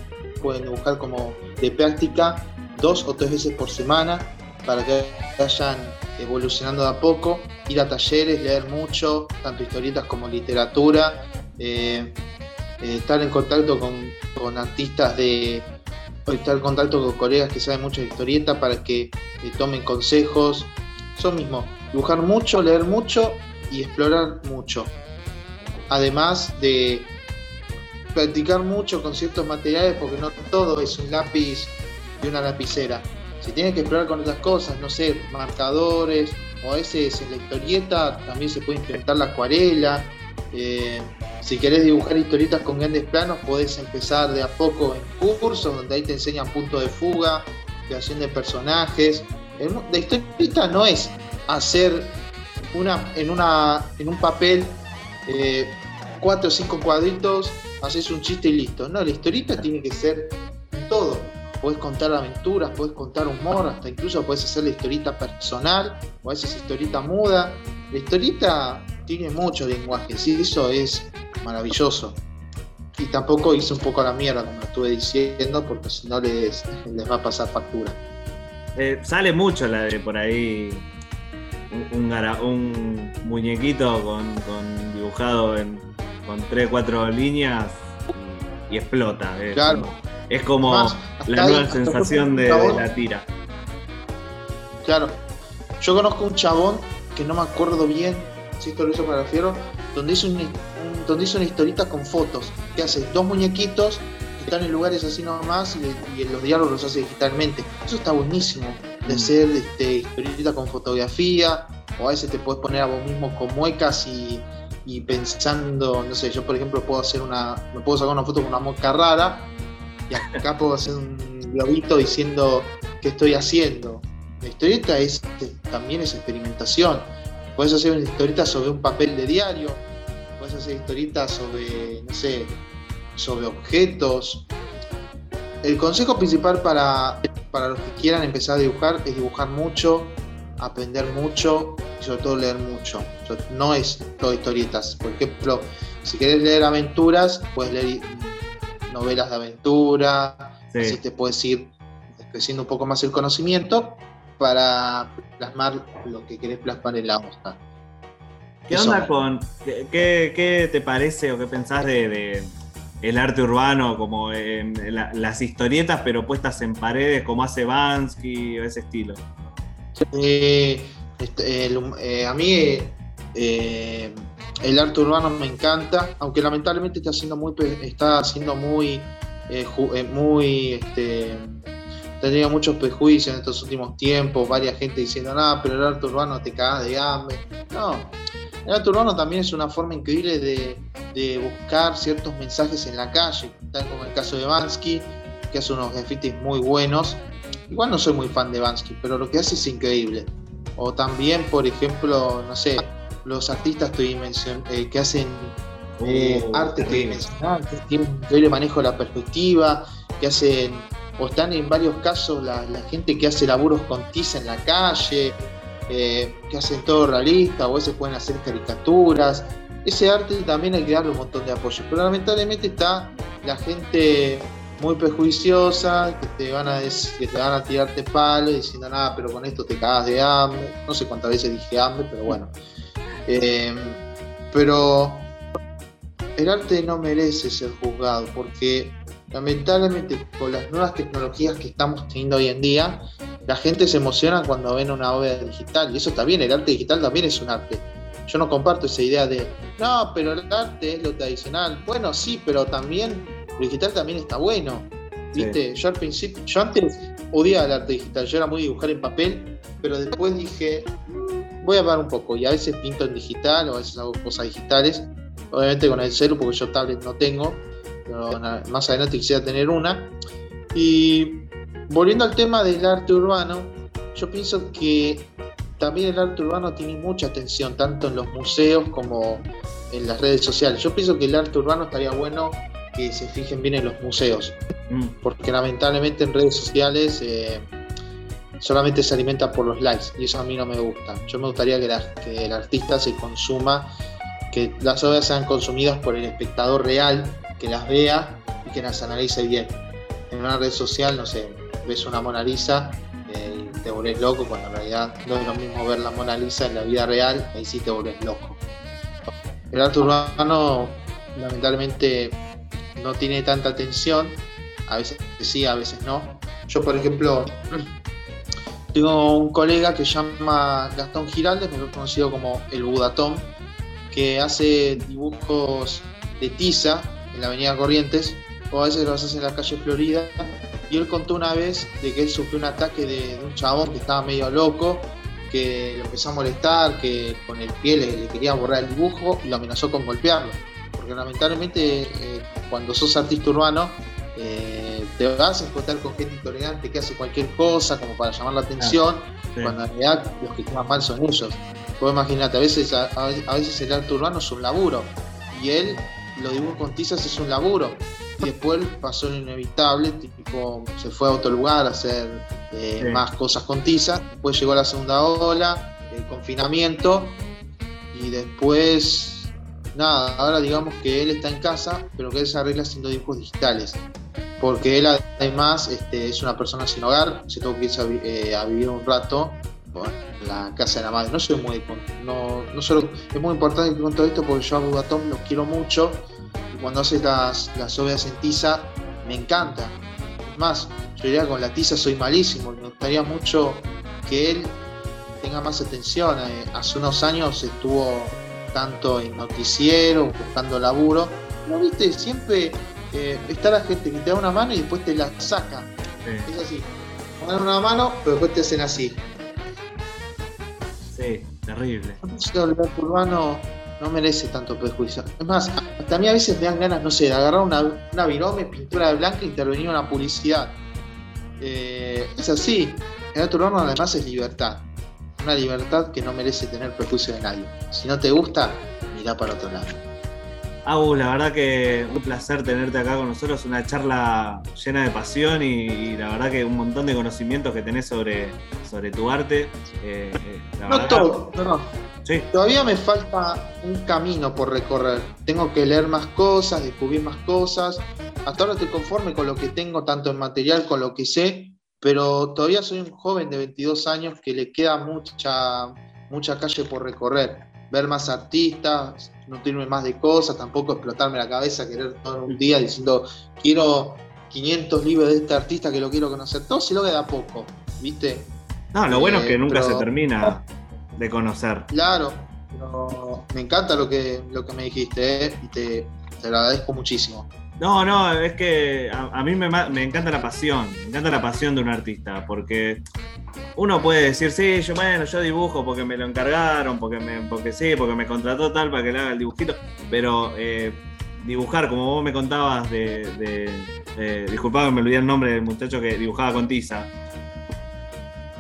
pueden dibujar como de práctica dos o tres veces por semana, para que vayan evolucionando de a poco, ir a talleres, leer mucho, tanto historietas como literatura, eh, eh, estar en contacto con, artistas de, estar en contacto con colegas que saben mucho de historieta para que eh, tomen consejos. Eso mismo, dibujar mucho, leer mucho y explorar mucho. Además de practicar mucho con ciertos materiales, porque no todo es un lápiz y una lapicera. Se tiene que explorar con otras cosas, no sé, marcadores, o a veces en la historieta también se puede implementar la acuarela. Eh, si querés dibujar historietas con grandes planos, podés empezar de a poco en cursos, donde ahí te enseñan punto de fuga, creación de personajes. La historieta no es hacer una, en, una, en un papel eh, cuatro o cinco cuadritos, haces un chiste y listo. No, la historieta tiene que ser todo. Podés contar aventuras, podés contar humor, hasta incluso podés hacer la historieta personal, o a veces historieta muda. La historieta tiene mucho lenguaje, sí, eso es maravilloso. Y tampoco hice un poco la mierda, como lo estuve diciendo, porque si no les, les va a pasar factura. Eh, sale mucho la de por ahí un, un, muñequito con, con dibujado en, con 3, 4 líneas y, y explota. Es Claro. como, es como la nueva ahí, sensación de, la tira. Claro. Yo conozco un chabón que no me acuerdo bien si esto lo hizo para Fiero, donde hizo, un- un- donde hizo una historieta con fotos, que hace dos muñequitos que están en lugares así nomás y, y los diálogos los hace digitalmente. Eso está buenísimo, de hacer este, historieta con fotografía, o a veces te puedes poner a vos mismo con muecas y, y pensando, no sé, yo por ejemplo puedo hacer una, me puedo sacar una foto con una mueca rara y acá puedo hacer un globito diciendo qué estoy haciendo. La historieta es, también es experimentación. Puedes hacer una historieta sobre un papel de diario, puedes hacer historietas sobre, no sé, sobre objetos. El consejo principal para, para los que quieran empezar a dibujar es dibujar mucho, aprender mucho y sobre todo leer mucho. Yo- No es todo historietas. Por ejemplo, si querés leer aventuras, puedes leer novelas de aventura, Sí. así te puedes ir creciendo un poco más el conocimiento para plasmar lo que querés plasmar en la hoja. ¿Qué Eso. onda con. Qué, te parece o qué pensás de, de el arte urbano, como en la- las historietas, pero puestas en paredes, como hace Bansky o ese estilo? Eh, este, eh, a mí eh, el arte urbano me encanta, aunque lamentablemente está siendo muy, está siendo muy, eh, ju- eh, muy, este, muchos prejuicios en estos últimos tiempos, varias gente diciendo, nada, pero el arte urbano te cagas de hambre. No, el arte urbano también es una forma increíble de, de buscar ciertos mensajes en la calle, tal como el caso de Bansky, que hace unos grafitis muy buenos. Igual no soy muy fan de Bansky, pero lo que hace es increíble. O también, por ejemplo, no sé, los artistas eh, que hacen eh, Oh, arte terrible. tridimensional, que tienen un increíble manejo de la perspectiva, que hacen, o están en varios casos la, la gente que hace laburos con tiza en la calle, eh, que hacen todo realista, a veces pueden hacer caricaturas. Ese arte también hay que darle un montón de apoyo, pero lamentablemente está la gente muy prejuiciosa, que te van a dec- que te van a tirarte palos diciendo nada, pero con esto te cagas de hambre. No sé cuántas veces dije hambre, pero bueno. Eh, pero el arte no merece ser juzgado porque lamentablemente con las nuevas tecnologías que estamos teniendo hoy en día, la gente se emociona cuando ven una obra digital y eso está bien, el arte digital también es un arte. Yo no comparto esa idea de, no, pero el arte es lo tradicional. Bueno, sí, pero también lo digital también está bueno. ¿Viste? Yo al principio, yo antes odiaba el arte digital, yo era muy dibujar en papel, pero después dije, "Mm, voy a parar un poco y a veces pinto en digital o a veces hago cosas digitales, obviamente con el celu porque yo tablet no tengo, pero más adelante quisiera tener una. Y volviendo al tema del arte urbano, yo pienso que también el arte urbano tiene mucha atención, tanto en los museos como en las redes sociales. Yo pienso que el arte urbano estaría bueno que se fijen bien en los museos, porque lamentablemente en redes sociales eh, solamente se alimenta por los likes y eso a mí no me gusta. Yo me gustaría que, la- que el artista se consuma, que las obras sean consumidas por el espectador real, que las vea y que las analice bien. En una red social, no sé, ves una Mona Lisa eh, y te volvés loco, cuando en realidad no es lo mismo ver la Mona Lisa en la vida real, ahí sí te volvés loco. El arte urbano lamentablemente no tiene tanta atención, a veces sí, a veces no. Yo, por ejemplo, tengo un colega que se llama Gastón Giraldes, mejor conocido como el Budatón, que hace dibujos de tiza en la avenida Corrientes, o a veces los hace en la calle Florida. Y él contó una vez de que él sufrió un ataque de, de un chabón que estaba medio loco, que lo empezó a molestar, que con el pie le, le quería borrar el dibujo y lo amenazó con golpearlo. Porque lamentablemente eh, cuando sos artista urbano, eh, te vas a encontrar con gente intolerante que hace cualquier cosa como para llamar la atención, sí. cuando en realidad los que quedan mal son ellos. Vos imagínate, a veces, a, a veces el arte urbano es un laburo y él lo dibujo con tizas es un laburo. Y después pasó lo inevitable, tipo, se fue a otro lugar a hacer eh, Sí. más cosas con tizas. Después llegó la segunda ola, el confinamiento, y después, nada, ahora digamos que él está en casa, pero que él se arregla haciendo dibujos digitales. Porque él además este, es una persona sin hogar, se tuvo que irse a, eh, a vivir un rato bueno, en la casa de la madre. No soy muy no, no solo es muy importante que con todo esto porque yo a Bugatón lo quiero mucho cuando hace las, las obras en tiza me encanta. Es más, yo diría con la tiza soy malísimo, me gustaría mucho que él tenga más atención. Eh, hace unos años estuvo tanto en noticiero, buscando laburo. ¿No viste? Siempre eh, está la gente que te da una mano y después te la saca. Es así. Te dan una mano, pero después te hacen así. Sí, terrible. El urbano no merece tanto prejuicio. Es más, hasta a mí a veces me dan ganas, no sé, de agarrar una, una virome, pintura de blanca e intervenir en una publicidad. Eh, es así. El arte urbano además es libertad. Una libertad que no merece tener prejuicio de nadie. Si no te gusta, mirá para otro lado. Agus, la verdad que un placer tenerte acá con nosotros, una charla llena de pasión y, y la verdad que un montón de conocimientos que tenés sobre, sobre tu arte. Eh, eh, la No verdad- todo, no, no. Sí. Todavía me falta un camino por recorrer. Tengo que leer más cosas, descubrir más cosas. Hasta ahora estoy conforme con lo que tengo, tanto en material, con lo que sé, pero todavía soy un joven de 22 años que le queda mucha, mucha calle por recorrer. Ver más artistas, nutrirme más de cosas, tampoco explotarme la cabeza, querer todo en un día diciendo quiero 500 libros de este artista que lo quiero conocer. Todo se logra de a poco, ¿viste? No, lo bueno es que Eh, nunca pero- se termina de conocer. Claro, pero me encanta lo que, lo que me dijiste ¿eh? y te, te lo agradezco muchísimo. No, no, es que a, a mí me, me encanta la pasión, me encanta la pasión de un artista, porque uno puede decir, sí, yo bueno, yo dibujo porque me lo encargaron, porque me, porque sí, porque me contrató tal para que le haga el dibujito, pero eh, dibujar, como vos me contabas de, de, de- disculpame, me olvidé el nombre del muchacho que dibujaba con tiza.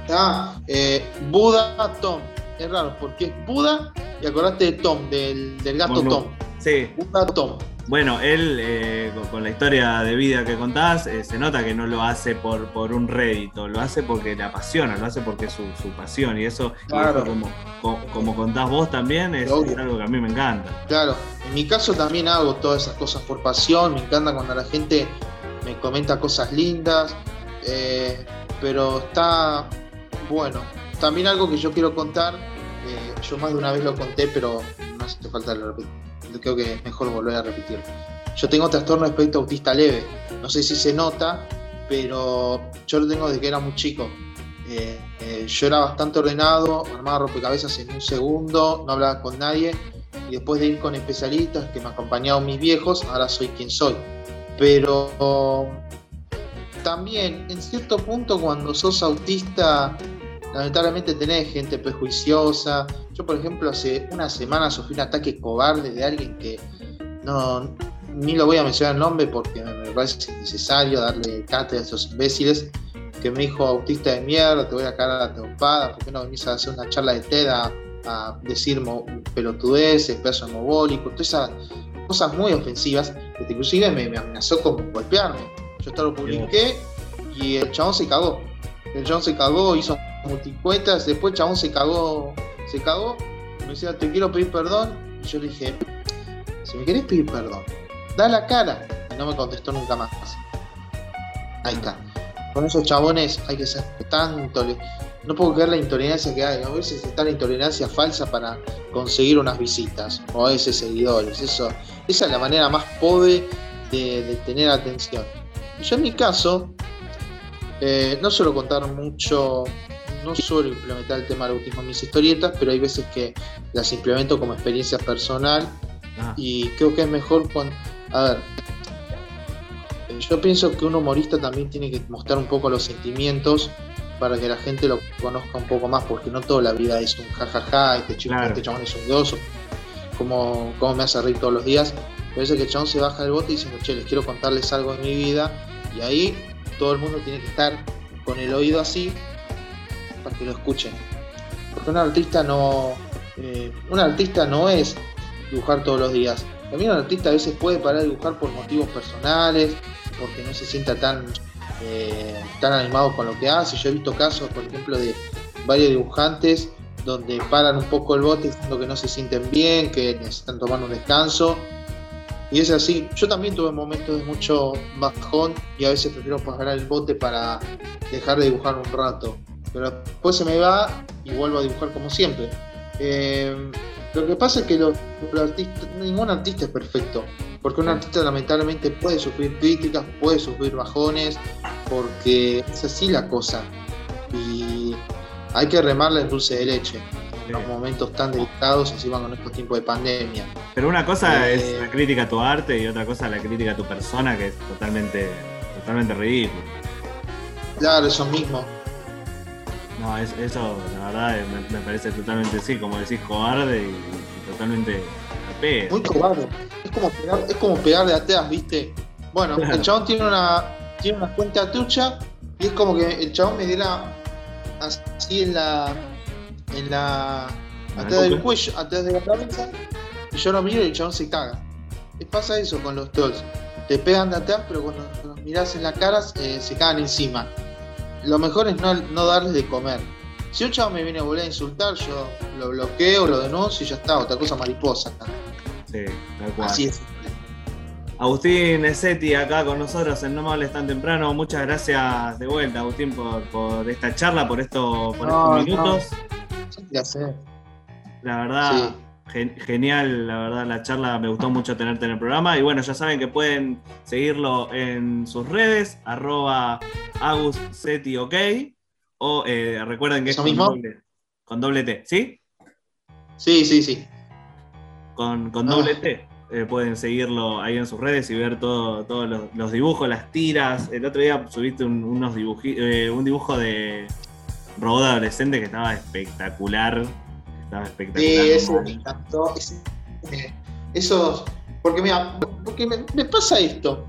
Ah, eh, Buda Tom. Es raro, porque es Buda y acordaste de Tom, del, del gato Bueno, Tom. Sí. Buda Tom. Bueno, él, eh, con, la historia de vida que contás, eh, se nota que no lo hace por, por un rédito, lo hace porque le apasiona, lo hace porque es su, su pasión. Y eso, y Claro. eso como, co- como contás vos también, es, algo que a mí me encanta. Claro, en mi caso también hago todas esas cosas por pasión, me encanta cuando la gente me comenta cosas lindas, eh, pero está bueno. También algo que yo quiero contar, yo más de una vez lo conté, pero no hace falta lo repita. Creo que es mejor volver a repetirlo. Yo tengo trastorno de espectro autista leve, no sé si se nota, pero yo lo tengo desde que era muy chico. Eh, eh, yo era bastante ordenado, armaba rompecabezas en un segundo, no hablaba con nadie, y después de ir con especialistas que me acompañaban mis viejos, ahora soy quien soy. Pero también, en cierto punto, cuando sos autista, lamentablemente tenés gente prejuiciosa. Yo, por ejemplo, hace una semana sufrí un ataque cobarde de alguien que no, ni lo voy a mencionar el nombre porque me parece innecesario darle cátedra a esos imbéciles, que me dijo autista de mierda, te voy a cagar a trompada, ¿por qué no venís a hacer una charla de TED a, a decir pelotudeces, pedazo mogólico, todas esas cosas muy ofensivas, que inclusive me, me amenazó con golpearme. Yo esto lo publiqué y el chabón se cagó. El chabón se cagó, hizo multicuentas, después el chabón se cagó, se cagó, me decía, te quiero pedir perdón, y yo le dije, si me querés pedir perdón, da la cara, y no me contestó nunca más. Ahí está. Con esos chabones hay que ser tanto. No puedo creer la intolerancia que hay. A veces está la intolerancia falsa para conseguir unas visitas o a veces seguidores. Eso, esa es la manera más pobre de, tener atención. Yo en mi caso, eh, no suelo contar mucho, no suelo implementar el tema del autismo en mis historietas, pero hay veces que las implemento como experiencia personal y creo que es mejor con... A ver, yo pienso que un humorista también tiene que mostrar un poco los sentimientos para que la gente lo conozca un poco más, porque no toda la vida es un jajaja, este chico, este chabón es un grosso, como, como me hace reír todos los días. Parece que el chabón se baja del bote diciendo, che, les quiero contarles algo de mi vida, y ahí todo el mundo tiene que estar con el oído así para que lo escuchen. Porque un artista no. eh, un artista no es dibujar todos los días. También un artista a veces puede parar de dibujar por motivos personales, porque no se sienta tan, eh, tan animado con lo que hace. Yo he visto casos, por ejemplo, de varios dibujantes donde paran un poco el bote diciendo que no se sienten bien, que necesitan tomar un descanso. Y es así. Yo también tuve momentos de mucho bajón y a veces prefiero parar el bote para dejar de dibujar un rato. Pero después se me va y vuelvo a dibujar como siempre. Eh, lo que pasa es que los artistas, ningún artista es perfecto. Porque un artista lamentablemente puede sufrir críticas, puede sufrir bajones, porque es así la cosa. Y hay que remarla en dulce de leche. En los momentos tan delicados, encima con estos tiempos de pandemia. Pero una cosa Eh, es la crítica a tu arte y otra cosa la crítica a tu persona, que es totalmente, totalmente ridículo. Claro, eso mismo. No, es- eso la verdad me, me parece totalmente, sí, como decís, cobarde y, y totalmente al pedo. Muy cobarde. Es como pegar, es como pegar de ateas, ¿viste? Bueno, Claro. el chabón tiene una, tiene una cuenta trucha y es como que el chabón me diera así en la. En la. atrás del cuello, atrás de la cabeza, y yo lo miro y el chabón se caga. Y pasa eso con los trolls. Te pegan de atrás, pero cuando los mirás en la cara eh, se cagan encima. Lo mejor es no, no darles de comer. Si un chavo me viene a volver a insultar, yo lo bloqueo, lo denuncio y ya está, otra cosa mariposa. Sí, tal cual. Así es. Agustín Ezetti acá con nosotros en No me hables tan temprano. Muchas gracias de vuelta, Agustín, por, por esta charla, por, esto, por No, estos minutos. Ya sé. La verdad, gen- genial, la verdad, la charla me gustó mucho tenerte en el programa. Y bueno, ya saben que pueden seguirlo en sus redes, arroba aguscetiok. O eh, recuerden que es ¿Eso con doble, con doble T, ¿sí? Sí, sí, sí. Con, con Ah. doble T. Eh, pueden seguirlo ahí en sus redes y ver todo- todos los, los dibujos, las tiras. El otro día subiste un, unos dibuji- eh, un dibujo de robot adolescente que estaba espectacular. Estaba espectacular. Sí, ese me encantó. ese- eh, esos. Porque mira, porque me, me pasa esto.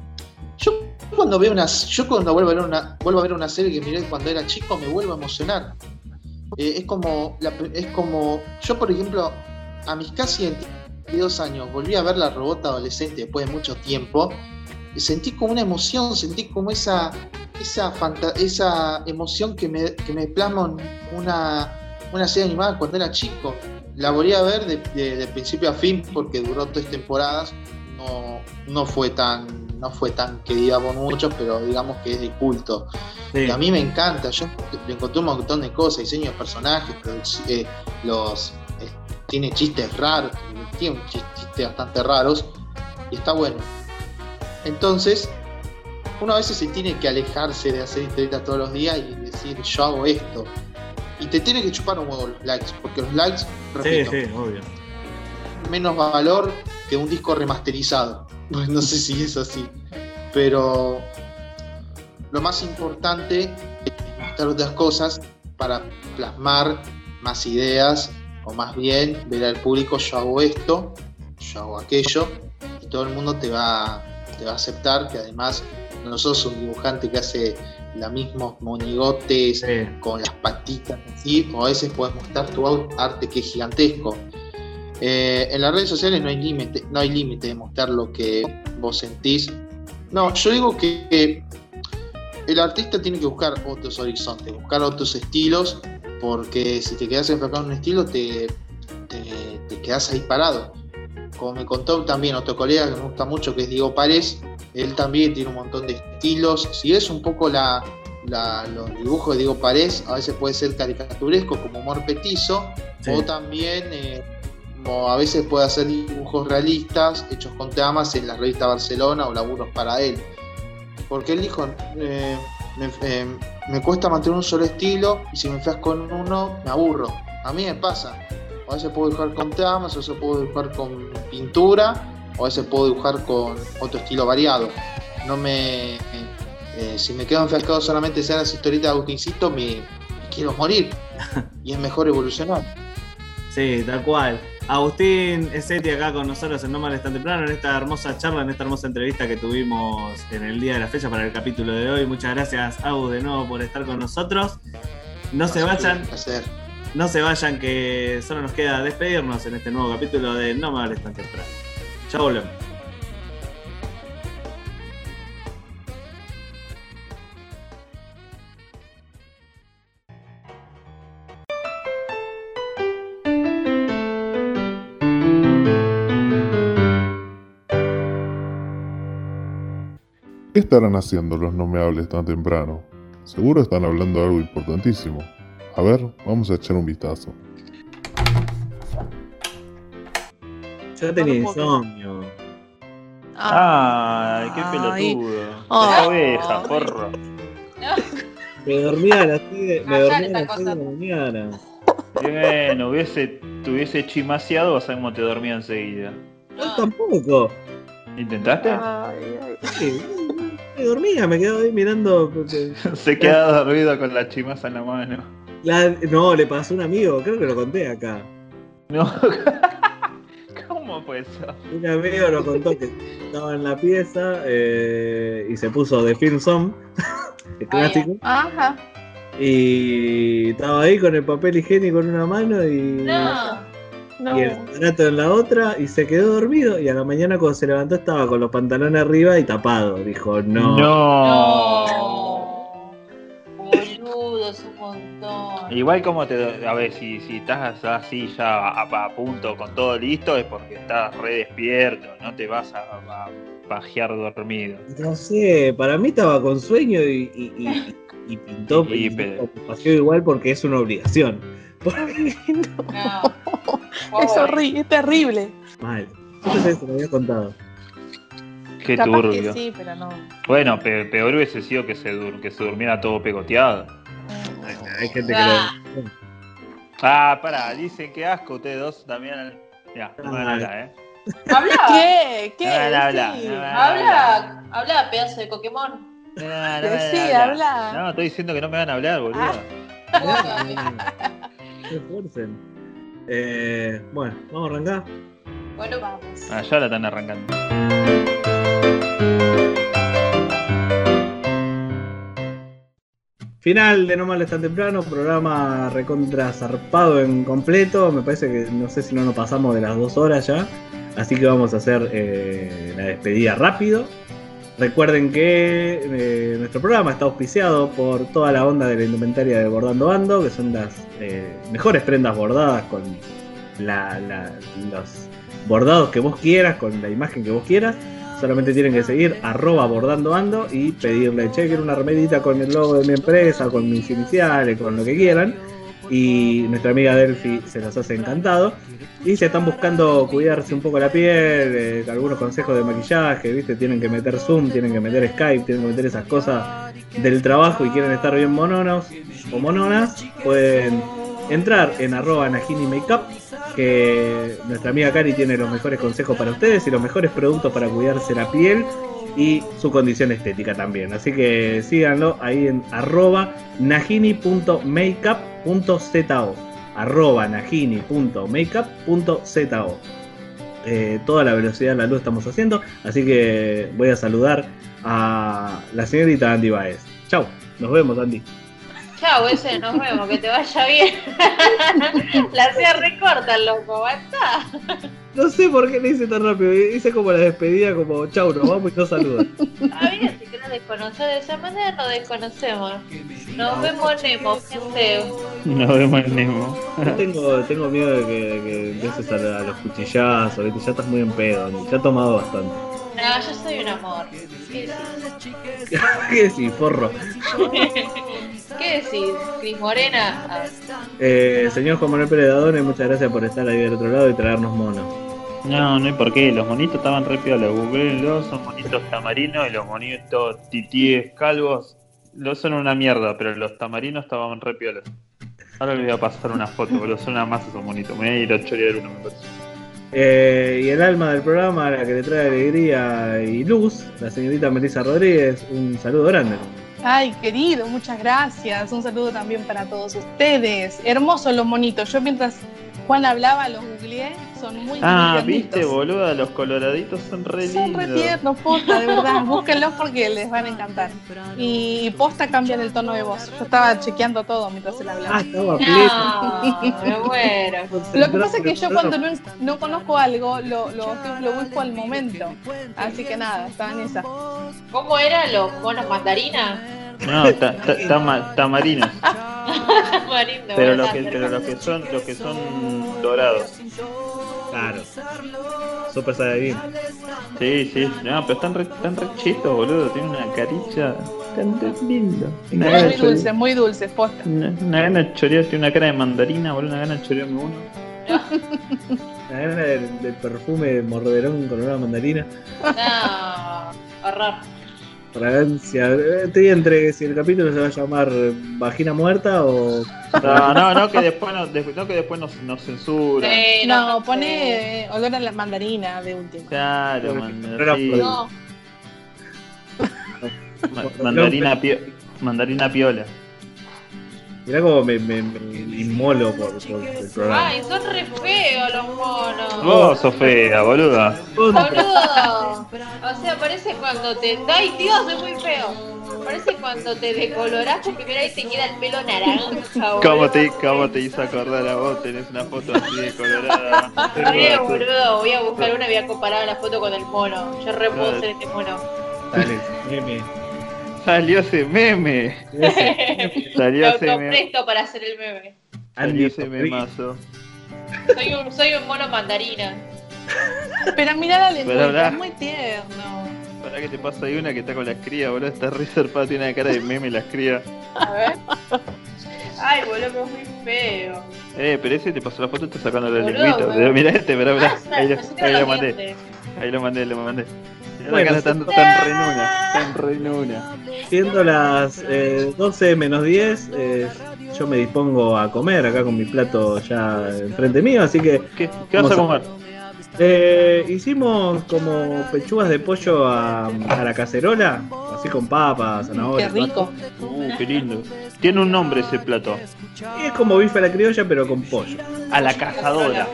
Yo cuando veo una. Yo cuando vuelvo a ver una, vuelvo a ver una serie que miré cuando era chico, me vuelvo a emocionar. Eh, es como. la- es como. Yo, por ejemplo, a mis casi 22 años, volví a ver la robota adolescente después de mucho tiempo. Sentí como una emoción, sentí como esa. Esa, esa emoción que me, que me plasma en una, una serie animada cuando era chico. La volví a ver de, de- de principio a fin porque duró tres temporadas. No, no fue tan no fue tan querida por muchos, pero digamos que es de culto. Y a mí me encanta. Yo le encontré un montón de cosas, diseño de personajes, eh, los eh, tiene chistes raros, tiene chistes bastante raros y está bueno. Entonces, uno a veces se tiene que alejarse de hacer historietas todos los días y decir yo hago esto. Y te tiene que chupar un huevo los likes, porque los likes, repito, sí, obvio. menos valor que un disco remasterizado. No sé si es así. Pero lo más importante es mostrar otras cosas para plasmar más ideas, o más bien ver al público, yo hago esto, yo hago aquello, esto todo el mundo te va, te va a aceptar que además no sos un dibujante que hace los mismos monigotes con las patitas así, o a veces puedes mostrar tu arte que es gigantesco. Eh, en las redes sociales no hay límite, no hay límite de mostrar lo que vos sentís. No, yo digo que, que el artista tiene que buscar otros horizontes, buscar otros estilos, porque si te quedas enfocado en un estilo, te, te, te quedas ahí parado. Como me contó también otro colega que me gusta mucho, que es Diego Párez, él también tiene un montón de estilos. Si es un poco la, la- los dibujos de Diego Párez, a veces puede ser caricaturesco, como humor petizo, Sí. o también eh, como a veces puede hacer dibujos realistas hechos con temas en la revista Barcelona o laburos para él. Porque él dijo, eh, me, eh, me cuesta mantener un solo estilo y si me fijas con uno me aburro. A mí me pasa. A veces puedo dibujar con temas, a veces puedo dibujar con pintura, o a veces puedo dibujar con otro estilo variado. No me. eh, si me quedo enfrascado solamente en las historietas de Agustincito, me, me quiero morir. Y es mejor evolucionar. Sí, tal cual. Agustín Eseti acá con nosotros en No Tan Temprano, en esta hermosa charla, en esta hermosa entrevista que tuvimos en el día de la fecha para el capítulo de hoy. Muchas gracias, Agus, de nuevo por estar con nosotros. No se vayan, no se vayan, que solo nos queda despedirnos en este nuevo capítulo de No Mal Tan Temprano. Ya volvemos. ¿Qué estarán haciendo los no me hables tan temprano? Seguro están hablando de algo importantísimo. A ver, vamos a echar un vistazo. Yo tenía insomnio. Ay, qué Ay. pelotudo. Ay. Esa oveja, porro. Me dormía a las 6 me Ah, ya dormía le a las está 6 de la mañana. Bueno, hubiese, te hubiese chimaseado, vas a ver cómo te dormía enseguida. Yo tampoco. ¿Intentaste? Sí, me dormía, me quedaba ahí mirando. Se queda dormido con la chimasa en la mano. La- no, le pasó a un amigo, creo que lo conté acá. No. ¿Cómo fue eso? Un amigo lo contó que estaba en la pieza eh, y se puso de Film Song, el clásico, Ajá. y estaba ahí con el papel higiénico en una mano y, No. y el aparato en la otra y se quedó dormido y a la mañana cuando se levantó estaba con los pantalones arriba y tapado. Dijo, no. No. Montón. Igual como te... A ver, si, si estás así ya a, a punto con todo listo es porque estás re despierto, no te vas a, a pajear dormido. No sé, para mí estaba con sueño y, y- y- y pintó, Y- y, pero- paseó igual porque es una obligación. Es horrible, es terrible. Mal. Yo se lo había contado. Qué Capaz que turbio. sí, pero no. Bueno, pe- peor hubiese sido que se, dur- que se durmiera todo pegoteado. Hay gente que Ah. lo. Ah, pará, dicen que asco ustedes dos también. Ya, no me van a hablar, ¿eh? Habla. ¿Qué? ¿Qué? No me van a hablar, Sí. no Habla, habla, pedazo de Pokémon. No, no Sí, habla. No, estoy diciendo que no me van a hablar, boludo. Se esfuercen. Eh, bueno, vamos a arrancar. Bueno, vamos. Ah, ya la están arrancando. Final de No Males Tan Temprano, programa recontra zarpado en completo. Me parece que no sé si no nos pasamos de las dos horas ya. Así que vamos a hacer eh, la despedida rápido. Recuerden que eh, nuestro programa está auspiciado por toda la onda de la indumentaria de Bordando Bando, que son las eh, mejores prendas bordadas con los bordados que vos quieras, con la imagen que vos quieras. Solamente tienen que seguir arroba bordando ando y pedirle, che, quiero una remedita con el logo de mi empresa, con mis iniciales, con lo que quieran. Y nuestra amiga Delphi se los hace encantado. Y si están buscando cuidarse un poco la piel, eh, algunos consejos de maquillaje, ¿viste? Tienen que meter Zoom, tienen que meter Skype, tienen que meter esas cosas del trabajo y quieren estar bien mononos o mononas, pueden entrar en arroba Najini Makeup, que nuestra amiga Cari tiene los mejores consejos para ustedes y los mejores productos para cuidarse la piel y su condición estética también. Así que síganlo ahí en arroba najini.makeup.zo arroba najini.makeup.zo eh, toda la velocidad de la luz estamos haciendo. Así que voy a saludar a la señorita Andy Baez. Chau, nos vemos Andy. Chao, ese, nos vemos, que te vaya bien. la hacía recorta, loco, basta. No sé por qué le hice tan rápido. Hice como la despedida, como chau, nos vamos y no saludos. Está bien, si querés desconocer de esa manera, nos desconocemos. Nos vemos, Nemo, gente. Nos vemos en Nemo. Yo tengo, tengo miedo de que, de que empieces a, a los cuchillazos, ¿viste? ya estás muy en pedo, ya has tomado bastante. No, yo soy un amor. ¿Qué decís? ¿Qué decís, forro? ¿Qué decís, Cris Morena? Ah, Eh, señor Juan Manuel Pérez Dadone, muchas gracias por estar ahí del otro lado y traernos monos. No, no hay por qué. Los monitos estaban re piola. Googleenlos, son monitos tamarinos y los monitos titíes calvos. Los son una mierda, pero los tamarinos estaban re piolas. Ahora les voy a pasar una foto, pero son una masa esos monitos. Me voy a ir a chorear uno, me parece. Eh, y el alma del programa, la que le trae alegría y luz, la señorita Melissa Rodríguez, un saludo grande. Ay, querido, muchas gracias. Un saludo también para todos ustedes. Hermosos los monitos. Yo mientras Juan hablaba, los googleé. Son muy Ah, viste, boluda, los coloraditos son re Son re lindos. tiernos, posta, de verdad. Búsquenlos porque les van a encantar. Y posta cambian el tono de voz. Yo estaba chequeando todo mientras él hablaba. Ah, estaba No, me muero. Lo que pasa es que yo cuando no, no conozco algo, lo, lo, lo busco al momento. Así que nada, estaba en esa. ¿Cómo eran los monos mandarinas? No, ta- ta- tama- tamarinos. Marindo, Pero los que, pero los que son, los que son dorados. Claro. Super Saiyajin. Sí, sí, no, pero están re, están re chetos, boludo. Tienen una carilla tan tan lindo. Una Muy dulce, muy dulce, posta. Una, una gana de chorear, tiene una cara de mandarina, boludo, una gana de chorearme uno. La gana del, del perfume de morderón con una mandarina. No, horror. Fragancia. Eh, Estoy entre si el capítulo se va a llamar Vagina Muerta o. No, no, no, que después, no, después- no, que después nos, nos censura. no, pone eh, olor a la mandarina de última. Claro, man, Pero- sí. No, Ma- mandarina, pio- mandarina piola. Mirá como me, me, me inmolo por, por el programa. Ay, son re feos los monos. Vos sos fea, boluda. Boludo. O sea, parece cuando te. Ay, Dios, es muy feo. Parece cuando te decolorás porque mira ahí te queda el pelo naranja, ¿Cómo boludo. te, ¿Cómo te hizo acordar a vos? Tenés una foto así de colorada. Re, boludo, voy a buscar una y voy a comparar la foto con el mono. Yo re puedo ser este mono. Dale, meme. Salió ese meme. Salió ese meme. autopresto para hacer el meme. Salió ese memazo. Soy un, soy un mono mandarina. pero mira la habla- es muy tierno. Para que te pasa ahí una que está con las crías, boludo. Está re zarpada, tiene una cara de meme las crías. A ver. Ay, boludo, que es muy feo. Eh, pero ese te pasó la foto, está sacando la lengüita. mirá este, mirá, mirá. Ah, Ahí lo, ahí lo mandé. Ahí lo mandé, lo mandé. Bueno, la cara tan, tan renuna, tan renuna. Siendo las eh, 12 menos 10, eh, yo me dispongo a comer acá con mi plato ya enfrente mío, así que. ¿Qué, qué vas a comer? Eh, hicimos como pechugas de pollo a, a la cacerola, así con papas, Qué zanahorias. rico. Uh, qué lindo. Tiene un nombre ese plato. Y es como bife a la criolla, pero con pollo. A la cazadora.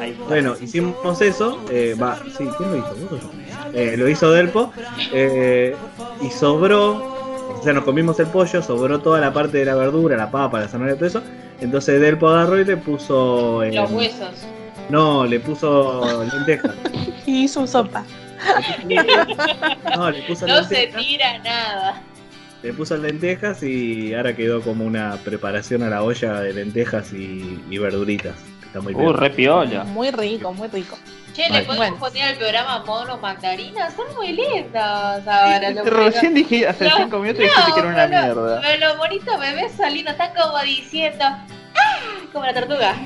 Ahí está. Bueno, hicimos eso. eh, va, sí, ¿quién lo hizo? ¿Vos o yo? Eh, lo hizo Delpo. eh, y sobró. O sea, nos comimos el pollo, sobró toda la parte de la verdura, la papa, la zanahoria, todo eso. Entonces Delpo agarró y le puso. eh, Los huesos. no, le puso lentejas. Y hizo sopa. No, le puso No se lentejas. tira nada. Le puso lentejas y ahora quedó como una preparación a la olla de lentejas y, y verduritas. Está muy Uh, bien. re piola. Muy rico, muy rico. Che, Ay. ¿le podemos Bueno. poner al programa mono mandarinas? Son muy lindos ahora. los Recién dije, hace No, 5 minutos dijiste que era una mierda. Pero los bonitos bebés saliendo están como diciendo. ¡Ah! Como la tortuga.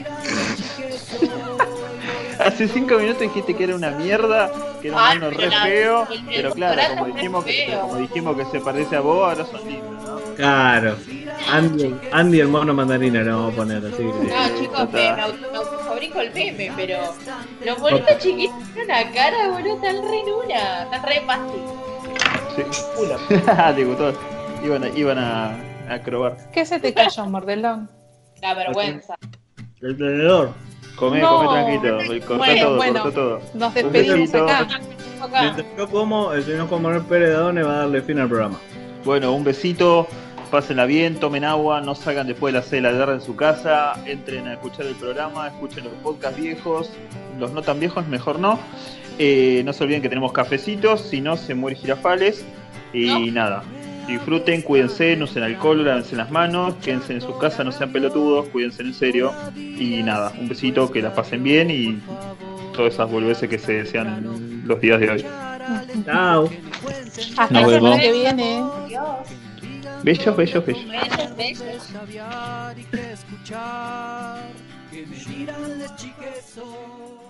Hace 5 minutos dijiste que era una mierda, que era un Ay, mono pero re la- feo, el- el pero claro, como dijimos, que, como dijimos que se parece a vos, ahora son lindos, ¿no? Claro. Andy, Andy el mono mandarina le vamos a poner así. que- No, chicos, me, autofabrico el meme, pero los bonitos chiquitos tienen una cara, boludo, tan re nuna, tan re pasti. Sí. Te gustó. Iban a, iban a, a acrobar. ¿Qué se te cayó, mordelón? La vergüenza. El tenedor. Come, No. come tranquilo. Cortá Bueno, todo, bueno. todo. Nos despedimos acá. Mientras yo como, el señor Juan Manuel Pérez Dadone va a darle fin al programa. Bueno, un besito. Pásenla bien, tomen agua, no salgan después de las 6 de la tarde en su casa, entren a escuchar el programa, escuchen los podcasts viejos, los no tan viejos, mejor no. Eh, no se olviden que tenemos cafecitos, si no se muere girafales. Y nada, disfruten, cuídense, no usen alcohol, lávense las manos, quédense en su casa, no sean pelotudos, cuídense en serio. Y nada, un besito, que la pasen bien y todas esas boludeces que se desean los días de hoy. Chao. Hasta Nos la semana vemos. que viene. Bellos, bellos, bellos. Que